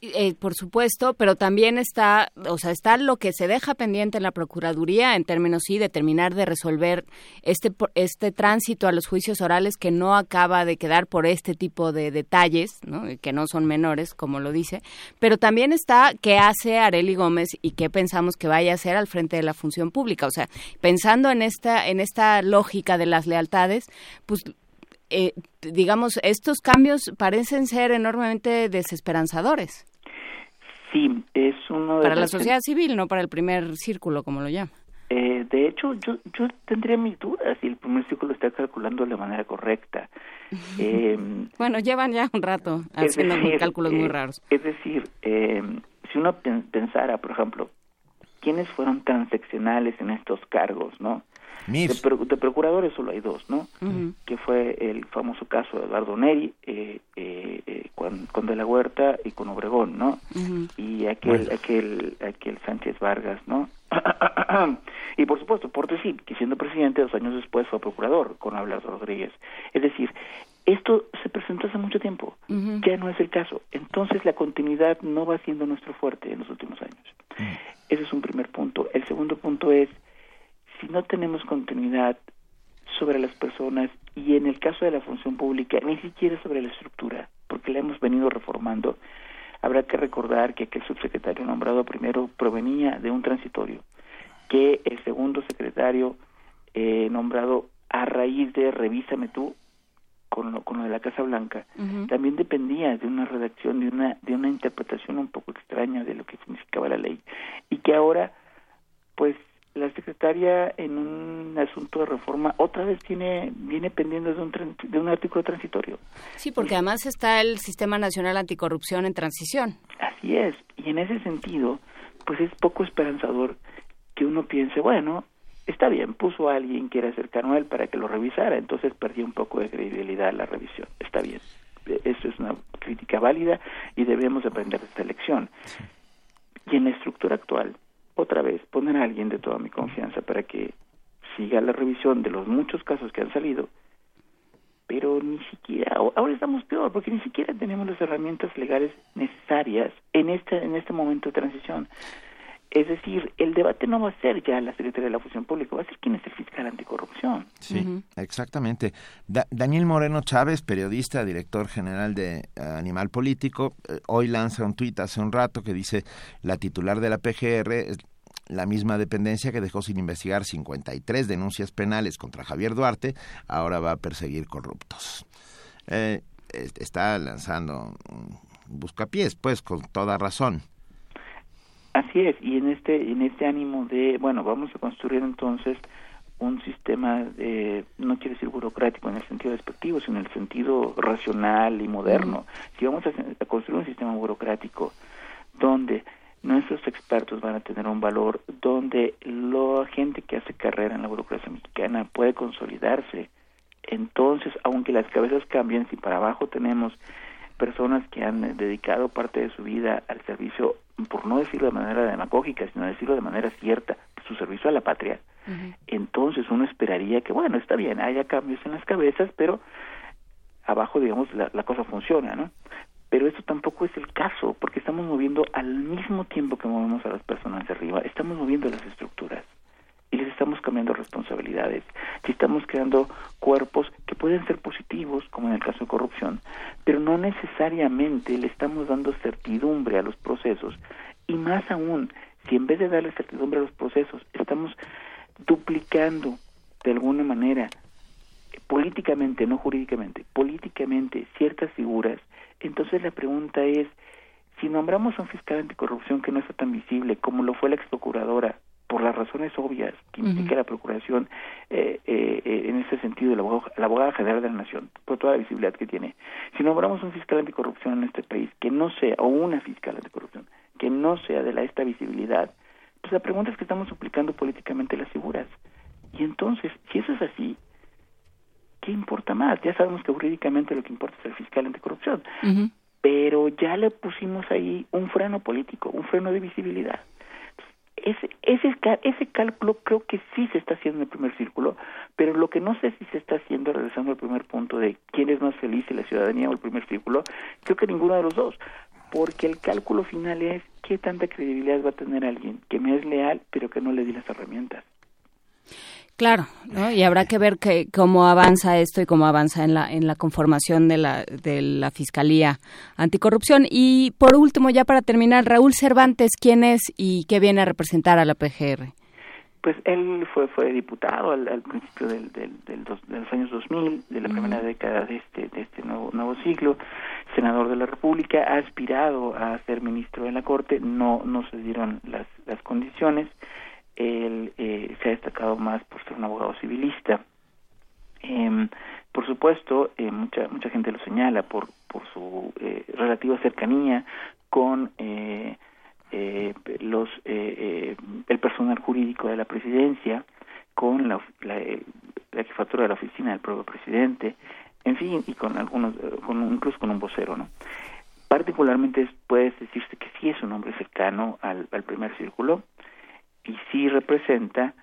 Eh, por supuesto, pero también está, o sea, está lo que se deja pendiente en la Procuraduría en términos, sí, de terminar de resolver este, este tránsito a los juicios orales que no acaba de quedar por este tipo de detalles, ¿no? que no son menores, como lo dice, pero también está qué hace Areli Gómez y qué pensamos que vaya a hacer al frente de la función pública. O sea, pensando en esta, en esta lógica de las lealtades, pues eh, digamos, estos cambios parecen ser enormemente desesperanzadores. Sí, es uno de Para la sociedad civil, no para el primer círculo, como lo llama. Eh, de hecho, yo, yo tendría mis dudas si el primer ciclo lo está calculando de la manera correcta. Eh, bueno, llevan ya un rato haciendo cálculos muy eh, raros. Es decir, eh, si uno pen- pensara, por ejemplo, quiénes fueron transeccionales en estos cargos, ¿no? De, pro- de procuradores solo hay dos, ¿no? Que fue el famoso caso de Eduardo Neri eh, eh, eh, con, con De la Huerta y con Obregón, ¿no? Y aquel, Bueno. aquel, aquel Sánchez Vargas, ¿no? y por supuesto, Portesil, que siendo presidente dos años después fue procurador con Abelardo Rodríguez. Es decir, esto se presentó hace mucho tiempo, ya no es el caso. Entonces la continuidad no va siendo nuestro fuerte en los últimos años. Ese es un primer punto. El segundo punto es, si no tenemos continuidad sobre las personas y en el caso de la función pública, ni siquiera sobre la estructura, porque la hemos venido reformando, habrá que recordar que aquel subsecretario nombrado primero provenía de un transitorio, que el segundo secretario eh, nombrado a raíz de Revísame tú, con lo, con lo de la Casa Blanca, también dependía de una redacción, de una, de una interpretación un poco extraña de lo que significaba la ley. Y que ahora, pues, la secretaria en un asunto de reforma otra vez tiene viene pendiendo de un, de un artículo transitorio. Sí, porque además está el Sistema Nacional Anticorrupción en transición. Así es. Y en ese sentido, pues es poco esperanzador que uno piense, bueno, está bien, puso a alguien que era cercano a él para que lo revisara, entonces perdió un poco de credibilidad la revisión. Está bien. Eso es una crítica válida y debemos aprender de esta lección. Y en la estructura actual, otra vez, poner a alguien de toda mi confianza para que siga la revisión de los muchos casos que han salido, pero ni siquiera, ahora estamos peor, porque ni siquiera tenemos las herramientas legales necesarias en este, en este momento de transición. Es decir, el debate no va a ser ya la Secretaría de la Función Pública, va a ser quién es el fiscal anticorrupción. Sí, exactamente. Da- Daniel Moreno Chávez, periodista, director general de eh, Animal Político, eh, hoy lanza un tuit hace un rato que dice la titular de la PGR es la misma dependencia que dejó sin investigar 53 denuncias penales contra Javier Duarte, ahora va a perseguir corruptos. Eh, es- está lanzando un buscapiés, pues, con toda razón. Así es, y en este, en este ánimo de, bueno, vamos a construir entonces un sistema, de, no quiero decir burocrático en el sentido despectivo, sino en el sentido racional y moderno. Si vamos a, a construir un sistema burocrático donde nuestros expertos van a tener un valor, donde la gente que hace carrera en la burocracia mexicana puede consolidarse, entonces, aunque las cabezas cambien, si para abajo tenemos personas que han eh, dedicado parte de su vida al servicio, por no decirlo de manera demagógica, sino decirlo de manera cierta, su servicio a la patria, entonces uno esperaría que, bueno, está bien, haya cambios en las cabezas, pero abajo, digamos, la, la cosa funciona, ¿no? Pero eso tampoco es el caso, porque estamos moviendo al mismo tiempo que movemos a las personas de arriba, estamos moviendo las estructuras y les estamos cambiando responsabilidades. Si estamos creando cuerpos que pueden ser positivos, como en el caso de corrupción, pero no necesariamente le estamos dando certidumbre a los procesos y más aún, si en vez de darle certidumbre a los procesos, estamos duplicando de alguna manera políticamente, no jurídicamente, políticamente ciertas figuras, entonces la pregunta es, si nombramos a un fiscal anticorrupción que no está tan visible como lo fue la ex procuradora, por las razones obvias que implica la procuración eh, eh, eh, en ese sentido, la abogada, la abogada general de la nación, por toda la visibilidad que tiene, si nombramos un fiscal anticorrupción en este país que no sea, o una fiscal anticorrupción, que no sea de la esta visibilidad, pues la pregunta es que estamos suplicando políticamente las figuras. Y entonces, si eso es así, ¿qué importa más? Ya sabemos que jurídicamente lo que importa es el fiscal anticorrupción, pero ya le pusimos ahí un freno político, un freno de visibilidad. Ese, ese, ese cálculo creo que sí se está haciendo en el primer círculo, pero lo que no sé si se está haciendo, regresando al primer punto de quién es más feliz, si la ciudadanía o el primer círculo, creo que ninguno de los dos, porque el cálculo final es qué tanta credibilidad va a tener alguien que me es leal, pero que no le di las herramientas. Claro, ¿no? y habrá que ver que, cómo avanza esto y cómo avanza en la, en la conformación de la, de la Fiscalía Anticorrupción. Y por último, ya para terminar, Raúl Cervantes, ¿quién es y qué viene a representar a la PGR? Pues él fue fue diputado al, al principio del, del, del dos- de los años 2000, de la primera década de este de este nuevo nuevo siglo, senador de la República, ha aspirado a ser ministro de la Corte, no no se dieron las las condiciones. Él eh, se ha destacado más por ser un abogado civilista. Em, por supuesto, eh, mucha mucha gente lo señala por por su eh, relativa cercanía con eh, eh, los eh, el personal jurídico de la presidencia, con la, la, la jefatura de la oficina del propio presidente, en fin, y con algunos, con incluso con un vocero, ¿no? Particularmente puede decirse que sí es un hombre cercano al, al primer círculo y sí representa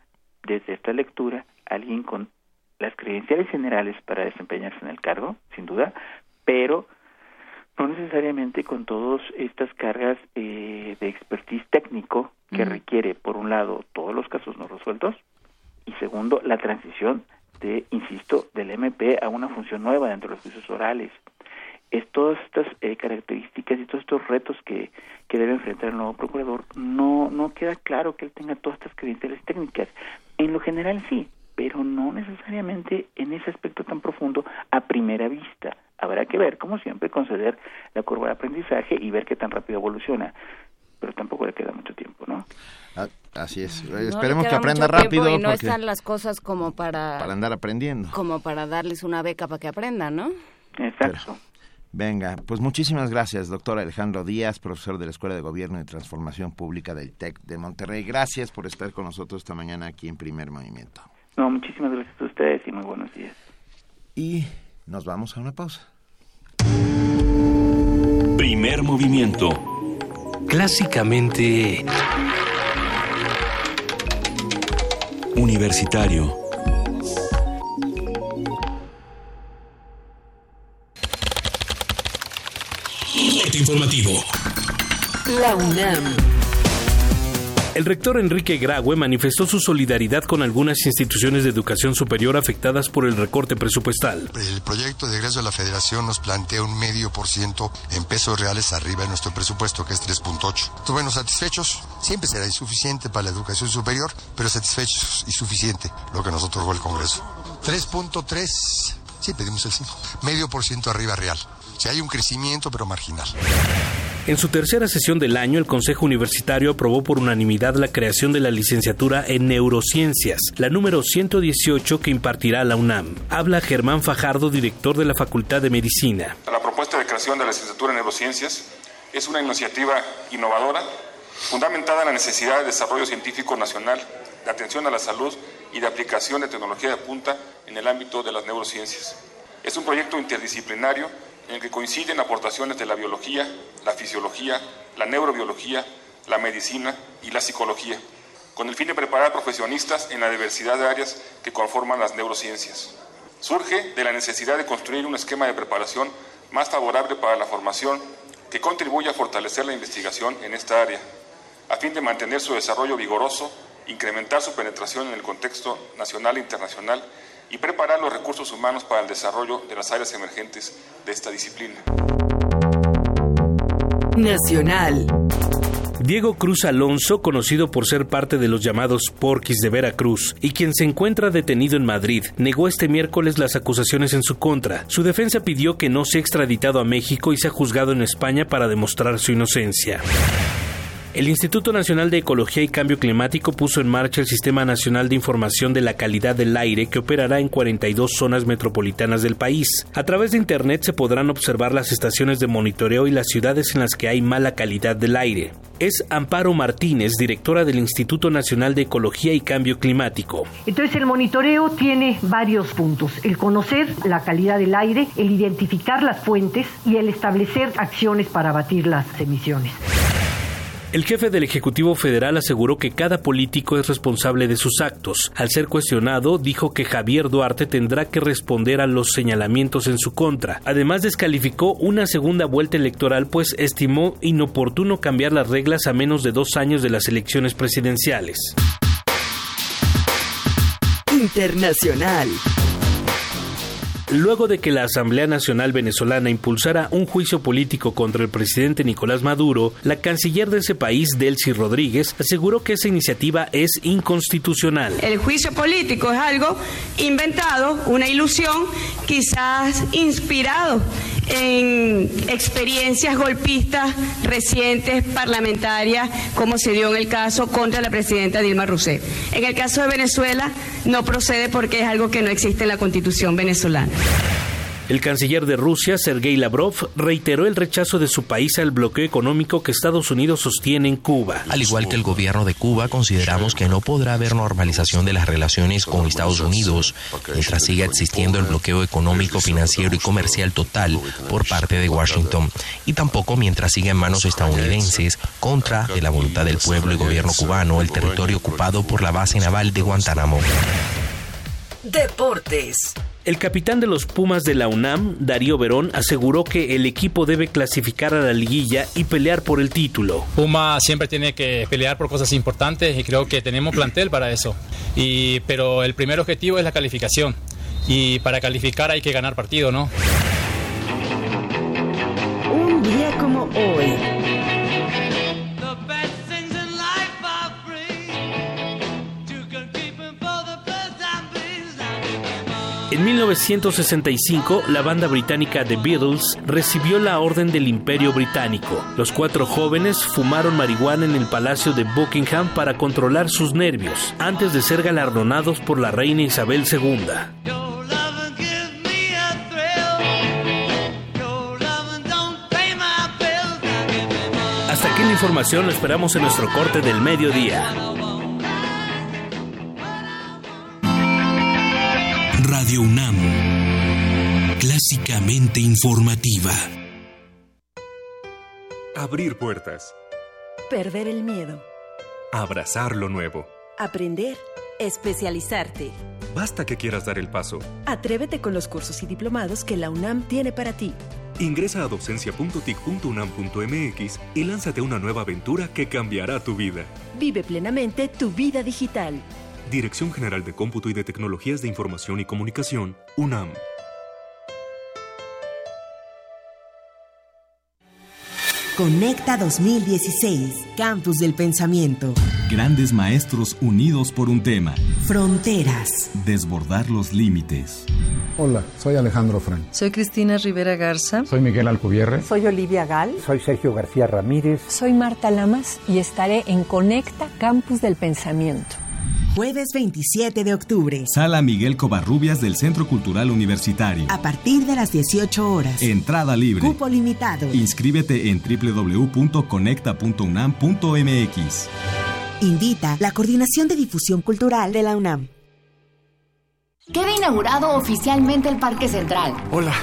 desde esta lectura alguien con las credenciales generales para desempeñarse en el cargo, sin duda, pero no necesariamente con todas estas cargas eh, de expertise técnico que requiere, por un lado, todos los casos no resueltos y segundo, la transición de, insisto, del MP a una función nueva dentro de los juicios orales. Es todas estas eh, características y todos estos retos que, que debe enfrentar el nuevo procurador, no, no queda claro que él tenga todas estas credenciales técnicas. En lo general sí, pero no necesariamente en ese aspecto tan profundo a primera vista. Habrá que ver, como siempre, conceder la curva de aprendizaje y ver qué tan rápido evoluciona. Pero tampoco le queda mucho tiempo, ¿no? Ah, Así es. No Esperemos que aprenda rápido Y no porque- están las cosas como para, para andar aprendiendo. como para darles una beca para que aprendan, ¿no? Exacto. Venga, pues muchísimas gracias, doctor Alejandro Díaz, profesor de la Escuela de Gobierno y Transformación Pública del TEC de Monterrey. Gracias por estar con nosotros esta mañana aquí en Primer Movimiento. No, muchísimas gracias a ustedes y muy buenos días. Y nos vamos a una pausa. Primer movimiento. Clásicamente... Universitario. Informativo. La UNAM. El rector Enrique Graue manifestó su solidaridad con algunas instituciones de educación superior afectadas por el recorte presupuestal. El proyecto de egreso de la federación nos plantea un medio por ciento en pesos reales arriba de nuestro presupuesto, que es 3.8. Entonces, bueno, satisfechos. Siempre será insuficiente para la educación superior, pero satisfechos y suficiente lo que nos otorgó el Congreso. 3.3, sí, pedimos el 5. Medio por ciento arriba real. Sea, hay un crecimiento, pero marginal. En su tercera sesión del año, el Consejo Universitario aprobó por unanimidad la creación de la licenciatura en Neurociencias, la número 118 que impartirá la UNAM. Habla Germán Fajardo, director de la Facultad de Medicina. La propuesta de creación de la licenciatura en neurociencias es una iniciativa innovadora, fundamentada en la necesidad de desarrollo científico nacional, de atención a la salud y de aplicación de tecnología de punta en el ámbito de las neurociencias. Es un proyecto interdisciplinario en el que coinciden aportaciones de la biología, la fisiología, la neurobiología, la medicina y la psicología, con el fin de preparar profesionistas en la diversidad de áreas que conforman las neurociencias. Surge de la necesidad de construir un esquema de preparación más favorable para la formación que contribuya a fortalecer la investigación en esta área, a fin de mantener su desarrollo vigoroso, incrementar su penetración en el contexto nacional e internacional y preparar los recursos humanos para el desarrollo de las áreas emergentes de esta disciplina. Nacional. Diego Cruz Alonso, conocido por ser parte de los llamados Porquis de Veracruz, y quien se encuentra detenido en Madrid, negó este miércoles las acusaciones en su contra. Su defensa pidió que no sea extraditado a México y sea juzgado en España para demostrar su inocencia. El Instituto Nacional de Ecología y Cambio Climático puso en marcha el Sistema Nacional de Información de la Calidad del Aire que operará en 42 zonas metropolitanas del país. A través de Internet se podrán observar las estaciones de monitoreo y las ciudades en las que hay mala calidad del aire. Es Amparo Martínez, directora del Instituto Nacional de Ecología y Cambio Climático. Entonces el monitoreo tiene varios puntos. El conocer la calidad del aire, el identificar las fuentes y el establecer acciones para abatir las emisiones. El jefe del Ejecutivo Federal aseguró que cada político es responsable de sus actos. Al ser cuestionado, dijo que Javier Duarte tendrá que responder a los señalamientos en su contra. Además, descalificó una segunda vuelta electoral, pues estimó inoportuno cambiar las reglas a menos de dos años de las elecciones presidenciales. Internacional. Luego de que la Asamblea Nacional Venezolana impulsara un juicio político contra el presidente Nicolás Maduro, la canciller de ese país, Delcy Rodríguez, aseguró que esa iniciativa es inconstitucional. El juicio político es algo inventado, una ilusión, quizás inspirado en experiencias golpistas recientes parlamentarias, como se dio en el caso contra la presidenta Dilma Rousseff. En el caso de Venezuela no procede porque es algo que no existe en la constitución venezolana. El canciller de Rusia, Sergei Lavrov, reiteró el rechazo de su país al bloqueo económico que Estados Unidos sostiene en Cuba. Al igual que el gobierno de Cuba, consideramos que no podrá haber normalización de las relaciones con Estados Unidos mientras siga existiendo el bloqueo económico, financiero y comercial total por parte de Washington, y tampoco mientras siga en manos estadounidenses contra de la voluntad del pueblo y gobierno cubano el territorio ocupado por la base naval de Guantánamo. Deportes. El capitán de los Pumas de la UNAM, Darío Verón, aseguró que el equipo debe clasificar a la liguilla y pelear por el título. Puma siempre tiene que pelear por cosas importantes y creo que tenemos plantel para eso. Y, pero el primer objetivo es la calificación. Y para calificar hay que ganar partido, ¿no? Un día como hoy. En 1965, la banda británica The Beatles recibió la Orden del Imperio Británico. Los cuatro jóvenes fumaron marihuana en el Palacio de Buckingham para controlar sus nervios, antes de ser galardonados por la reina Isabel II. Hasta aquí la información, lo esperamos en nuestro corte del mediodía. Radio UNAM, clásicamente informativa. Abrir puertas. Perder el miedo. Abrazar lo nuevo. Aprender. Especializarte. Basta que quieras dar el paso. Atrévete con los cursos y diplomados que la UNAM tiene para ti. Ingresa a docencia.tic.unam.mx y lánzate a una nueva aventura que cambiará tu vida. Vive plenamente tu vida digital. Dirección General de Cómputo y de Tecnologías de Información y Comunicación, UNAM. Conecta 2016, Campus del Pensamiento. Grandes maestros unidos por un tema. Fronteras. Desbordar los límites. Hola, soy Alejandro Frank. Soy Cristina Rivera Garza. Soy Miguel Alcubierre. Soy Olivia Gal. Soy Sergio García Ramírez. Soy Marta Lamas y estaré en Conecta Campus del Pensamiento. Jueves 27 de octubre. Sala Miguel Covarrubias del Centro Cultural Universitario. A partir de las 18 horas. Entrada libre. Cupo limitado. Inscríbete en www.conecta.unam.mx. Invita la Coordinación de Difusión Cultural de la UNAM. Queda inaugurado oficialmente el Parque Central. Hola,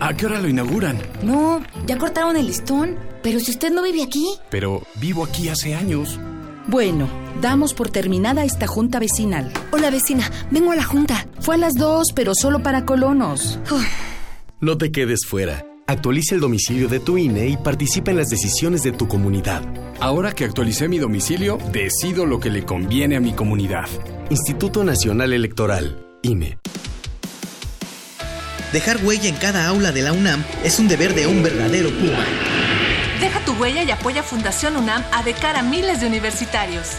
¿a qué hora lo inauguran? No, ya cortaron el listón. Pero si usted no vive aquí. Pero vivo aquí hace años. Bueno, damos por terminada esta junta vecinal. Hola vecina, vengo a la junta. Fue a las dos, pero solo para colonos. No te quedes fuera. Actualiza el domicilio de tu INE y participa en las decisiones de tu comunidad. Ahora que actualicé mi domicilio, decido lo que le conviene a mi comunidad. Instituto Nacional Electoral, INE. Dejar huella en cada aula de la UNAM es un deber de un verdadero Puma. Deja tu huella y apoya Fundación UNAM a de cara a miles de universitarios.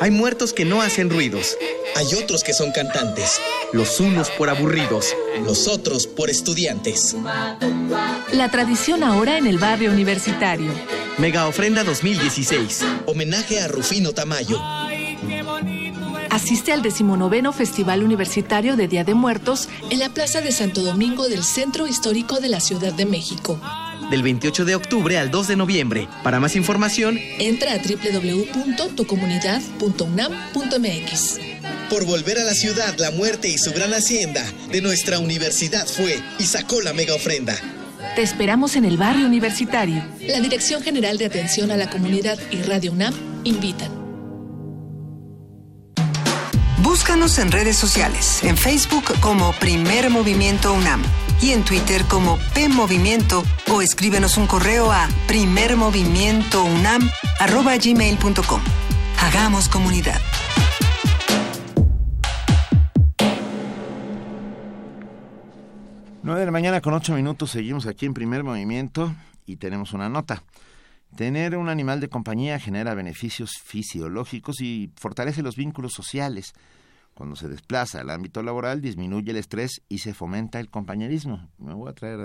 Hay muertos que no hacen ruidos. Hay otros que son cantantes. Los unos por aburridos, los otros por estudiantes. La tradición ahora en el barrio universitario. Mega Ofrenda 2016. Homenaje a Rufino Tamayo. Asiste al decimonoveno Festival Universitario de Día de Muertos en la Plaza de Santo Domingo del Centro Histórico de la Ciudad de México. Del 28 de octubre al 2 de noviembre. Para más información, entra a www.tucomunidad.unam.mx. Por volver a la ciudad, la muerte y su gran hacienda de nuestra universidad fue y sacó la mega ofrenda. Te esperamos en el barrio universitario. La Dirección General de Atención a la Comunidad y Radio UNAM invitan. Búscanos en redes sociales, en Facebook como Primer Movimiento UNAM y en Twitter como P Movimiento o escríbenos un correo a primermovimientounam@gmail.com. Hagamos comunidad. 9 de la mañana con 8 minutos seguimos aquí en primer movimiento y tenemos una nota. Tener un animal de compañía genera beneficios fisiológicos y fortalece los vínculos sociales. Cuando se desplaza al ámbito laboral disminuye el estrés y se fomenta el compañerismo. Me voy a traer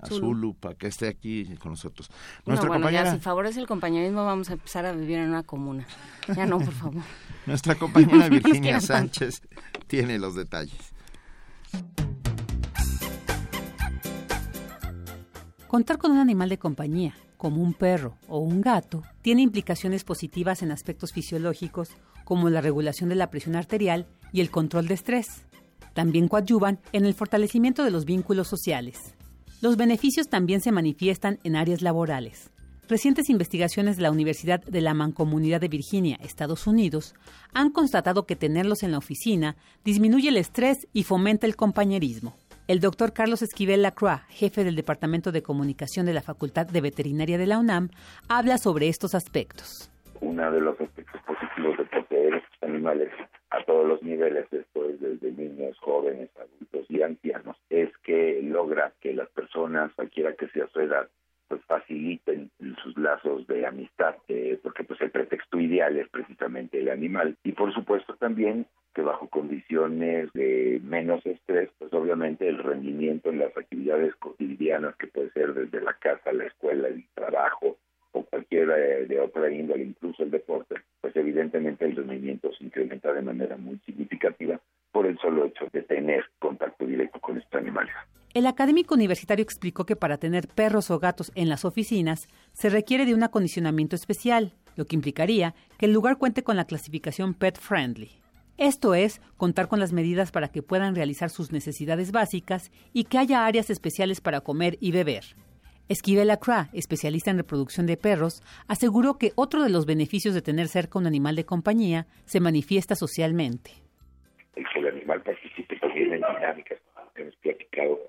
a, Zulu para que esté aquí con nosotros. Nuestra compañera... si favorece el compañerismo vamos a empezar a vivir en una comuna. Ya no, por favor. Nuestra compañera Virginia Sánchez tiene los detalles. Contar con un animal de compañía, como un perro o un gato, tiene implicaciones positivas en aspectos fisiológicos como la regulación de la presión arterial y el control de estrés. También coadyuvan en el fortalecimiento de los vínculos sociales. Los beneficios también se manifiestan en áreas laborales. Recientes investigaciones de la Universidad de la Mancomunidad de Virginia, Estados Unidos, han constatado que tenerlos en la oficina disminuye el estrés y fomenta el compañerismo. El doctor Carlos Esquivel Lacroix, jefe del Departamento de Comunicación de la Facultad de Veterinaria de la UNAM, habla sobre estos aspectos. Uno de los aspectos positivos de poseer estos animales a todos los niveles, después desde niños, jóvenes, adultos y ancianos, es que logra que las personas, cualquiera que sea su edad, pues faciliten sus lazos de amistad, eh, porque pues el pretexto ideal es precisamente el animal. Y por supuesto también que bajo condiciones de menos estrés, pues obviamente el rendimiento en las actividades cotidianas, que puede ser desde la casa, la escuela, el trabajo o cualquiera de otra índole, incluso el deporte, pues evidentemente el rendimiento se incrementa de manera muy significativa por el solo hecho de tener contacto directo con estos animales. El académico universitario explicó que para tener perros o gatos en las oficinas se requiere de un acondicionamiento especial, lo que implicaría que el lugar cuente con la clasificación Pet Friendly. Esto es, contar con las medidas para que puedan realizar sus necesidades básicas y que haya áreas especiales para comer y beber. Esquivel Lacroix, especialista en reproducción de perros, aseguró que otro de los beneficios de tener cerca un animal de compañía se manifiesta socialmente. El que el animal participe también en dinámicas que hemos platicado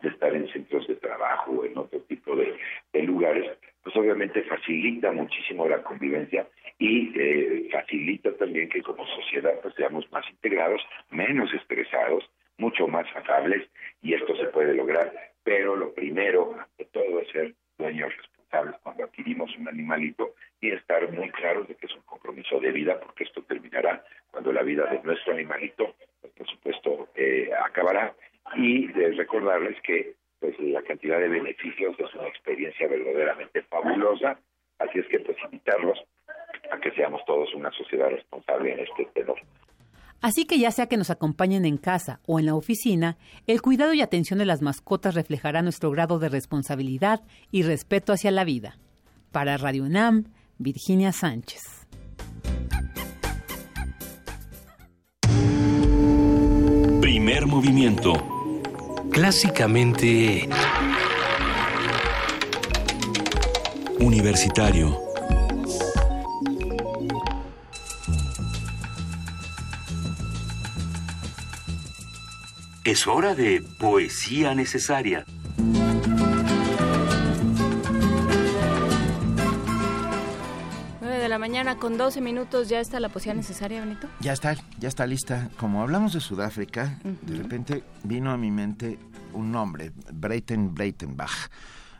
de estar en centros de trabajo o en otro tipo de, lugares, pues obviamente facilita muchísimo la convivencia y eh, facilita también que como sociedad pues seamos más integrados, menos estresados, mucho más afables y esto se puede lograr. Pero lo primero de todo es ser dueños responsables cuando adquirimos un animalito y estar muy claros de que es un compromiso de vida porque esto terminará cuando la vida de nuestro animalito, pues, por supuesto, eh, acabará y de recordarles que pues la cantidad de beneficios es una experiencia verdaderamente fabulosa, así es que pues invitarlos a que seamos todos una sociedad responsable en este tenor. Así que ya sea que nos acompañen en casa o en la oficina, el cuidado y atención de las mascotas reflejará nuestro grado de responsabilidad y respeto hacia la vida. Para Radio UNAM, Virginia Sánchez. Primer movimiento clásicamente universitario. Es hora de poesía necesaria. 9 de la mañana con 12 minutos ya está la poesía necesaria, Benito. Ya está, ya está lista. Como hablamos de Sudáfrica, de repente vino a mi mente un nombre, Breiten Breitenbach.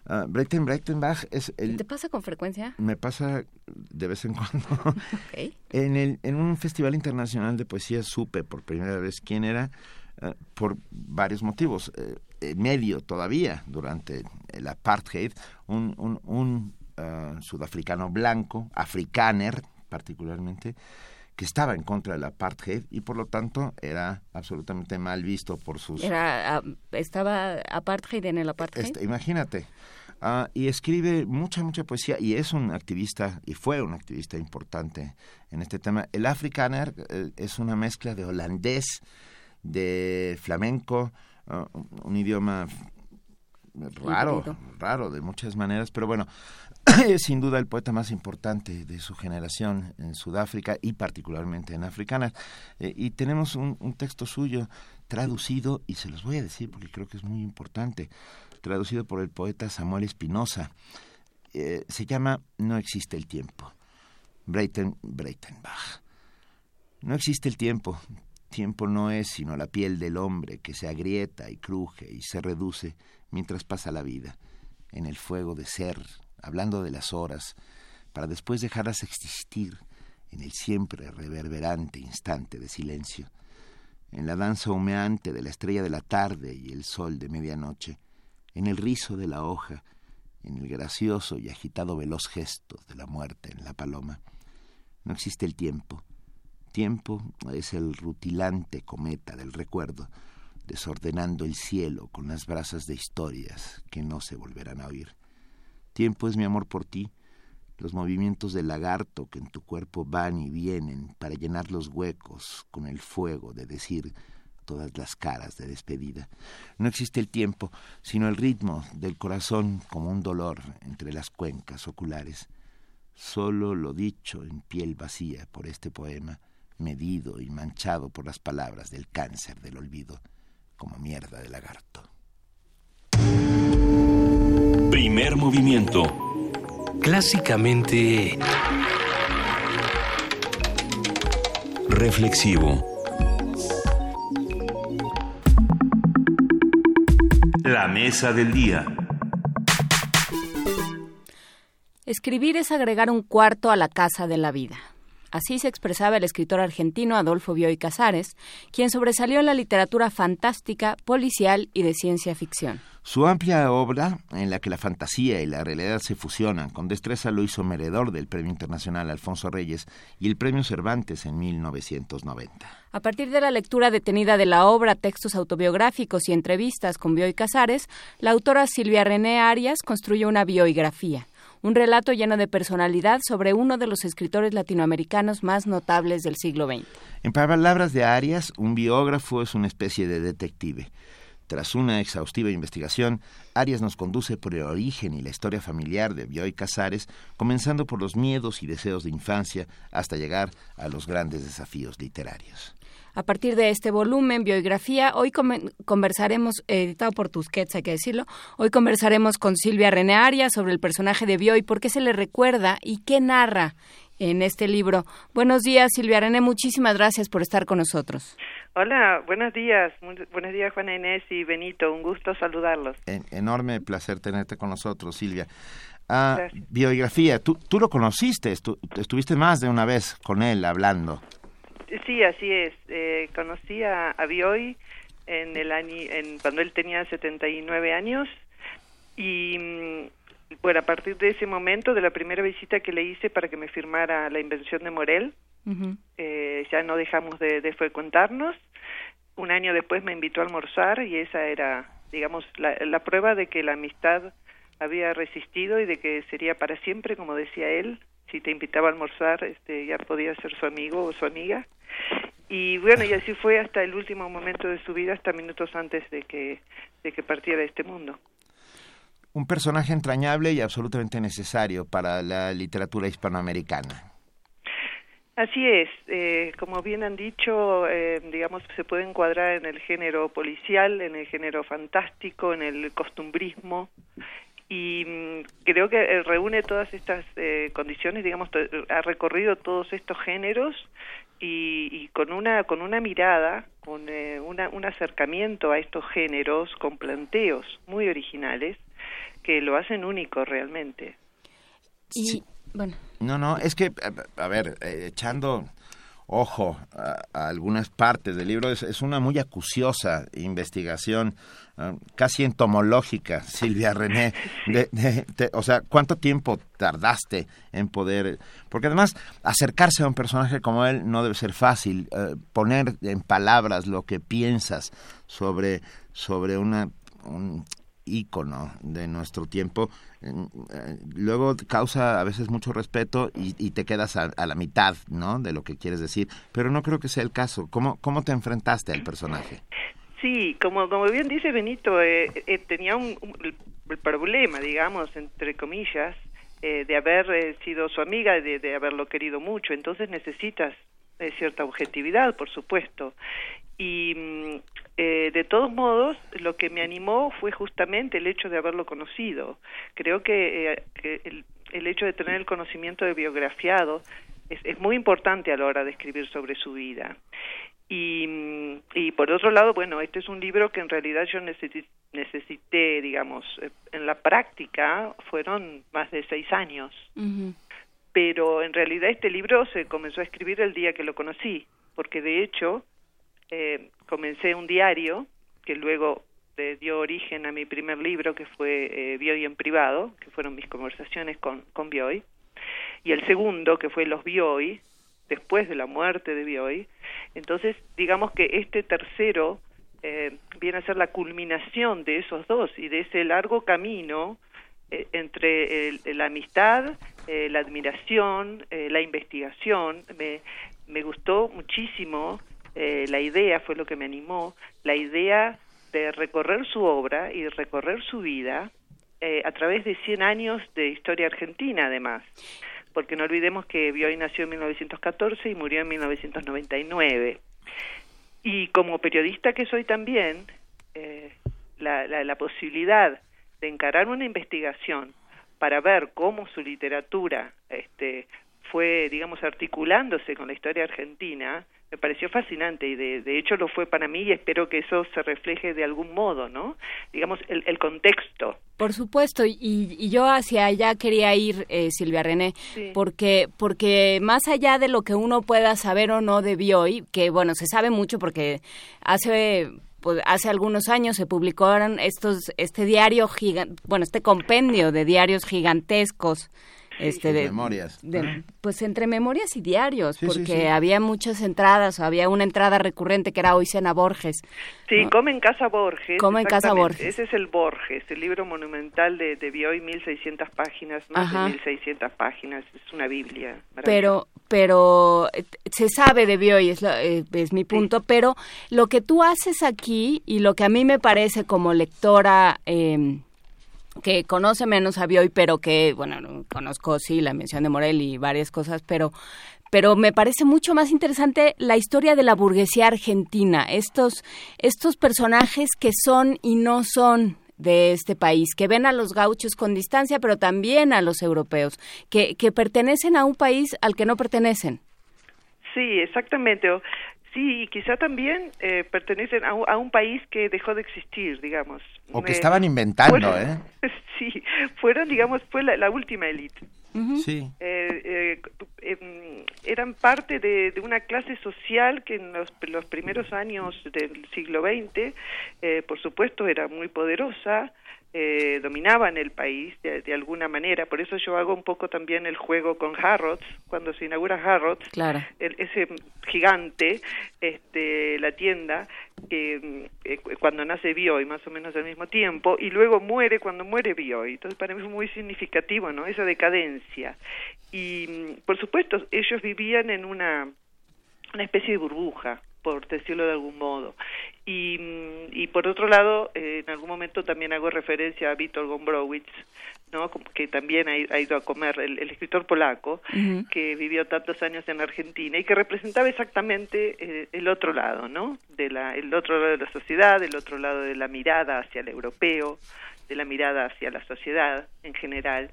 Uh, Breiten Breitenbach es el... ¿Te pasa con frecuencia? Me pasa de vez en cuando. en, el, en un festival internacional de poesía supe por primera vez quién era uh, por varios motivos. Uh, medio todavía durante el apartheid, un, un, un sudafricano blanco, afrikaner particularmente, que estaba en contra del apartheid y por lo tanto era absolutamente mal visto por sus... Era, ah, ¿Estaba apartheid en el apartheid? Este, imagínate. Uh, y escribe mucha, mucha poesía y es un activista, y fue un activista importante en este tema. El Afrikaner eh, es una mezcla de holandés, de flamenco, uh, un idioma raro, raro de muchas maneras, pero bueno, es sin duda el poeta más importante de su generación en Sudáfrica y particularmente en Africana. Eh, y tenemos un, texto suyo traducido, y se los voy a decir porque creo que es muy importante, traducido por el poeta Samuel Espinosa. Eh, se llama No existe el tiempo. Breiten, Breitenbach. No existe el tiempo. Tiempo no es sino la piel del hombre que se agrieta y cruje y se reduce mientras pasa la vida, en el fuego de ser, hablando de las horas, para después dejarlas existir en el siempre reverberante instante de silencio, en la danza humeante de la estrella de la tarde y el sol de medianoche, en el rizo de la hoja, en el gracioso y agitado veloz gesto de la muerte en la paloma. No existe el tiempo. Tiempo es el rutilante cometa del recuerdo, desordenando el cielo con las brasas de historias que no se volverán a oír. Tiempo es mi amor por ti, los movimientos del lagarto que en tu cuerpo van y vienen para llenar los huecos con el fuego de decir todas las caras de despedida. No existe el tiempo, sino el ritmo del corazón como un dolor entre las cuencas oculares. Solo lo dicho en piel vacía por este poema, medido y manchado por las palabras del cáncer del olvido, como mierda de lagarto. Primer movimiento. Clásicamente... Reflexivo. La mesa del día. Escribir es agregar un cuarto a la casa de la vida. Así se expresaba el escritor argentino Adolfo Bioy Casares, quien sobresalió en la literatura fantástica, policial y de ciencia ficción. Su amplia obra, en la que la fantasía y la realidad se fusionan, con destreza lo hizo merecedor del Premio Internacional Alfonso Reyes y el Premio Cervantes en 1990. A partir de la lectura detenida de la obra, textos autobiográficos y entrevistas con Bioy Casares, la autora Silvia René Arias construyó una biografía un relato lleno de personalidad sobre uno de los escritores latinoamericanos más notables del siglo XX. En palabras de Arias, un biógrafo es una especie de detective. Tras una exhaustiva investigación, Arias nos conduce por el origen y la historia familiar de Bioy Casares, comenzando por los miedos y deseos de infancia hasta llegar a los grandes desafíos literarios. A partir de este volumen, Biografía, hoy conversaremos, editado por Tusquets, hay que decirlo, hoy conversaremos con Silvia René Arias sobre el personaje de Bioy, por qué se le recuerda y qué narra en este libro. Buenos días, Silvia René, muchísimas gracias por estar con nosotros. Hola, buenos días, buenos días Juana Inés y Benito, un gusto saludarlos. enorme placer tenerte con nosotros, Silvia. Ah, biografía, tú, tú lo conociste, estuviste más de una vez con él hablando. Sí, así es. Eh, conocí a, Bioy en el año, en, cuando él tenía 79 años y mm, bueno, a partir de ese momento, de la primera visita que le hice para que me firmara la invención de Morel, eh, ya no dejamos de, de frecuentarnos. Un año después me invitó a almorzar y esa era, digamos, la, la prueba de que la amistad había resistido y de que sería para siempre, como decía él, si te invitaba a almorzar, este, ya podía ser su amigo o su amiga. Y bueno, y así fue hasta el último momento de su vida, hasta minutos antes de que, de que partiera de este mundo. Un personaje entrañable y absolutamente necesario para la literatura hispanoamericana. Así es, eh, como bien han dicho, eh, digamos, se puede encuadrar en el género policial, en el género fantástico, en el costumbrismo, y mm, creo que eh, reúne todas estas eh, condiciones, digamos, ha recorrido todos estos géneros y, con una con una mirada, con eh, una, un acercamiento a estos géneros, con planteos muy originales que lo hacen único realmente. Y bueno. No, no, es que a, ver, echando ojo a, algunas partes del libro. Es, una muy acuciosa investigación, ah, casi entomológica, Silvia René. o sea, ¿cuánto tiempo tardaste en poder...? Porque además, acercarse a un personaje como él no debe ser fácil. Eh, poner en palabras lo que piensas sobre, sobre una, un ícono de nuestro tiempo eh, luego causa a veces mucho respeto y, te quedas a, la mitad, ¿no? De lo que quieres decir, pero no creo que sea el caso. ¿Cómo, cómo te enfrentaste al personaje? Sí, como, como bien dice Benito, eh, eh, tenía un, problema, digamos, entre comillas, eh, de haber eh, sido su amiga, de, de, haberlo querido mucho. Entonces necesitas eh, cierta objetividad, por supuesto. Y mm, de todos modos, lo que me animó fue justamente el hecho de haberlo conocido. Creo que, el, el, hecho de tener el conocimiento de biografiado es, es muy importante a la hora de escribir sobre su vida. Y, y, por otro lado, bueno, este es un libro que en realidad yo necesité, digamos, eh, en la práctica fueron más de seis años. Pero en realidad este libro se comenzó a escribir el día que lo conocí, porque de hecho eh, comencé un diario que luego dio origen a mi primer libro, que fue eh, Bioy en privado, que fueron mis conversaciones con, con Bioy, y el segundo, que fue Los Bioy, después de la muerte de Bioy. Entonces, digamos que este tercero eh, viene a ser la culminación de esos dos y de ese largo camino eh, entre la amistad, eh, la admiración, la investigación. Me, me gustó muchísimo la idea, fue lo que me animó, la idea de recorrer su obra y recorrer su vida a través de 100 años de historia argentina, además porque no olvidemos que Bioy nació en 1914 y murió en 1999. Y como periodista que soy también, eh, la, la, la posibilidad de encarar una investigación para ver cómo su literatura este, fue, digamos, articulándose con la historia argentina, me pareció fascinante y de, de, hecho lo fue para mí y espero que eso se refleje de algún modo, ¿no? Digamos, el, el contexto. Por supuesto, y, y, yo hacia allá quería ir, eh, Silvia René, porque, porque más allá de lo que uno pueda saber o no de Bioy, que bueno, se sabe mucho porque hace pues, hace algunos años se publicaron estos este diario gigante, bueno, este compendio de diarios gigantescos este de memorias. pues entre memorias y diarios porque había muchas entradas había una entrada recurrente que era hoy cena Borges sí come en casa Borges come en casa Borges. Ese es el Borges el libro monumental de, de Bioy 1600 páginas más de 1600 páginas es una biblia pero pero eh, se sabe de Bioy es, eh, es mi punto pero lo que tú haces aquí y lo que a mí me parece como lectora eh, que conoce menos a Bioy, pero que, bueno, conozco, sí, la mención de Morel y varias cosas, pero pero me parece mucho más interesante la historia de la burguesía argentina, estos, estos personajes que son y no son de este país, que ven a los gauchos con distancia, pero también a los europeos, que, que pertenecen a un país al que no pertenecen. Sí, exactamente. Sí, y quizá también eh, pertenecen a, un país que dejó de existir, digamos. O que estaban inventando, ¿eh? Sí, fueron, digamos, fue la, última élite. Sí. Eh, eh, em, eran parte de, una clase social que en los, los primeros años del siglo XX, por supuesto, era muy poderosa, eh, dominaban el país de, alguna manera. Por eso yo hago un poco también el juego con Harrods, cuando se inaugura Harrods, ese gigante, este, la tienda, eh, cuando nace Bioy, más o menos al mismo tiempo, y luego muere cuando muere Bioy. Entonces para mí es muy significativo, ¿no? Esa decadencia. Y mm, por supuesto, ellos vivían en una, una especie de burbuja por decirlo de algún modo. Y, mm, y por otro lado, eh, en algún momento también hago referencia a Vítor Gombrowicz, ¿no? que también ha, ido a comer, el, escritor polaco, que vivió tantos años en Argentina y que representaba exactamente eh, el otro lado, ¿no? De la, el otro lado de la sociedad, el otro lado de la mirada hacia el europeo, de la mirada hacia la sociedad en general.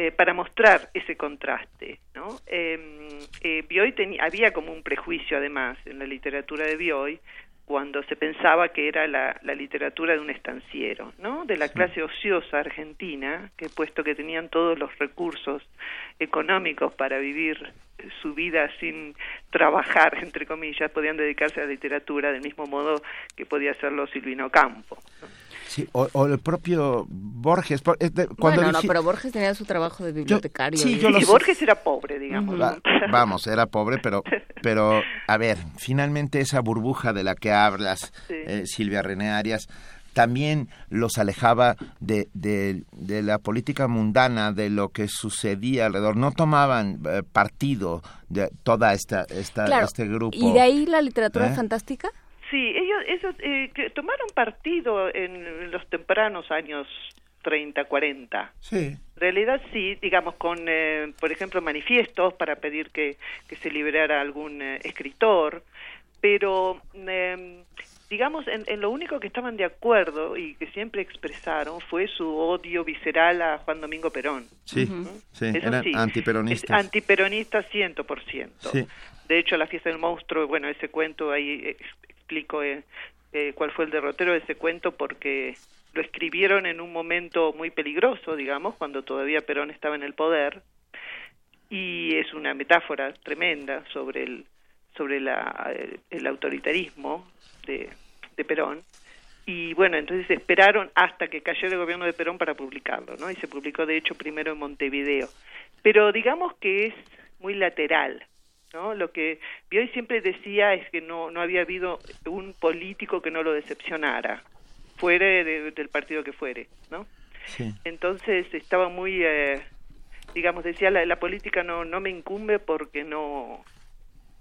Eh, para mostrar ese contraste. ¿no? Em, eh, Bioy había como un prejuicio además en la literatura de Bioy cuando se pensaba que era la, literatura de un estanciero, ¿no? de la clase ociosa argentina, que puesto que tenían todos los recursos económicos para vivir su vida sin trabajar, entre comillas, podían dedicarse a la literatura del mismo modo que podía hacerlo Silvino Campo. Sí, o, el propio Borges. Cuando bueno, no, pero Borges tenía su trabajo de bibliotecario. sí, yo Borges era pobre, digamos. vamos, era pobre, pero, pero, a ver, finalmente esa burbuja de la que hablas, eh, Silvia René Arias, también los alejaba de, de, la política mundana, de lo que sucedía alrededor. No tomaban eh, partido de toda esta, esta este grupo. ¿Y de ahí la literatura ¿Eh? fantástica? Sí, ellos, ellos eh, tomaron partido en los tempranos años 30, 40. Sí. En realidad sí, digamos, con, eh, por ejemplo, manifiestos para pedir que, que se liberara algún eh, escritor, pero em, digamos, en, lo único que estaban de acuerdo y que siempre expresaron fue su odio visceral a Juan Domingo Perón. Sí, sí, eran antiperonistas. antiperonista 100%. Sí. De hecho, La fiesta del monstruo, bueno, ese cuento ahí explico eh, eh, cuál fue el derrotero de ese cuento porque lo escribieron en un momento muy peligroso, digamos, cuando todavía Perón estaba en el poder y es una metáfora tremenda sobre el sobre la, el autoritarismo de, de Perón y bueno, entonces esperaron hasta que cayera el gobierno de Perón para publicarlo, ¿no? Y se publicó de hecho primero en Montevideo. Pero digamos que es muy lateral, ¿no? Lo que Bioy siempre decía es que no, no había habido un político que no lo decepcionara, fuere del partido que fuere, ¿no? Entonces estaba muy, eh, digamos, decía, la, la política no, no me incumbe porque no,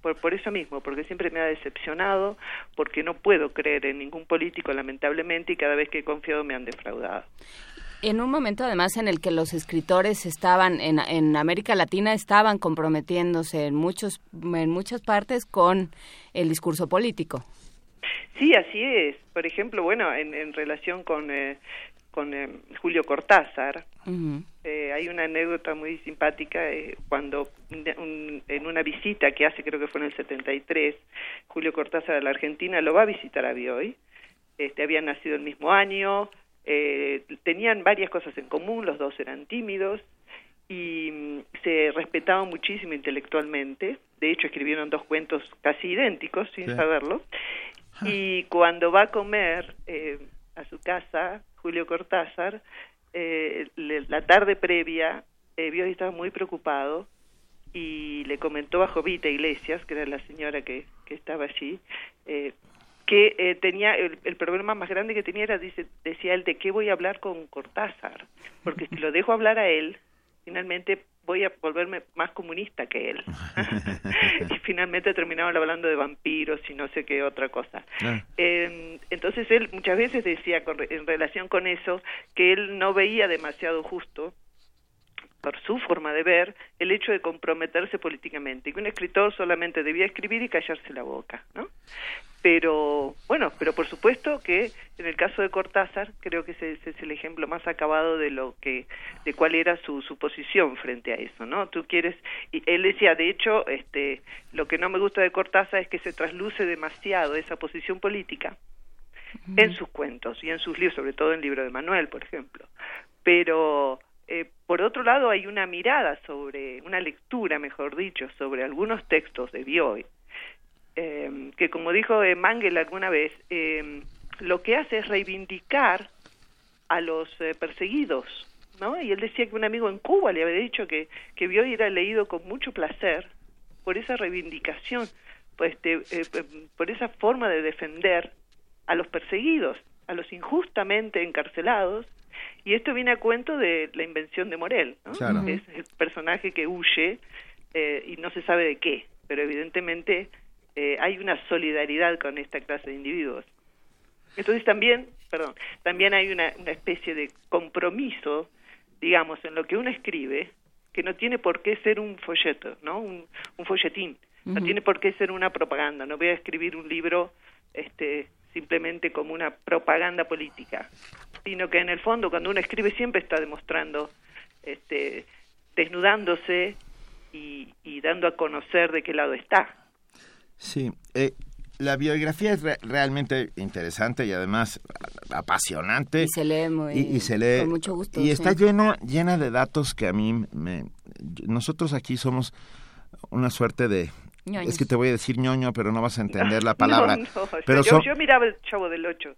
por, por, eso mismo, porque siempre me ha decepcionado, porque no puedo creer en ningún político, lamentablemente, y cada vez que he confiado me han defraudado. En un momento, además, en el que los escritores estaban en, en América Latina estaban comprometiéndose en muchos en muchas partes con el discurso político. Sí, así es. Por ejemplo, bueno, en, en relación con eh, con eh, Julio Cortázar. eh, hay una anécdota muy simpática eh, cuando en una visita que hace, creo que fue en el 73, Julio Cortázar a la Argentina lo va a visitar a Bioy. Este, habían nacido el mismo año, eh, tenían varias cosas en común, los dos eran tímidos y mm, se respetaban muchísimo intelectualmente. De hecho, escribieron dos cuentos casi idénticos sin saberlo. Y cuando va a comer eh, a su casa, Julio Cortázar, eh, la tarde previa, eh, vio y estaba muy preocupado y le comentó a Jovita Iglesias, que era la señora que, que estaba allí, eh, que eh, tenía el, el, problema más grande que tenía era, dice, decía él, de qué voy a hablar con Cortázar, porque si lo dejo hablar a él, finalmente voy a volverme más comunista que él. y finalmente terminaron hablando de vampiros y no sé qué otra cosa. Eh, entonces él muchas veces decía en relación con eso que él no veía demasiado justo por su forma de ver, el hecho de comprometerse políticamente, y que un escritor solamente debía escribir y callarse la boca, ¿no? Pero, bueno, pero por supuesto que en el caso de Cortázar, creo que ese, es el ejemplo más acabado de lo que, de cuál era su, su posición frente a eso, ¿no? Tú quieres, y él decía, de hecho, este, lo que no me gusta de Cortázar es que se trasluce demasiado esa posición política en sus cuentos y en sus libros, sobre todo en el libro de Manuel, por ejemplo. Pero eh, por otro lado, hay una mirada sobre, una lectura, mejor dicho, sobre algunos textos de Bioy, eh, que como dijo eh, Mangel alguna vez, eh, lo que hace es reivindicar a los perseguidos, ¿no? Y él decía que un amigo en Cuba le había dicho que, que Bioy era leído con mucho placer por esa reivindicación, pues, por esa forma de defender a los perseguidos, a los injustamente encarcelados, y esto viene a cuento de la invención de Morel, ¿no? es el personaje que huye eh, y no se sabe de qué, pero evidentemente eh, hay una solidaridad con esta clase de individuos. Entonces también, perdón, también hay una, una especie de compromiso, digamos, en lo que uno escribe, que no tiene por qué ser un folleto, ¿no? Un, un folletín, no tiene por qué ser una propaganda. No voy a escribir un libro este, simplemente como una propaganda política, sino que en el fondo cuando uno escribe siempre está demostrando, este, desnudándose y, dando a conocer de qué lado está. Sí, eh, la biografía es realmente interesante y además apasionante. Y se lee muy, y, se lee, con mucho gusto. Y está lleno, llena de datos que a mí me... Nosotros aquí somos una suerte de es que te voy a decir ñoño, pero no vas a entender la palabra. pero yo, miraba el chavo del 8.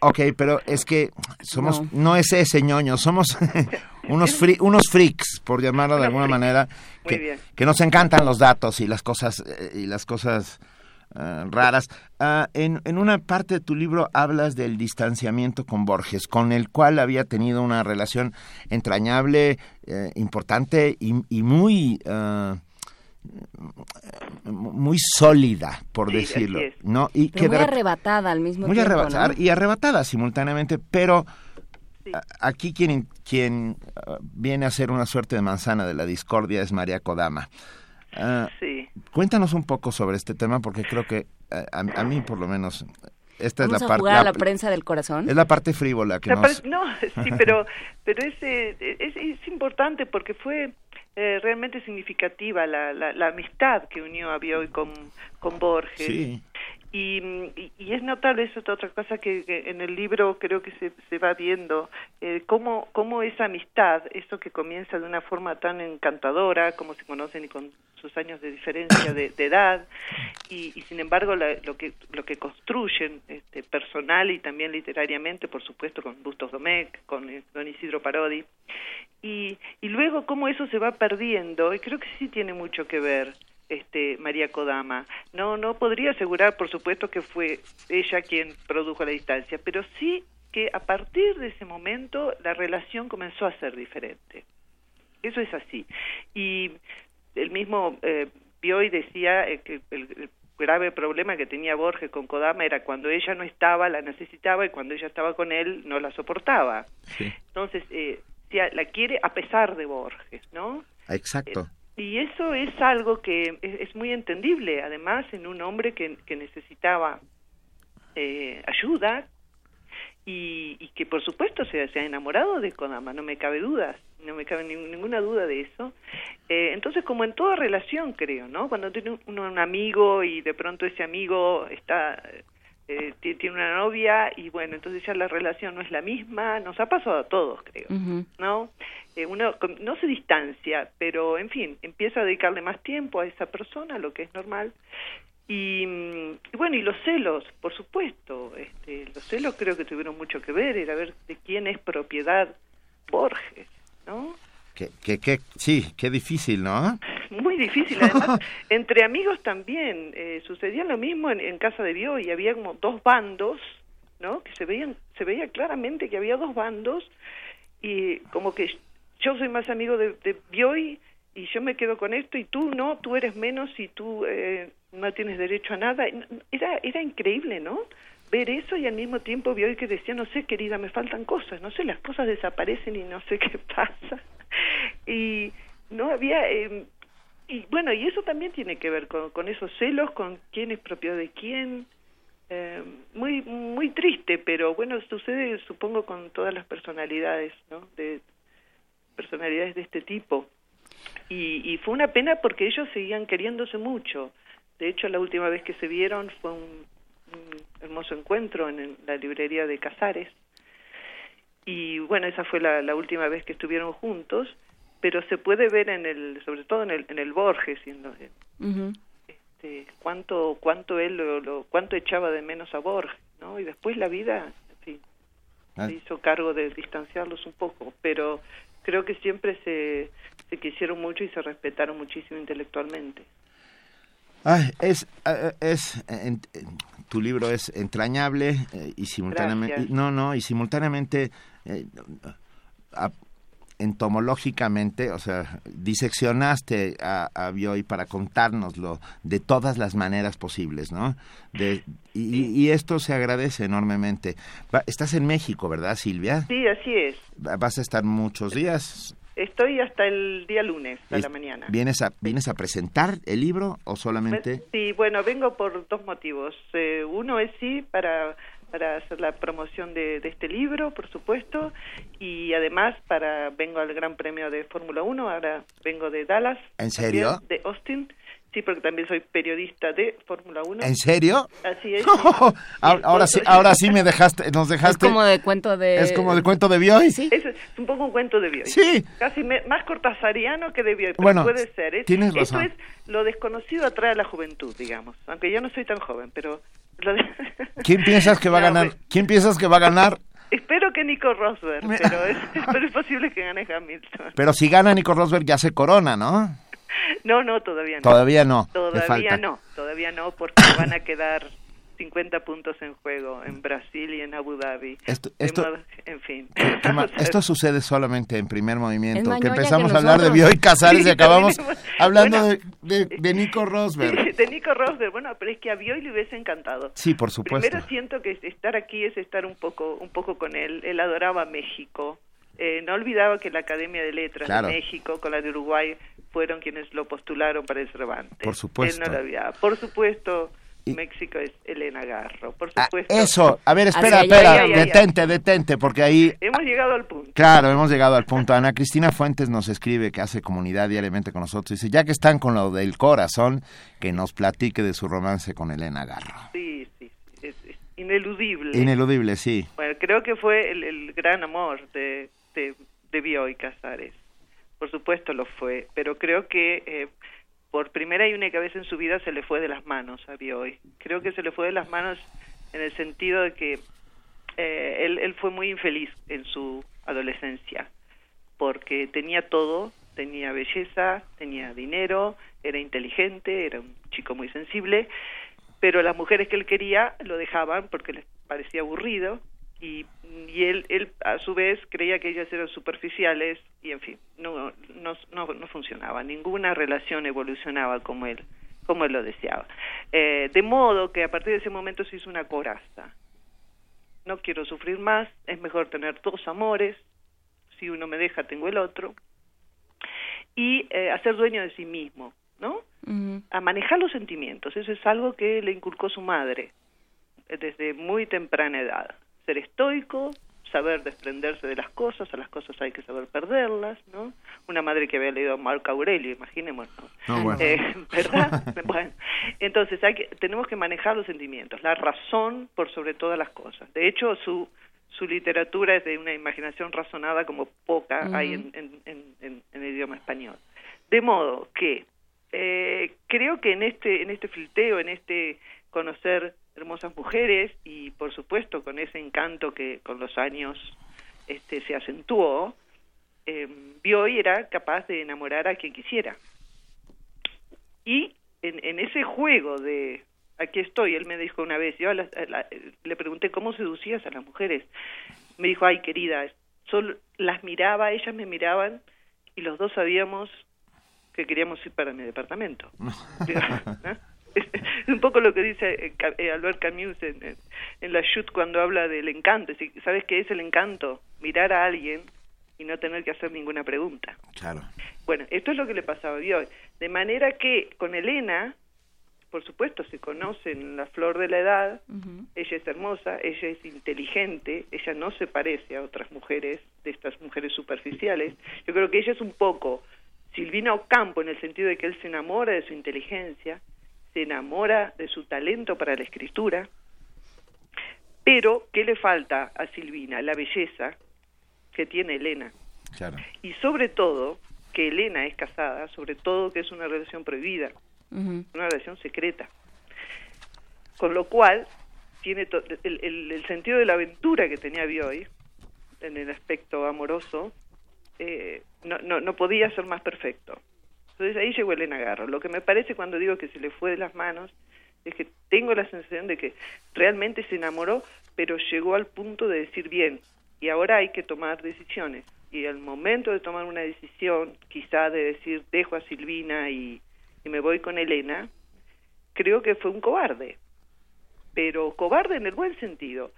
Ok, pero es que somos, no, es ese ñoño, somos unos, unos freaks, por llamarlo de alguna manera, que, que, nos encantan los datos y las cosas, eh, y las cosas eh, raras. Ah, en, en, una parte de tu libro hablas del distanciamiento con Borges, con el cual había tenido una relación entrañable, eh, importante y, y muy... Ah, muy sólida, por decirlo, ¿no? Y muy arrebatada al mismo tiempo. Muy arrebatada y arrebatada simultáneamente, pero aquí quien, quien uh, viene a ser una suerte de manzana de la discordia es María Kodama. Uh, sí. Cuéntanos un poco sobre este tema porque creo que uh, a, mí por lo menos esta es la parte la, la, prensa del corazón es la parte frívola que nos... no sí pero pero es, eh, es, es importante porque fue eh, realmente significativa la, la, la, amistad que unió a Bioy con, con Borges. Sí. Y, y, es notable eso otra cosa que, en el libro creo que se, se va viendo eh, cómo, cómo esa amistad eso que comienza de una forma tan encantadora como se conocen y con sus años de diferencia de, edad y, y, sin embargo lo que lo que construyen este, personal y también literariamente por supuesto con Bustos Domecq con eh, Don Isidro Parodi y, y luego cómo eso se va perdiendo y creo que sí tiene mucho que ver este, María Kodama. No, no podría asegurar, por supuesto, que fue ella quien produjo la distancia, pero sí que a partir de ese momento la relación comenzó a ser diferente. Eso es así. Y el mismo eh, Bioy decía eh, que el, grave problema que tenía Borges con Kodama era cuando ella no estaba, la necesitaba, y cuando ella estaba con él, no la soportaba. Entonces, eh, la quiere a pesar de Borges, ¿no? Exacto. Y eso es algo que es, muy entendible, además, en un hombre que, que necesitaba eh, ayuda y, y, que, por supuesto, se, se, ha enamorado de Kodama, no me cabe dudas, no me cabe ninguna duda de eso. Eh, entonces, como en toda relación, creo, ¿no? Cuando tiene uno un amigo y de pronto ese amigo está eh, tiene una novia y bueno, entonces ya la relación no es la misma, nos ha pasado a todos, creo, ¿no? Eh, uno no se distancia, pero en fin, empieza a dedicarle más tiempo a esa persona, lo que es normal. Y, y bueno, y los celos, por supuesto, este, los celos creo que tuvieron mucho que ver, era ver de quién es propiedad Borges, ¿no? Que, que, sí, qué difícil, ¿no? Muy difícil, además, entre amigos también. Eh, sucedía lo mismo en, casa de Bio y había como dos bandos, ¿no? Que se veían, se veía claramente que había dos bandos y como que yo soy más amigo de, de Bioy y yo me quedo con esto y tú no, tú eres menos y tú eh, no tienes derecho a nada. Era, era increíble, ¿no? Ver eso y al mismo tiempo Bioy que decía, no sé, querida, me faltan cosas, no sé, las cosas desaparecen y no sé qué pasa y no había eh, y bueno y eso también tiene que ver con, con esos celos con quién es propiedad de quién eh, muy muy triste pero bueno sucede supongo con todas las personalidades no de personalidades de este tipo. Y, y fue una pena porque ellos seguían queriéndose mucho. De hecho la última vez que se vieron fue un, hermoso encuentro en la librería de Casares. Y bueno esa fue la, la última vez que estuvieron juntos pero se puede ver en el sobre todo en el en el Borges este, cuánto cuánto él lo, cuánto echaba de menos a Borges no y después la vida sí, ah. se hizo cargo de distanciarlos un poco pero creo que siempre se se quisieron mucho y se respetaron muchísimo intelectualmente es es tu libro es entrañable eh, y simultáneamente no no y simultáneamente eh, entomológicamente, o sea, diseccionaste a, a Bioy para contárnoslo de todas las maneras posibles, ¿no? De, y, esto se agradece enormemente. estás en México, ¿verdad, Silvia? Sí, así es. ¿Vas a estar muchos días? Estoy hasta el día lunes a la mañana. ¿Vienes a, ¿Vienes a presentar el libro o solamente...? Sí, bueno, vengo por dos motivos. Eh, uno es sí, para para hacer la promoción de, este libro, por supuesto, y además para vengo al Gran Premio de Fórmula 1, ahora vengo de Dallas. ¿En serio? de Austin. Sí, porque también soy periodista de Fórmula 1. ¿En serio? Así es. ahora sí, ahora sí me dejaste, nos dejaste. Es como de cuento de. Es como de cuento de Bioy. Sí. Es, un poco un cuento de Bioy. Sí. Casi más cortasariano que de Bioy, pero bueno, puede ser. tienes razón. Eso es lo desconocido atrae a la juventud, digamos. Aunque yo no soy tan joven, pero ¿Quién piensas que va a ganar? ¿Quién piensas que va a ganar? Espero que Nico Rosberg, pero es, posible que gane Hamilton. Pero si gana Nico Rosberg ya se corona, ¿no? No, no, todavía no. Todavía no. Todavía no, todavía no, porque van a quedar 50 puntos en juego en Brasil y en Abu Dhabi. Esto, esto en fin. esto sucede solamente en primer movimiento. que empezamos a hablar de Bioy Casares y acabamos Hablando de, de, Nico Rosberg. De Nico Rosberg, bueno, pero es que a Bioy le hubiese encantado. Sí, por supuesto. Primero siento que estar aquí es estar un poco, un poco con él. Él adoraba México. Eh, no olvidaba que la Academia de Letras de México con la de Uruguay fueron quienes lo postularon para el Cervantes. Por supuesto. Él no lo olvidaba. Por supuesto, México es Elena Garro, por ah, supuesto. eso, a ver, espera, espera, detente, detente, porque ahí... Hemos llegado al punto. Claro, hemos llegado al punto. Ana Cristina Fuentes nos escribe, que hace comunidad diariamente con nosotros, dice, ya que están con lo del corazón, que nos platique de su romance con Elena Garro. Sí, sí, es, ineludible. Ineludible, sí. Bueno, creo que fue el, gran amor de, de, de Bioy Casares. Por supuesto lo fue, pero creo que... Eh, por primera y única vez en su vida se le fue de las manos a Bioy. Creo que se le fue de las manos en el sentido de que eh, él, él fue muy infeliz en su adolescencia, porque tenía todo, tenía belleza, tenía dinero, era inteligente, era un chico muy sensible, pero las mujeres que él quería lo dejaban porque les parecía aburrido y, y él, él a su vez creía que ellas eran superficiales y en fin, no, no, no, funcionaba, ninguna relación evolucionaba como él, como él lo deseaba. Eh, de modo que a partir de ese momento se hizo una coraza. No quiero sufrir más, es mejor tener dos amores, si uno me deja tengo el otro, y eh, hacer dueño de sí mismo, ¿no? A manejar los sentimientos, eso es algo que le inculcó su madre eh, desde muy temprana edad ser estoico, saber desprenderse de las cosas, a las cosas hay que saber perderlas, ¿no? Una madre que había leído a Marco Aurelio, imaginémonos. Eh, ¿Verdad? bueno, entonces hay que, tenemos que manejar los sentimientos, la razón por sobre todas las cosas. De hecho, su su literatura es de una imaginación razonada como poca hay en, en, en, el idioma español. De modo que eh, creo que en este en este filteo, en este conocer hermosas mujeres y por supuesto con ese encanto que con los años este se acentuó eh, Bioy era capaz de enamorar a quien quisiera. Y en, en ese juego de aquí estoy él me dijo una vez yo le pregunté cómo seducías a las mujeres me dijo ay querida solo las miraba ellas me miraban y los dos sabíamos que queríamos ir para mi departamento un poco lo que dice eh, eh, Albert Camus en, en, la Chute cuando habla del encanto. ¿Sabes qué es el encanto? Mirar a alguien y no tener que hacer ninguna pregunta. Claro. Bueno, esto es lo que le pasaba a Bioy. De manera que con Elena, por supuesto, se conocen la flor de la edad, ella es hermosa, ella es inteligente, ella no se parece a otras mujeres, de estas mujeres superficiales. Yo creo que ella es un poco Silvina Ocampo en el sentido de que él se enamora de su inteligencia, se enamora de su talento para la escritura, pero ¿qué le falta a Silvina? La belleza que tiene Elena. Y sobre todo, que Elena es casada, sobre todo que es una relación prohibida, una relación secreta. Con lo cual, tiene el, el, sentido de la aventura que tenía Bioy, en el aspecto amoroso, eh, no, no, no podía ser más perfecto. Entonces ahí llegó Elena Garro. Lo que me parece cuando digo que se le fue de las manos es que tengo la sensación de que realmente se enamoró, pero llegó al punto de decir bien, y ahora hay que tomar decisiones. Y al momento de tomar una decisión, quizá de decir dejo a Silvina y, me voy con Elena, creo que fue un cobarde. Pero cobarde en el buen sentido.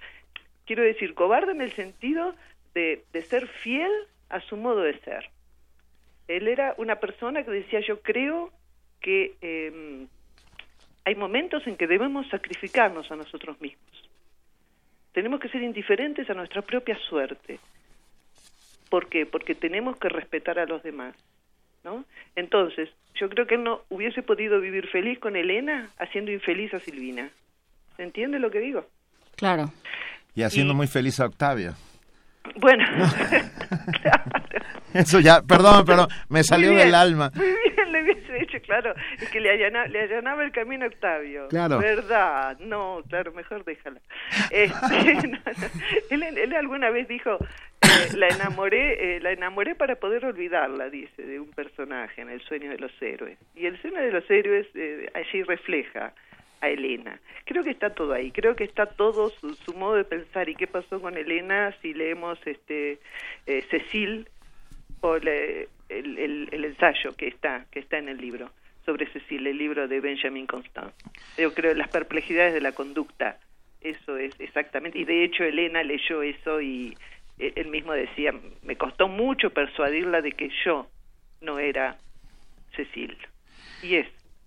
Quiero decir, cobarde en el sentido de ser fiel a su modo de ser él era una persona que decía yo creo que em, hay momentos en que debemos sacrificarnos a nosotros mismos. Tenemos que ser indiferentes a nuestra propia suerte. ¿Por qué? Porque tenemos que respetar a los demás. ¿no? Entonces, yo creo que él no hubiese podido vivir feliz con Elena haciendo infeliz a Silvina. ¿Se entiende lo que digo? Claro. Y haciendo muy feliz a Octavia. Bueno, Eso ya, perdón, pero me salió del alma. Muy bien, le hubiese dicho, claro, es que le, le allanaba el camino a Octavio. Claro. ¿Verdad? No, claro, mejor déjala. Este, él, alguna vez dijo, eh, la enamoré eh, la enamoré para poder olvidarla, dice, de un personaje en El sueño de los héroes. Y el sueño de los héroes eh, allí refleja a Elena. Creo que está todo ahí, creo que está todo su, modo de pensar y qué pasó con Elena si leemos este eh, Cecil o, le, el, el, ensayo que está que está en el libro sobre Cecil, el libro de Benjamin Constant. Yo creo las perplejidades de la conducta, eso es exactamente, y de hecho Elena leyó eso y e, él mismo decía, me costó mucho persuadirla de que yo no era Cecil, y es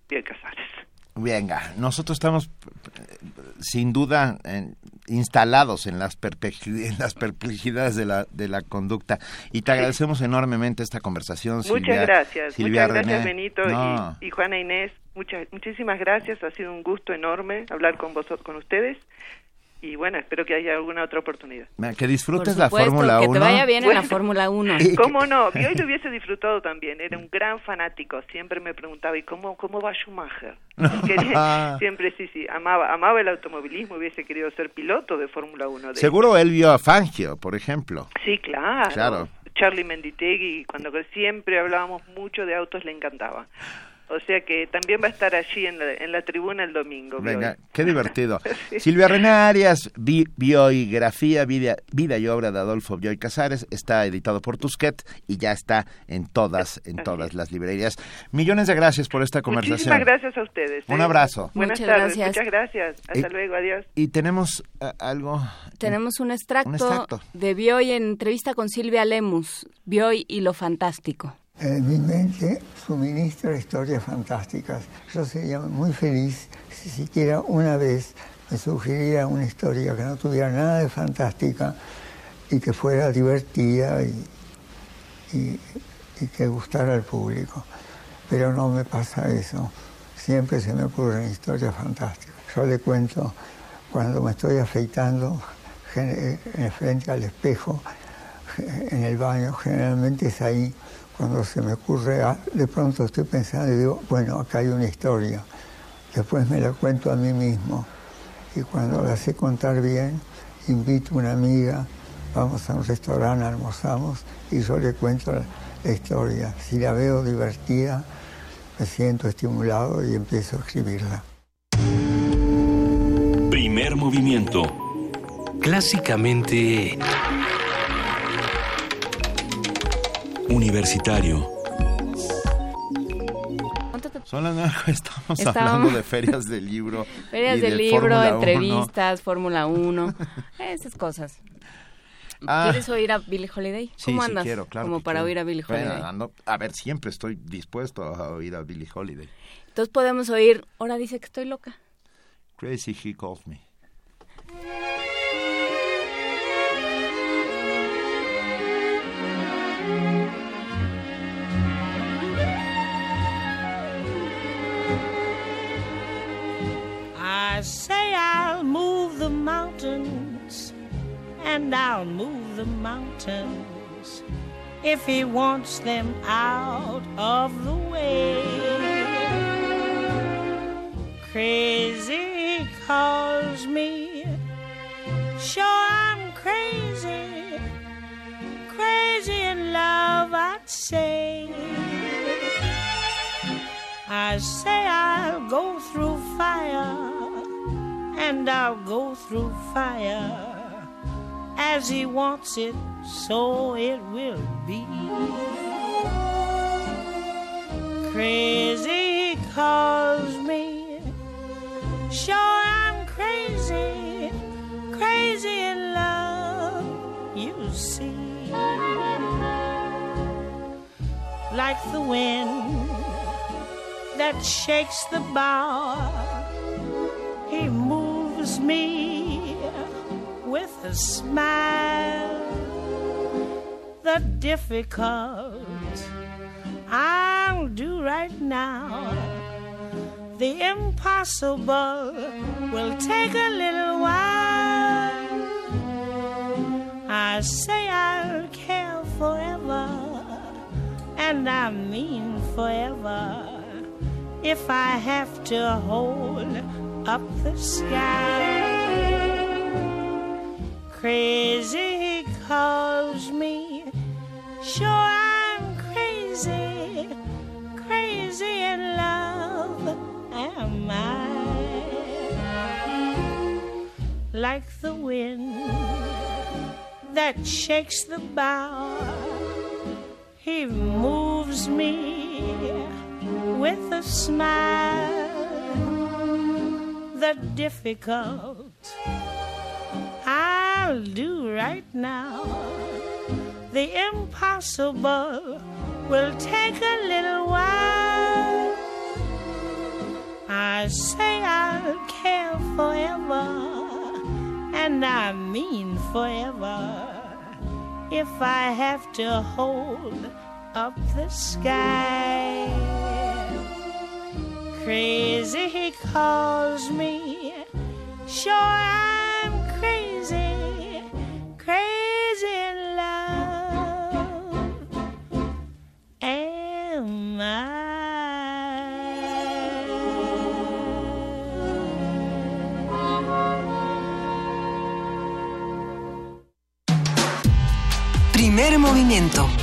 Bioy Casares. Venga, nosotros estamos sin duda instalados en las, en las perplejidades de la, de la conducta. Y te agradecemos enormemente esta conversación. Muchas gracias, muchas gracias Benito y, y, Juana Inés, muchas, muchísimas gracias, ha sido un gusto enorme hablar con vosotros, con ustedes y bueno, espero que haya alguna otra oportunidad. Que disfrutes la Fórmula 1. Que te vaya bien en la Fórmula 1. ¿Cómo no? Yo hoy lo hubiese disfrutado también. Era un gran fanático. Siempre me preguntaba, ¿y cómo, cómo va Schumacher? siempre, sí, sí. Amaba, amaba el automovilismo. Hubiese querido ser piloto de Fórmula 1. Seguro él vio a Fangio, por ejemplo. Sí, claro. Claro. Charlie Menditegui, cuando siempre hablábamos mucho de autos, le encantaba. O sea que también va a estar allí en la, en la tribuna el domingo. Venga, qué divertido. Silvia René Arias, Biografía, vida, vida, y obra de Adolfo Bioy Casares, está editado por Tusquet y ya está en todas, en todas las librerías. Millones de gracias por esta conversación. Muchísimas gracias a ustedes. Un ¿eh? abrazo. Buenas muchas tardes, gracias. muchas gracias. Hasta luego, adiós. Y tenemos eh, algo... Tenemos un extracto, de Bioy en entrevista con Silvia Lemus, Bioy y lo fantástico. En mi mente suministra historias fantásticas. Yo sería muy feliz si siquiera una vez me sugiriera una historia que no tuviera nada de fantástica y que fuera divertida y, y, que gustara al público. Pero no me pasa eso. Siempre se me ocurren historias fantásticas. Yo le cuento cuando me estoy afeitando frente al espejo en el baño, generalmente es ahí cuando se me ocurre, ah, de pronto estoy pensando y digo, bueno, acá hay una historia. Después me la cuento a mí mismo. Y cuando la sé contar bien, invito a una amiga, vamos a un restaurante, almorzamos y yo le cuento la historia. Si la veo divertida, me siento estimulado y empiezo a escribirla. Primer movimiento. Clásicamente Universitario. Son las estamos, hablando de ferias del libro. Ferias del libro, entrevistas, Fórmula 1, esas cosas. Ah. ¿Quieres oír a Billie Holiday? ¿Cómo andas? quiero, claro. Como para oír a Billie Holiday. a ver, siempre estoy dispuesto a oír a Billie Holiday. Entonces podemos oír, ahora dice que estoy loca. Crazy He Calls Me. Say I'll move the mountains, and I'll move the mountains if he wants them out of the way. Crazy calls me, sure I'm crazy, crazy in love, I'd say. I say I'll go through fire and I'll go through fire as he wants it, so it will be. Crazy calls me, sure I'm crazy, crazy in love, you see. Like the wind that shakes the bough, moves me with a smile. The difficult I'll do right now. The impossible will take a little while. I say I'll care forever, and I mean forever. If I have to hold up the sky. Crazy calls me, sure I'm crazy, crazy in love am I. Like the wind that shakes the bough, He moves me with a smile. The difficult I'll do right now. The impossible will take a little while. I say I'll care forever, and I mean forever. If I have to hold up the sky, crazy he calls me. Sure, I'm crazy, crazy in love. Primer movimiento.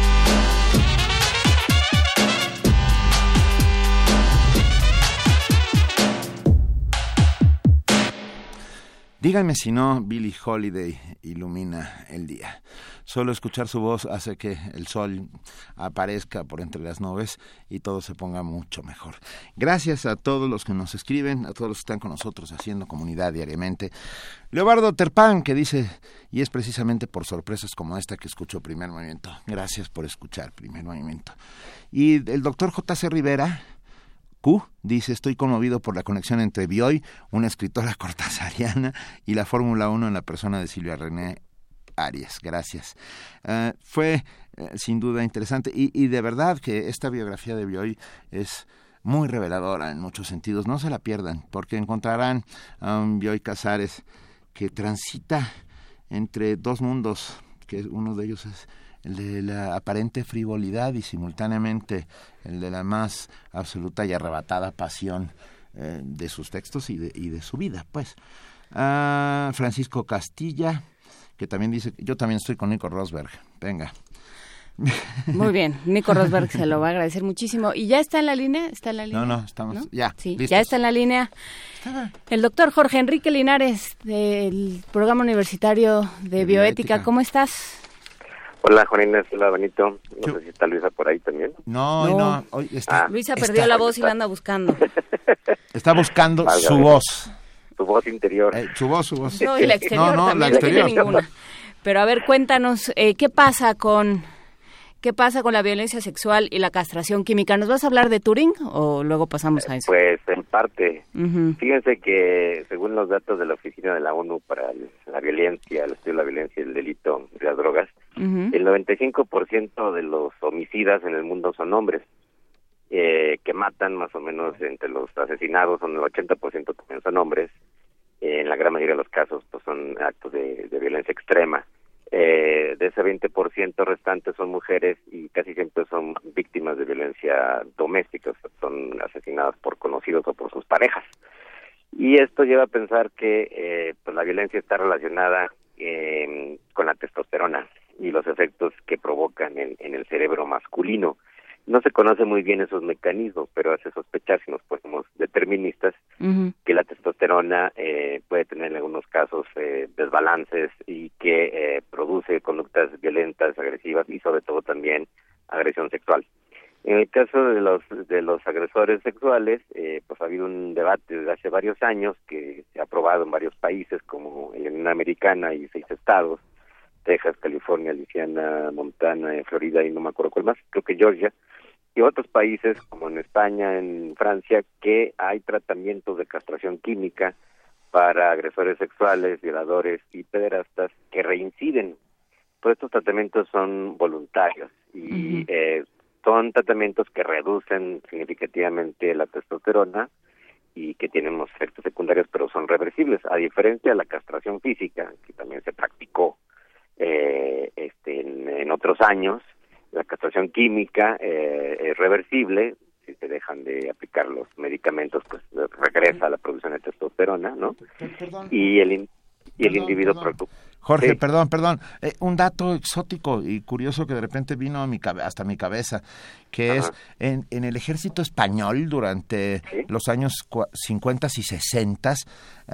Díganme si no, Billie Holiday ilumina el día. Solo escuchar su voz hace que el sol aparezca por entre las nubes y todo se ponga mucho mejor. Gracias a todos los que nos escriben, a todos los que están con nosotros haciendo comunidad diariamente. Leobardo Terpán, que dice, y es precisamente por sorpresas como esta que escucho Primer Movimiento. Gracias por escuchar Primer Movimiento. Y el doctor J.C. Rivera, Q dice, estoy conmovido por la conexión entre Bioy, una escritora cortasariana, y la Fórmula 1 en la persona de Silvia René Arias. Gracias. Uh, fue uh, sin duda interesante y, y, de verdad que esta biografía de Bioy es muy reveladora en muchos sentidos. No se la pierdan porque encontrarán a un Bioy Casares que transita entre dos mundos, que uno de ellos es el de la aparente frivolidad y simultáneamente el de la más absoluta y arrebatada pasión eh, de sus textos y de, y de su vida, pues. Ah, Francisco Castilla, que también dice, yo también estoy con Nico Rosberg, venga. Muy bien, Nico Rosberg se lo va a agradecer muchísimo. ¿Y ya está en la línea? ¿Está en la línea? No, no, estamos, ¿no? ya. Sí, listos. ya está en la línea. El doctor Jorge Enrique Linares, del Programa Universitario de, de Bioética. Bioética. ¿Cómo estás? Hola, Juan Inés, hola, Benito. No sé si está Luisa por ahí también. No, no. no. Hoy está, ah, Luisa perdió está, la voz y la anda buscando. Está buscando Valga, su voz. Su voz interior. Eh, su voz, su voz. No, y la exterior no, no, también, la exterior. No ninguna. Pero a ver, cuéntanos, eh, ¿qué pasa con ¿Qué pasa con la violencia sexual y la castración química? ¿Nos vas a hablar de Turing o luego pasamos a eso? Pues en parte. Uh -huh. Fíjense que según los datos de la Oficina de la ONU para la violencia, el estudio de la violencia y el delito de las drogas, el 95% de los homicidas en el mundo son hombres. Eh, que matan más o menos entre los asesinados, son el 80% también son hombres. Eh, en la gran mayoría de los casos pues son actos de, de violencia extrema. Eh, de ese 20% restante son mujeres y casi siempre son víctimas de violencia doméstica, son asesinadas por conocidos o por sus parejas. Y esto lleva a pensar que eh, pues la violencia está relacionada eh, con la testosterona y los efectos que provocan en, en el cerebro masculino. No se conoce muy bien esos mecanismos, pero hace sospechar, si nos ponemos deterministas, uh -huh. que la testosterona eh, puede tener en algunos casos eh, desbalances y que eh, produce conductas violentas, agresivas y sobre todo también agresión sexual. En el caso de los de los agresores sexuales, eh, pues ha habido un debate desde hace varios años que se ha aprobado en varios países como en la Unión Americana y seis estados, Texas, California, Luisiana, Montana, Florida y no me acuerdo cuál más, creo que Georgia, y otros países como en España, en Francia, que hay tratamientos de castración química para agresores sexuales, violadores y pederastas que reinciden. Todos estos tratamientos son voluntarios y uh -huh. eh, son tratamientos que reducen significativamente la testosterona y que tienen efectos secundarios, pero son reversibles, a diferencia de la castración física, que también se practicó eh, este, en, en, otros años, la castración química eh, es reversible, si se dejan de aplicar los medicamentos, pues regresa la producción de testosterona, ¿no? Perdón, y el, y el perdón, individuo perdón. Jorge, sí. perdón, perdón. Eh, un dato exótico y curioso que de repente vino a mi hasta mi cabeza, que Ajá. es en, en, el ejército español durante ¿Sí? los años 50 y 60, uh,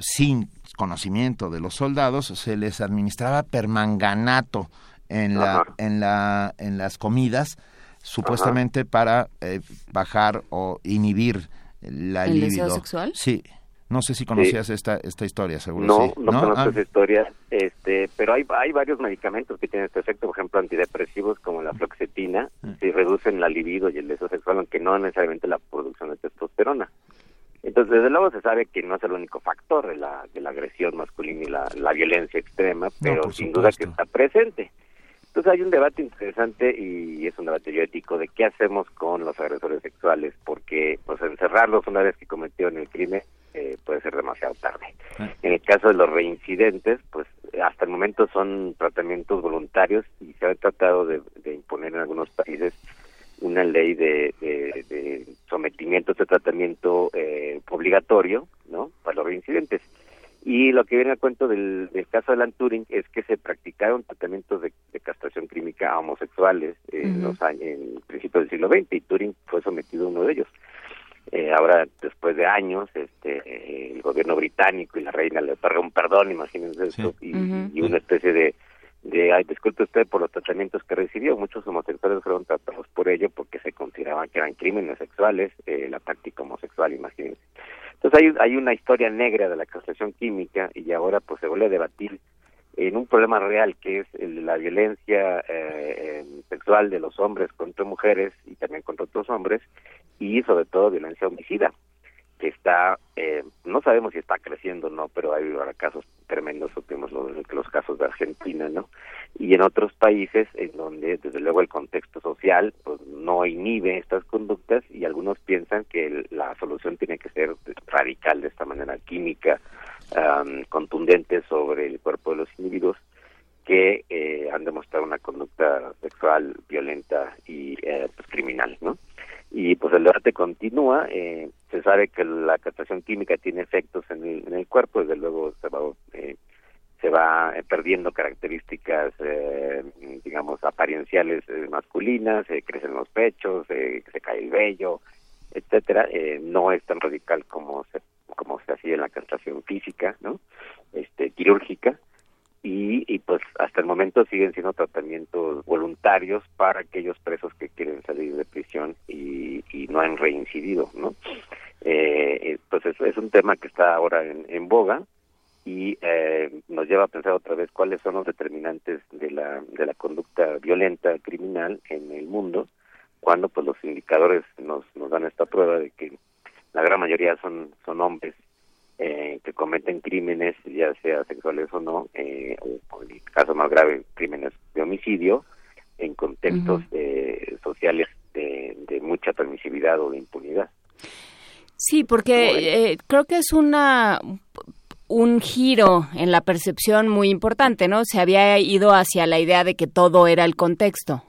sin conocimiento de los soldados, se les administraba permanganato en la, en la, en las comidas, supuestamente para eh, bajar o inhibir la ¿El libido. deseo sexual? Sí. No sé si conocías esta esta historia, seguro no, sí. No, conozco Ah, esa historia, este, pero hay, hay varios medicamentos que tienen este efecto, por ejemplo, antidepresivos como la fluoxetina, si reducen la libido y el deseo sexual, aunque no necesariamente la producción de testosterona. Entonces, desde luego se sabe que no es el único factor de la, de la agresión masculina y la, la violencia extrema, pero sin duda que está presente. Entonces hay un debate interesante y es un debate ético de qué hacemos con los agresores sexuales, porque pues encerrarlos una vez que cometieron el crimen eh, puede ser demasiado tarde. En el caso de los reincidentes, pues hasta el momento son tratamientos voluntarios y se ha tratado de, de imponer en algunos países una ley de, de- de sometimiento a este tratamiento eh, obligatorio, ¿no? Para los reincidentes. Y lo que viene al cuento del, del caso de Alan Turing es que se practicaron tratamientos de, de castración química a homosexuales en los años, en principios del siglo XX y Turing fue sometido a uno de ellos. Eh, ahora, después de años, este, eh, el gobierno británico y la reina le otorga un perdón, imagínense esto, y, Ujú. y una especie de, ay, disculpe usted por los tratamientos que recibió. Muchos homosexuales fueron tratados por ello porque se consideraban que eran crímenes sexuales, eh, la práctica homosexual, imagínense. Entonces hay, hay una historia negra de la castración química y ahora pues se vuelve a debatir en un problema real que es el la violencia eh, eh, sexual de los hombres contra mujeres y también contra otros hombres y sobre todo violencia homicida que está eh, no sabemos si está creciendo o no pero hay casos tremendos supimos los, los casos de Argentina no y en otros países en donde desde luego el contexto social pues no inhibe estas conductas y algunos piensan que el- la solución tiene que ser radical de esta manera química am, contundente sobre el cuerpo de los individuos que eh, han demostrado una conducta sexual violenta y eh, pues, criminal, ¿no? Y pues el debate continúa. eh, se sabe que la castración química tiene efectos en el, en el cuerpo, desde luego se va, eh, se va eh, perdiendo características, eh, digamos, aparienciales eh, masculinas, se crecen los pechos, eh, se cae el vello, etcétera. Eh, no es tan radical como se como se hacía en la castración física, ¿no? Este, quirúrgica y, y pues hasta el momento siguen siendo tratamientos voluntarios para aquellos presos que quieren salir de prisión y, y no han reincidido, ¿no? Eh, eh, pues es, es un tema que está ahora en, boga y eh, nos lleva a pensar otra vez cuáles son los determinantes de la, de la conducta violenta criminal en el mundo cuando pues los indicadores nos, nos dan esta prueba de que la gran mayoría son, son hombres eh, que cometen crímenes, ya sea sexuales o no, eh, o en el caso más grave, crímenes de homicidio, en contextos eh, sociales de, de mucha permisividad o de impunidad. Sí, porque eh, creo que es una un giro en la percepción muy importante, ¿no? Se había ido hacia la idea de que todo era el contexto.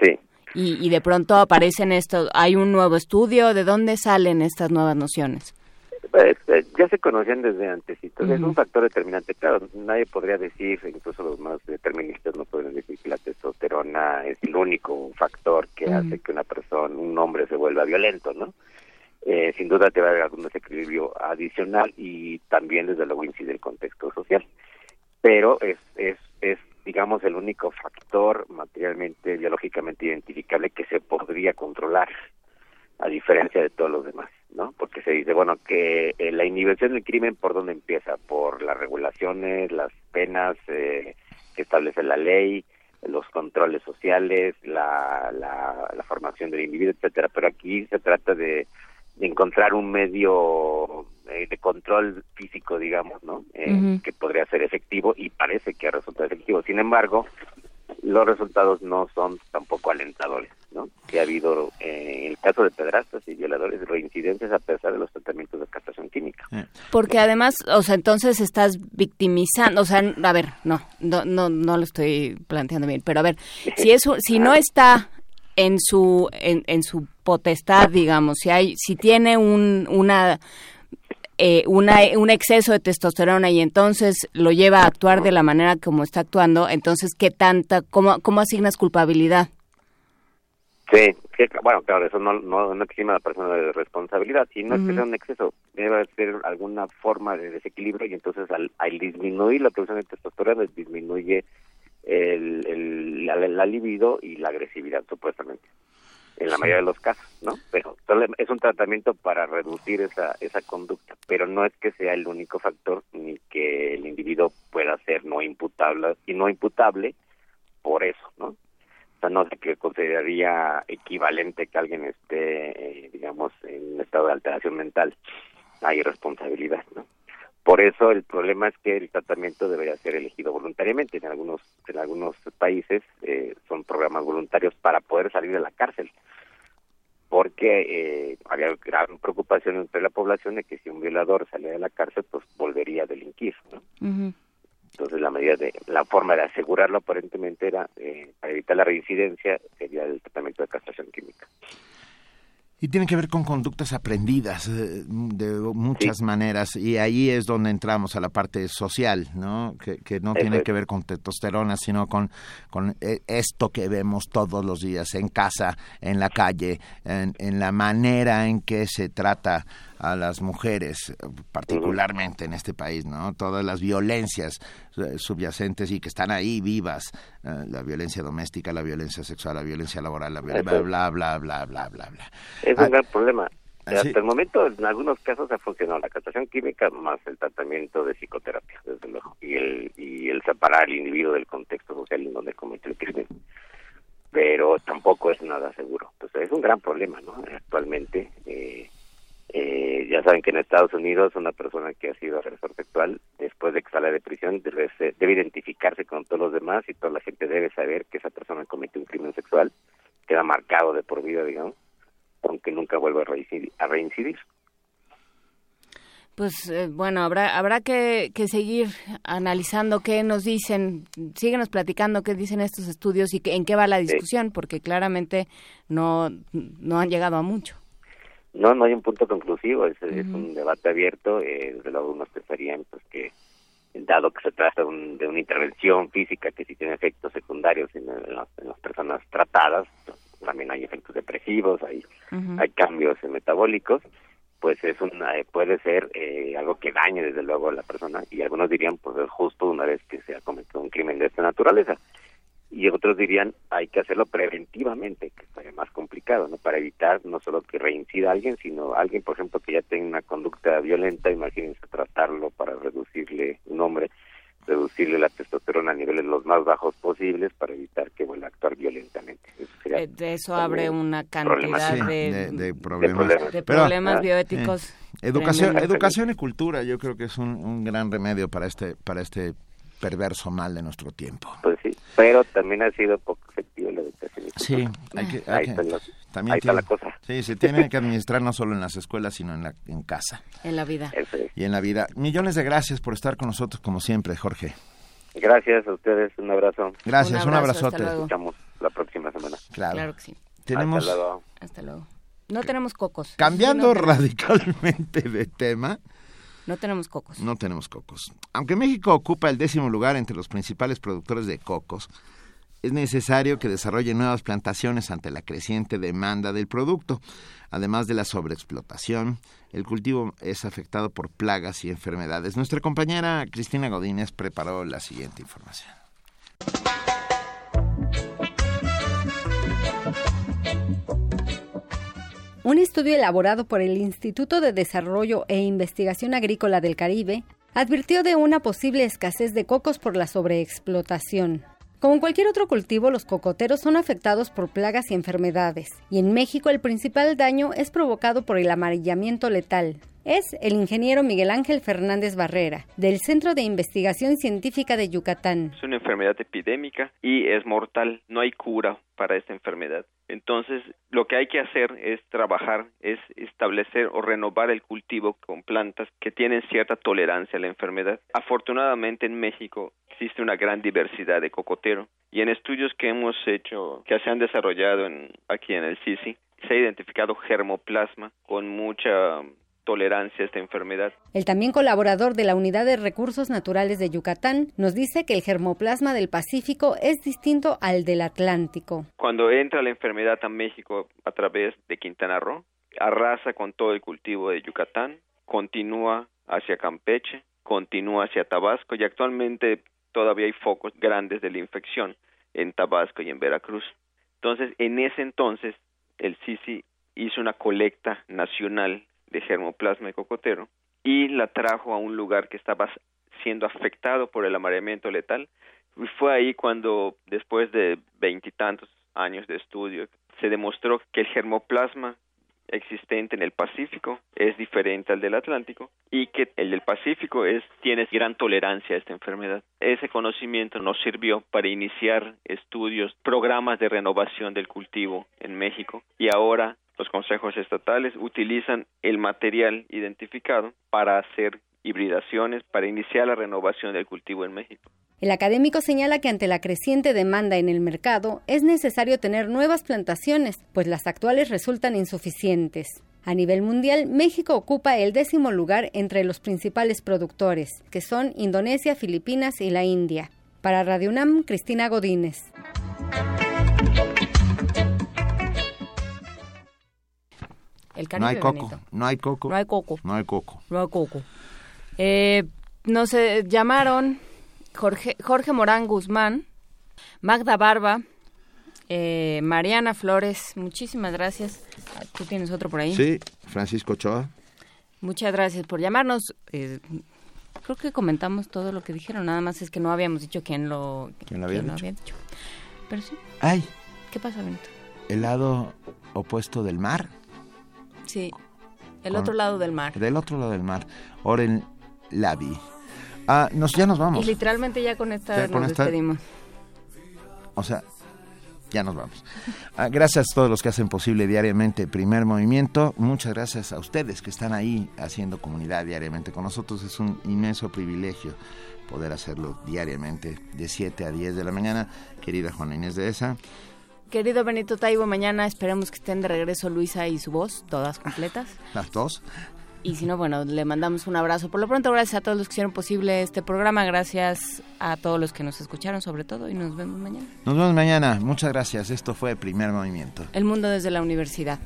Sí. Y, y de pronto aparecen estos, hay un nuevo estudio, ¿de dónde salen estas nuevas nociones? Pues, eh, ya se conocían desde antes, entonces es Ujú. un factor determinante. Claro, nadie podría decir, incluso los más deterministas no pueden decir que la testosterona es el único factor que hace que una persona, un hombre se vuelva violento, ¿no? Eh, sin duda debe haber algún desequilibrio adicional y también, desde luego, incide el contexto social. Pero es, es, es, digamos, el único factor materialmente, biológicamente identificable que se podría controlar a diferencia de todos los demás, ¿no? Porque se dice, bueno, que eh, la inhibición del crimen, ¿por dónde empieza? Por las regulaciones, las penas eh, que establece la ley, los controles sociales, la, la, la formación del individuo, etcétera. Pero aquí se trata de, de encontrar un medio eh, de control físico, digamos, ¿no? Eh. Que podría ser efectivo y parece que ha resultado efectivo. Sin embargo, los resultados no son tampoco alentadores, ¿no? Que ha habido, eh, en el caso de pedrastas y violadores, reincidencias a pesar de los tratamientos de castración química. Porque además, o sea, entonces estás victimizando, o sea, a ver, no, no, no, no lo estoy planteando bien, pero a ver, si eso, si no está en su, en, en su potestad, digamos, si hay, si tiene un, una, eh, una, un exceso de testosterona y entonces lo lleva a actuar de la manera como está actuando, entonces, ¿qué tanta, cómo, cómo asignas culpabilidad? Sí, bueno, claro, eso no, no, no exime a la persona de responsabilidad, y no es que sea un exceso, debe ser alguna forma de desequilibrio y entonces al, al disminuir la producción de testosterona disminuye el, el, la, libido y la agresividad supuestamente en la mayoría de los casos, ¿no? Pero es un tratamiento para reducir esa esa conducta, pero no es que sea el único factor ni que el individuo pueda ser no imputable y no imputable por eso, ¿no? Sea, no sé qué consideraría equivalente que alguien esté, eh, digamos, en un estado de alteración mental. Hay responsabilidad, ¿no? Por eso el problema es que el tratamiento debería ser elegido voluntariamente. En algunos en algunos países eh, son programas voluntarios para poder salir de la cárcel, porque eh, había gran preocupación entre la población de que si un violador salía de la cárcel, pues volvería a delinquir. ¿no? Entonces la medida de la forma de asegurarlo aparentemente era eh, para evitar la reincidencia sería el tratamiento de castración química. Y tiene que ver con conductas aprendidas eh, de muchas maneras y ahí es donde entramos a la parte social, ¿no? Que, no tiene que ver con testosterona, sino con, con eh, esto que vemos todos los días en casa, en la calle, en, en la manera en que se trata a las mujeres, particularmente en este país, ¿no? Todas las violencias eh, subyacentes y que están ahí vivas, eh, la violencia doméstica, la violencia sexual, la violencia laboral, la violencia, bla, bla, bla, bla, bla, bla, Es un ah, gran problema. Ah, Hasta el momento, en algunos casos ha funcionado la castración química más el tratamiento de psicoterapia, desde luego, y el, y el separar al individuo del contexto social en donde comete el crimen. Pero tampoco es nada seguro. Entonces, es un gran problema, ¿no? Actualmente, eh, eh, ya saben que en Estados Unidos una persona que ha sido agresor sexual, después de que sale de prisión, debe, debe, identificarse con todos los demás y toda la gente debe saber que esa persona cometió un crimen sexual, queda marcado de por vida, digamos, aunque nunca vuelva a reincidir. A reincidir. Pues eh, bueno, habrá habrá que, que, seguir analizando qué nos dicen, síguenos platicando qué dicen estos estudios y en qué va la discusión, porque claramente no, no han llegado a mucho. No, no hay un punto conclusivo, es, es un debate abierto, eh, desde luego unos pensarían pues que dado que se trata de una intervención física que sí tiene efectos secundarios en, las, personas tratadas, pues, también hay efectos depresivos, hay, hay cambios metabólicos, pues es una, eh, puede ser eh, algo que dañe desde luego a la persona y algunos dirían pues es justo una vez que se ha cometido un crimen de esta naturaleza y otros dirían hay que hacerlo preventivamente, que sería más complicado, ¿no? Para evitar no solo que reincida alguien, sino alguien, por ejemplo, que ya tenga una conducta violenta, imagínense tratarlo para reducirle un hombre, reducirle la testosterona a niveles los más bajos posibles para evitar que vuelva a actuar violentamente. Eso, eh, de eso abre una cantidad de, problemas, de problemas, ah, bioéticos. Eh, educación, educación y cultura, yo creo que es un, un gran remedio para este para este perverso mal de nuestro tiempo. Pues sí, pero también ha sido poco efectivo la educación. Sí, hay que, hay ahí, también está la cosa. Sí, se tiene que administrar no solo en las escuelas, sino en, la, en casa. En la vida. Y en la vida. Millones de gracias por estar con nosotros, como siempre, Jorge. Gracias a ustedes, un abrazo. Gracias, un, abrazote. Nos escuchamos la próxima semana. Claro. Claro que sí. Tenemos... Hasta luego. Hasta luego. No tenemos cocos. Cambiando radicalmente de tema, no tenemos cocos. No tenemos cocos. Aunque México ocupa el décimo lugar entre los principales productores de cocos, es necesario que desarrolle nuevas plantaciones ante la creciente demanda del producto. Además de la sobreexplotación, el cultivo es afectado por plagas y enfermedades. Nuestra compañera Cristina Godínez preparó la siguiente información. Un estudio elaborado por el Instituto de Desarrollo e Investigación Agrícola del Caribe advirtió de una posible escasez de cocos por la sobreexplotación. Como en cualquier otro cultivo, los cocoteros son afectados por plagas y enfermedades, y en México el principal daño es provocado por el amarillamiento letal, es el ingeniero Miguel Ángel Fernández Barrera, del Centro de Investigación Científica de Yucatán. Es una enfermedad epidémica y es mortal, no hay cura para esta enfermedad. Entonces, lo que hay que hacer es trabajar, es establecer o renovar el cultivo con plantas que tienen cierta tolerancia a la enfermedad. Afortunadamente en México existe una gran diversidad de cocotero y en estudios que hemos hecho, que se han desarrollado en, aquí en el CICI, se ha identificado germoplasma con mucha tolerancia a esta enfermedad. El también colaborador de la Unidad de Recursos Naturales de Yucatán nos dice que el germoplasma del Pacífico es distinto al del Atlántico. Cuando entra la enfermedad a México a través de Quintana Roo, arrasa con todo el cultivo de Yucatán, continúa hacia Campeche, continúa hacia Tabasco y actualmente todavía hay focos grandes de la infección en Tabasco y en Veracruz. Entonces, en ese entonces, el CICI hizo una colecta nacional de germoplasma de cocotero y la trajo a un lugar que estaba siendo afectado por el amareamiento letal. Y fue ahí cuando, después de veintitantos años de estudio, se demostró que el germoplasma existente en el Pacífico es diferente al del Atlántico y que el del Pacífico es tiene gran tolerancia a esta enfermedad. Ese conocimiento nos sirvió para iniciar estudios, programas de renovación del cultivo en México y ahora los consejos estatales utilizan el material identificado para hacer hibridaciones, para iniciar la renovación del cultivo en México. El académico señala que ante la creciente demanda en el mercado es necesario tener nuevas plantaciones, pues las actuales resultan insuficientes. A nivel mundial, México ocupa el décimo lugar entre los principales productores, que son Indonesia, Filipinas y la India. Para Radio UNAM, Cristina Godínez. No hay coco, no hay coco. No hay coco. No hay coco. No hay coco. Eh, nos llamaron Jorge, Jorge Morán Guzmán, Magda Barba, eh, Mariana Flores, muchísimas gracias. ¿Tú tienes otro por ahí? Sí, Francisco Ochoa. Muchas gracias por llamarnos. Eh, creo que comentamos todo lo que dijeron, nada más es que no habíamos dicho quién lo, ¿Quién lo había, dicho? había dicho. Pero sí. Ay. ¿Qué pasa, Benito? El lado opuesto del mar. Sí, el otro lado del mar. Del otro lado del mar. Oren Lavi. Ah, nos, ya nos vamos. Y literalmente ya con esta nos despedimos. O sea, ya nos vamos. Ah, gracias a todos los que hacen posible diariamente Primer Movimiento. Muchas gracias a ustedes que están ahí haciendo comunidad diariamente con nosotros. Es un inmenso privilegio poder hacerlo diariamente de 7 a 10 de la mañana. Querida Juana Inés de esa. Querido Benito Taibo, mañana esperemos que estén de regreso Luisa y su voz, todas completas. Las dos. Y si no, bueno, le mandamos un abrazo. Por lo pronto, gracias a todos los que hicieron posible este programa. Gracias a todos los que nos escucharon, sobre todo. Y nos vemos mañana. Nos vemos mañana. Muchas gracias. Esto fue Primer Movimiento. El mundo desde la universidad.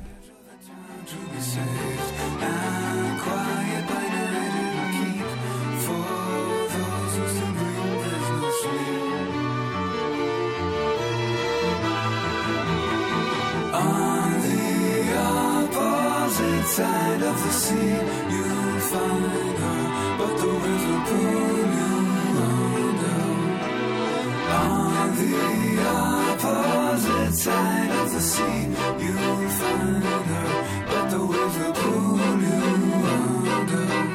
Side of the sea, you'll find her, but the will pull you under. On the opposite side of the sea, you'll find her, but the will pull you under.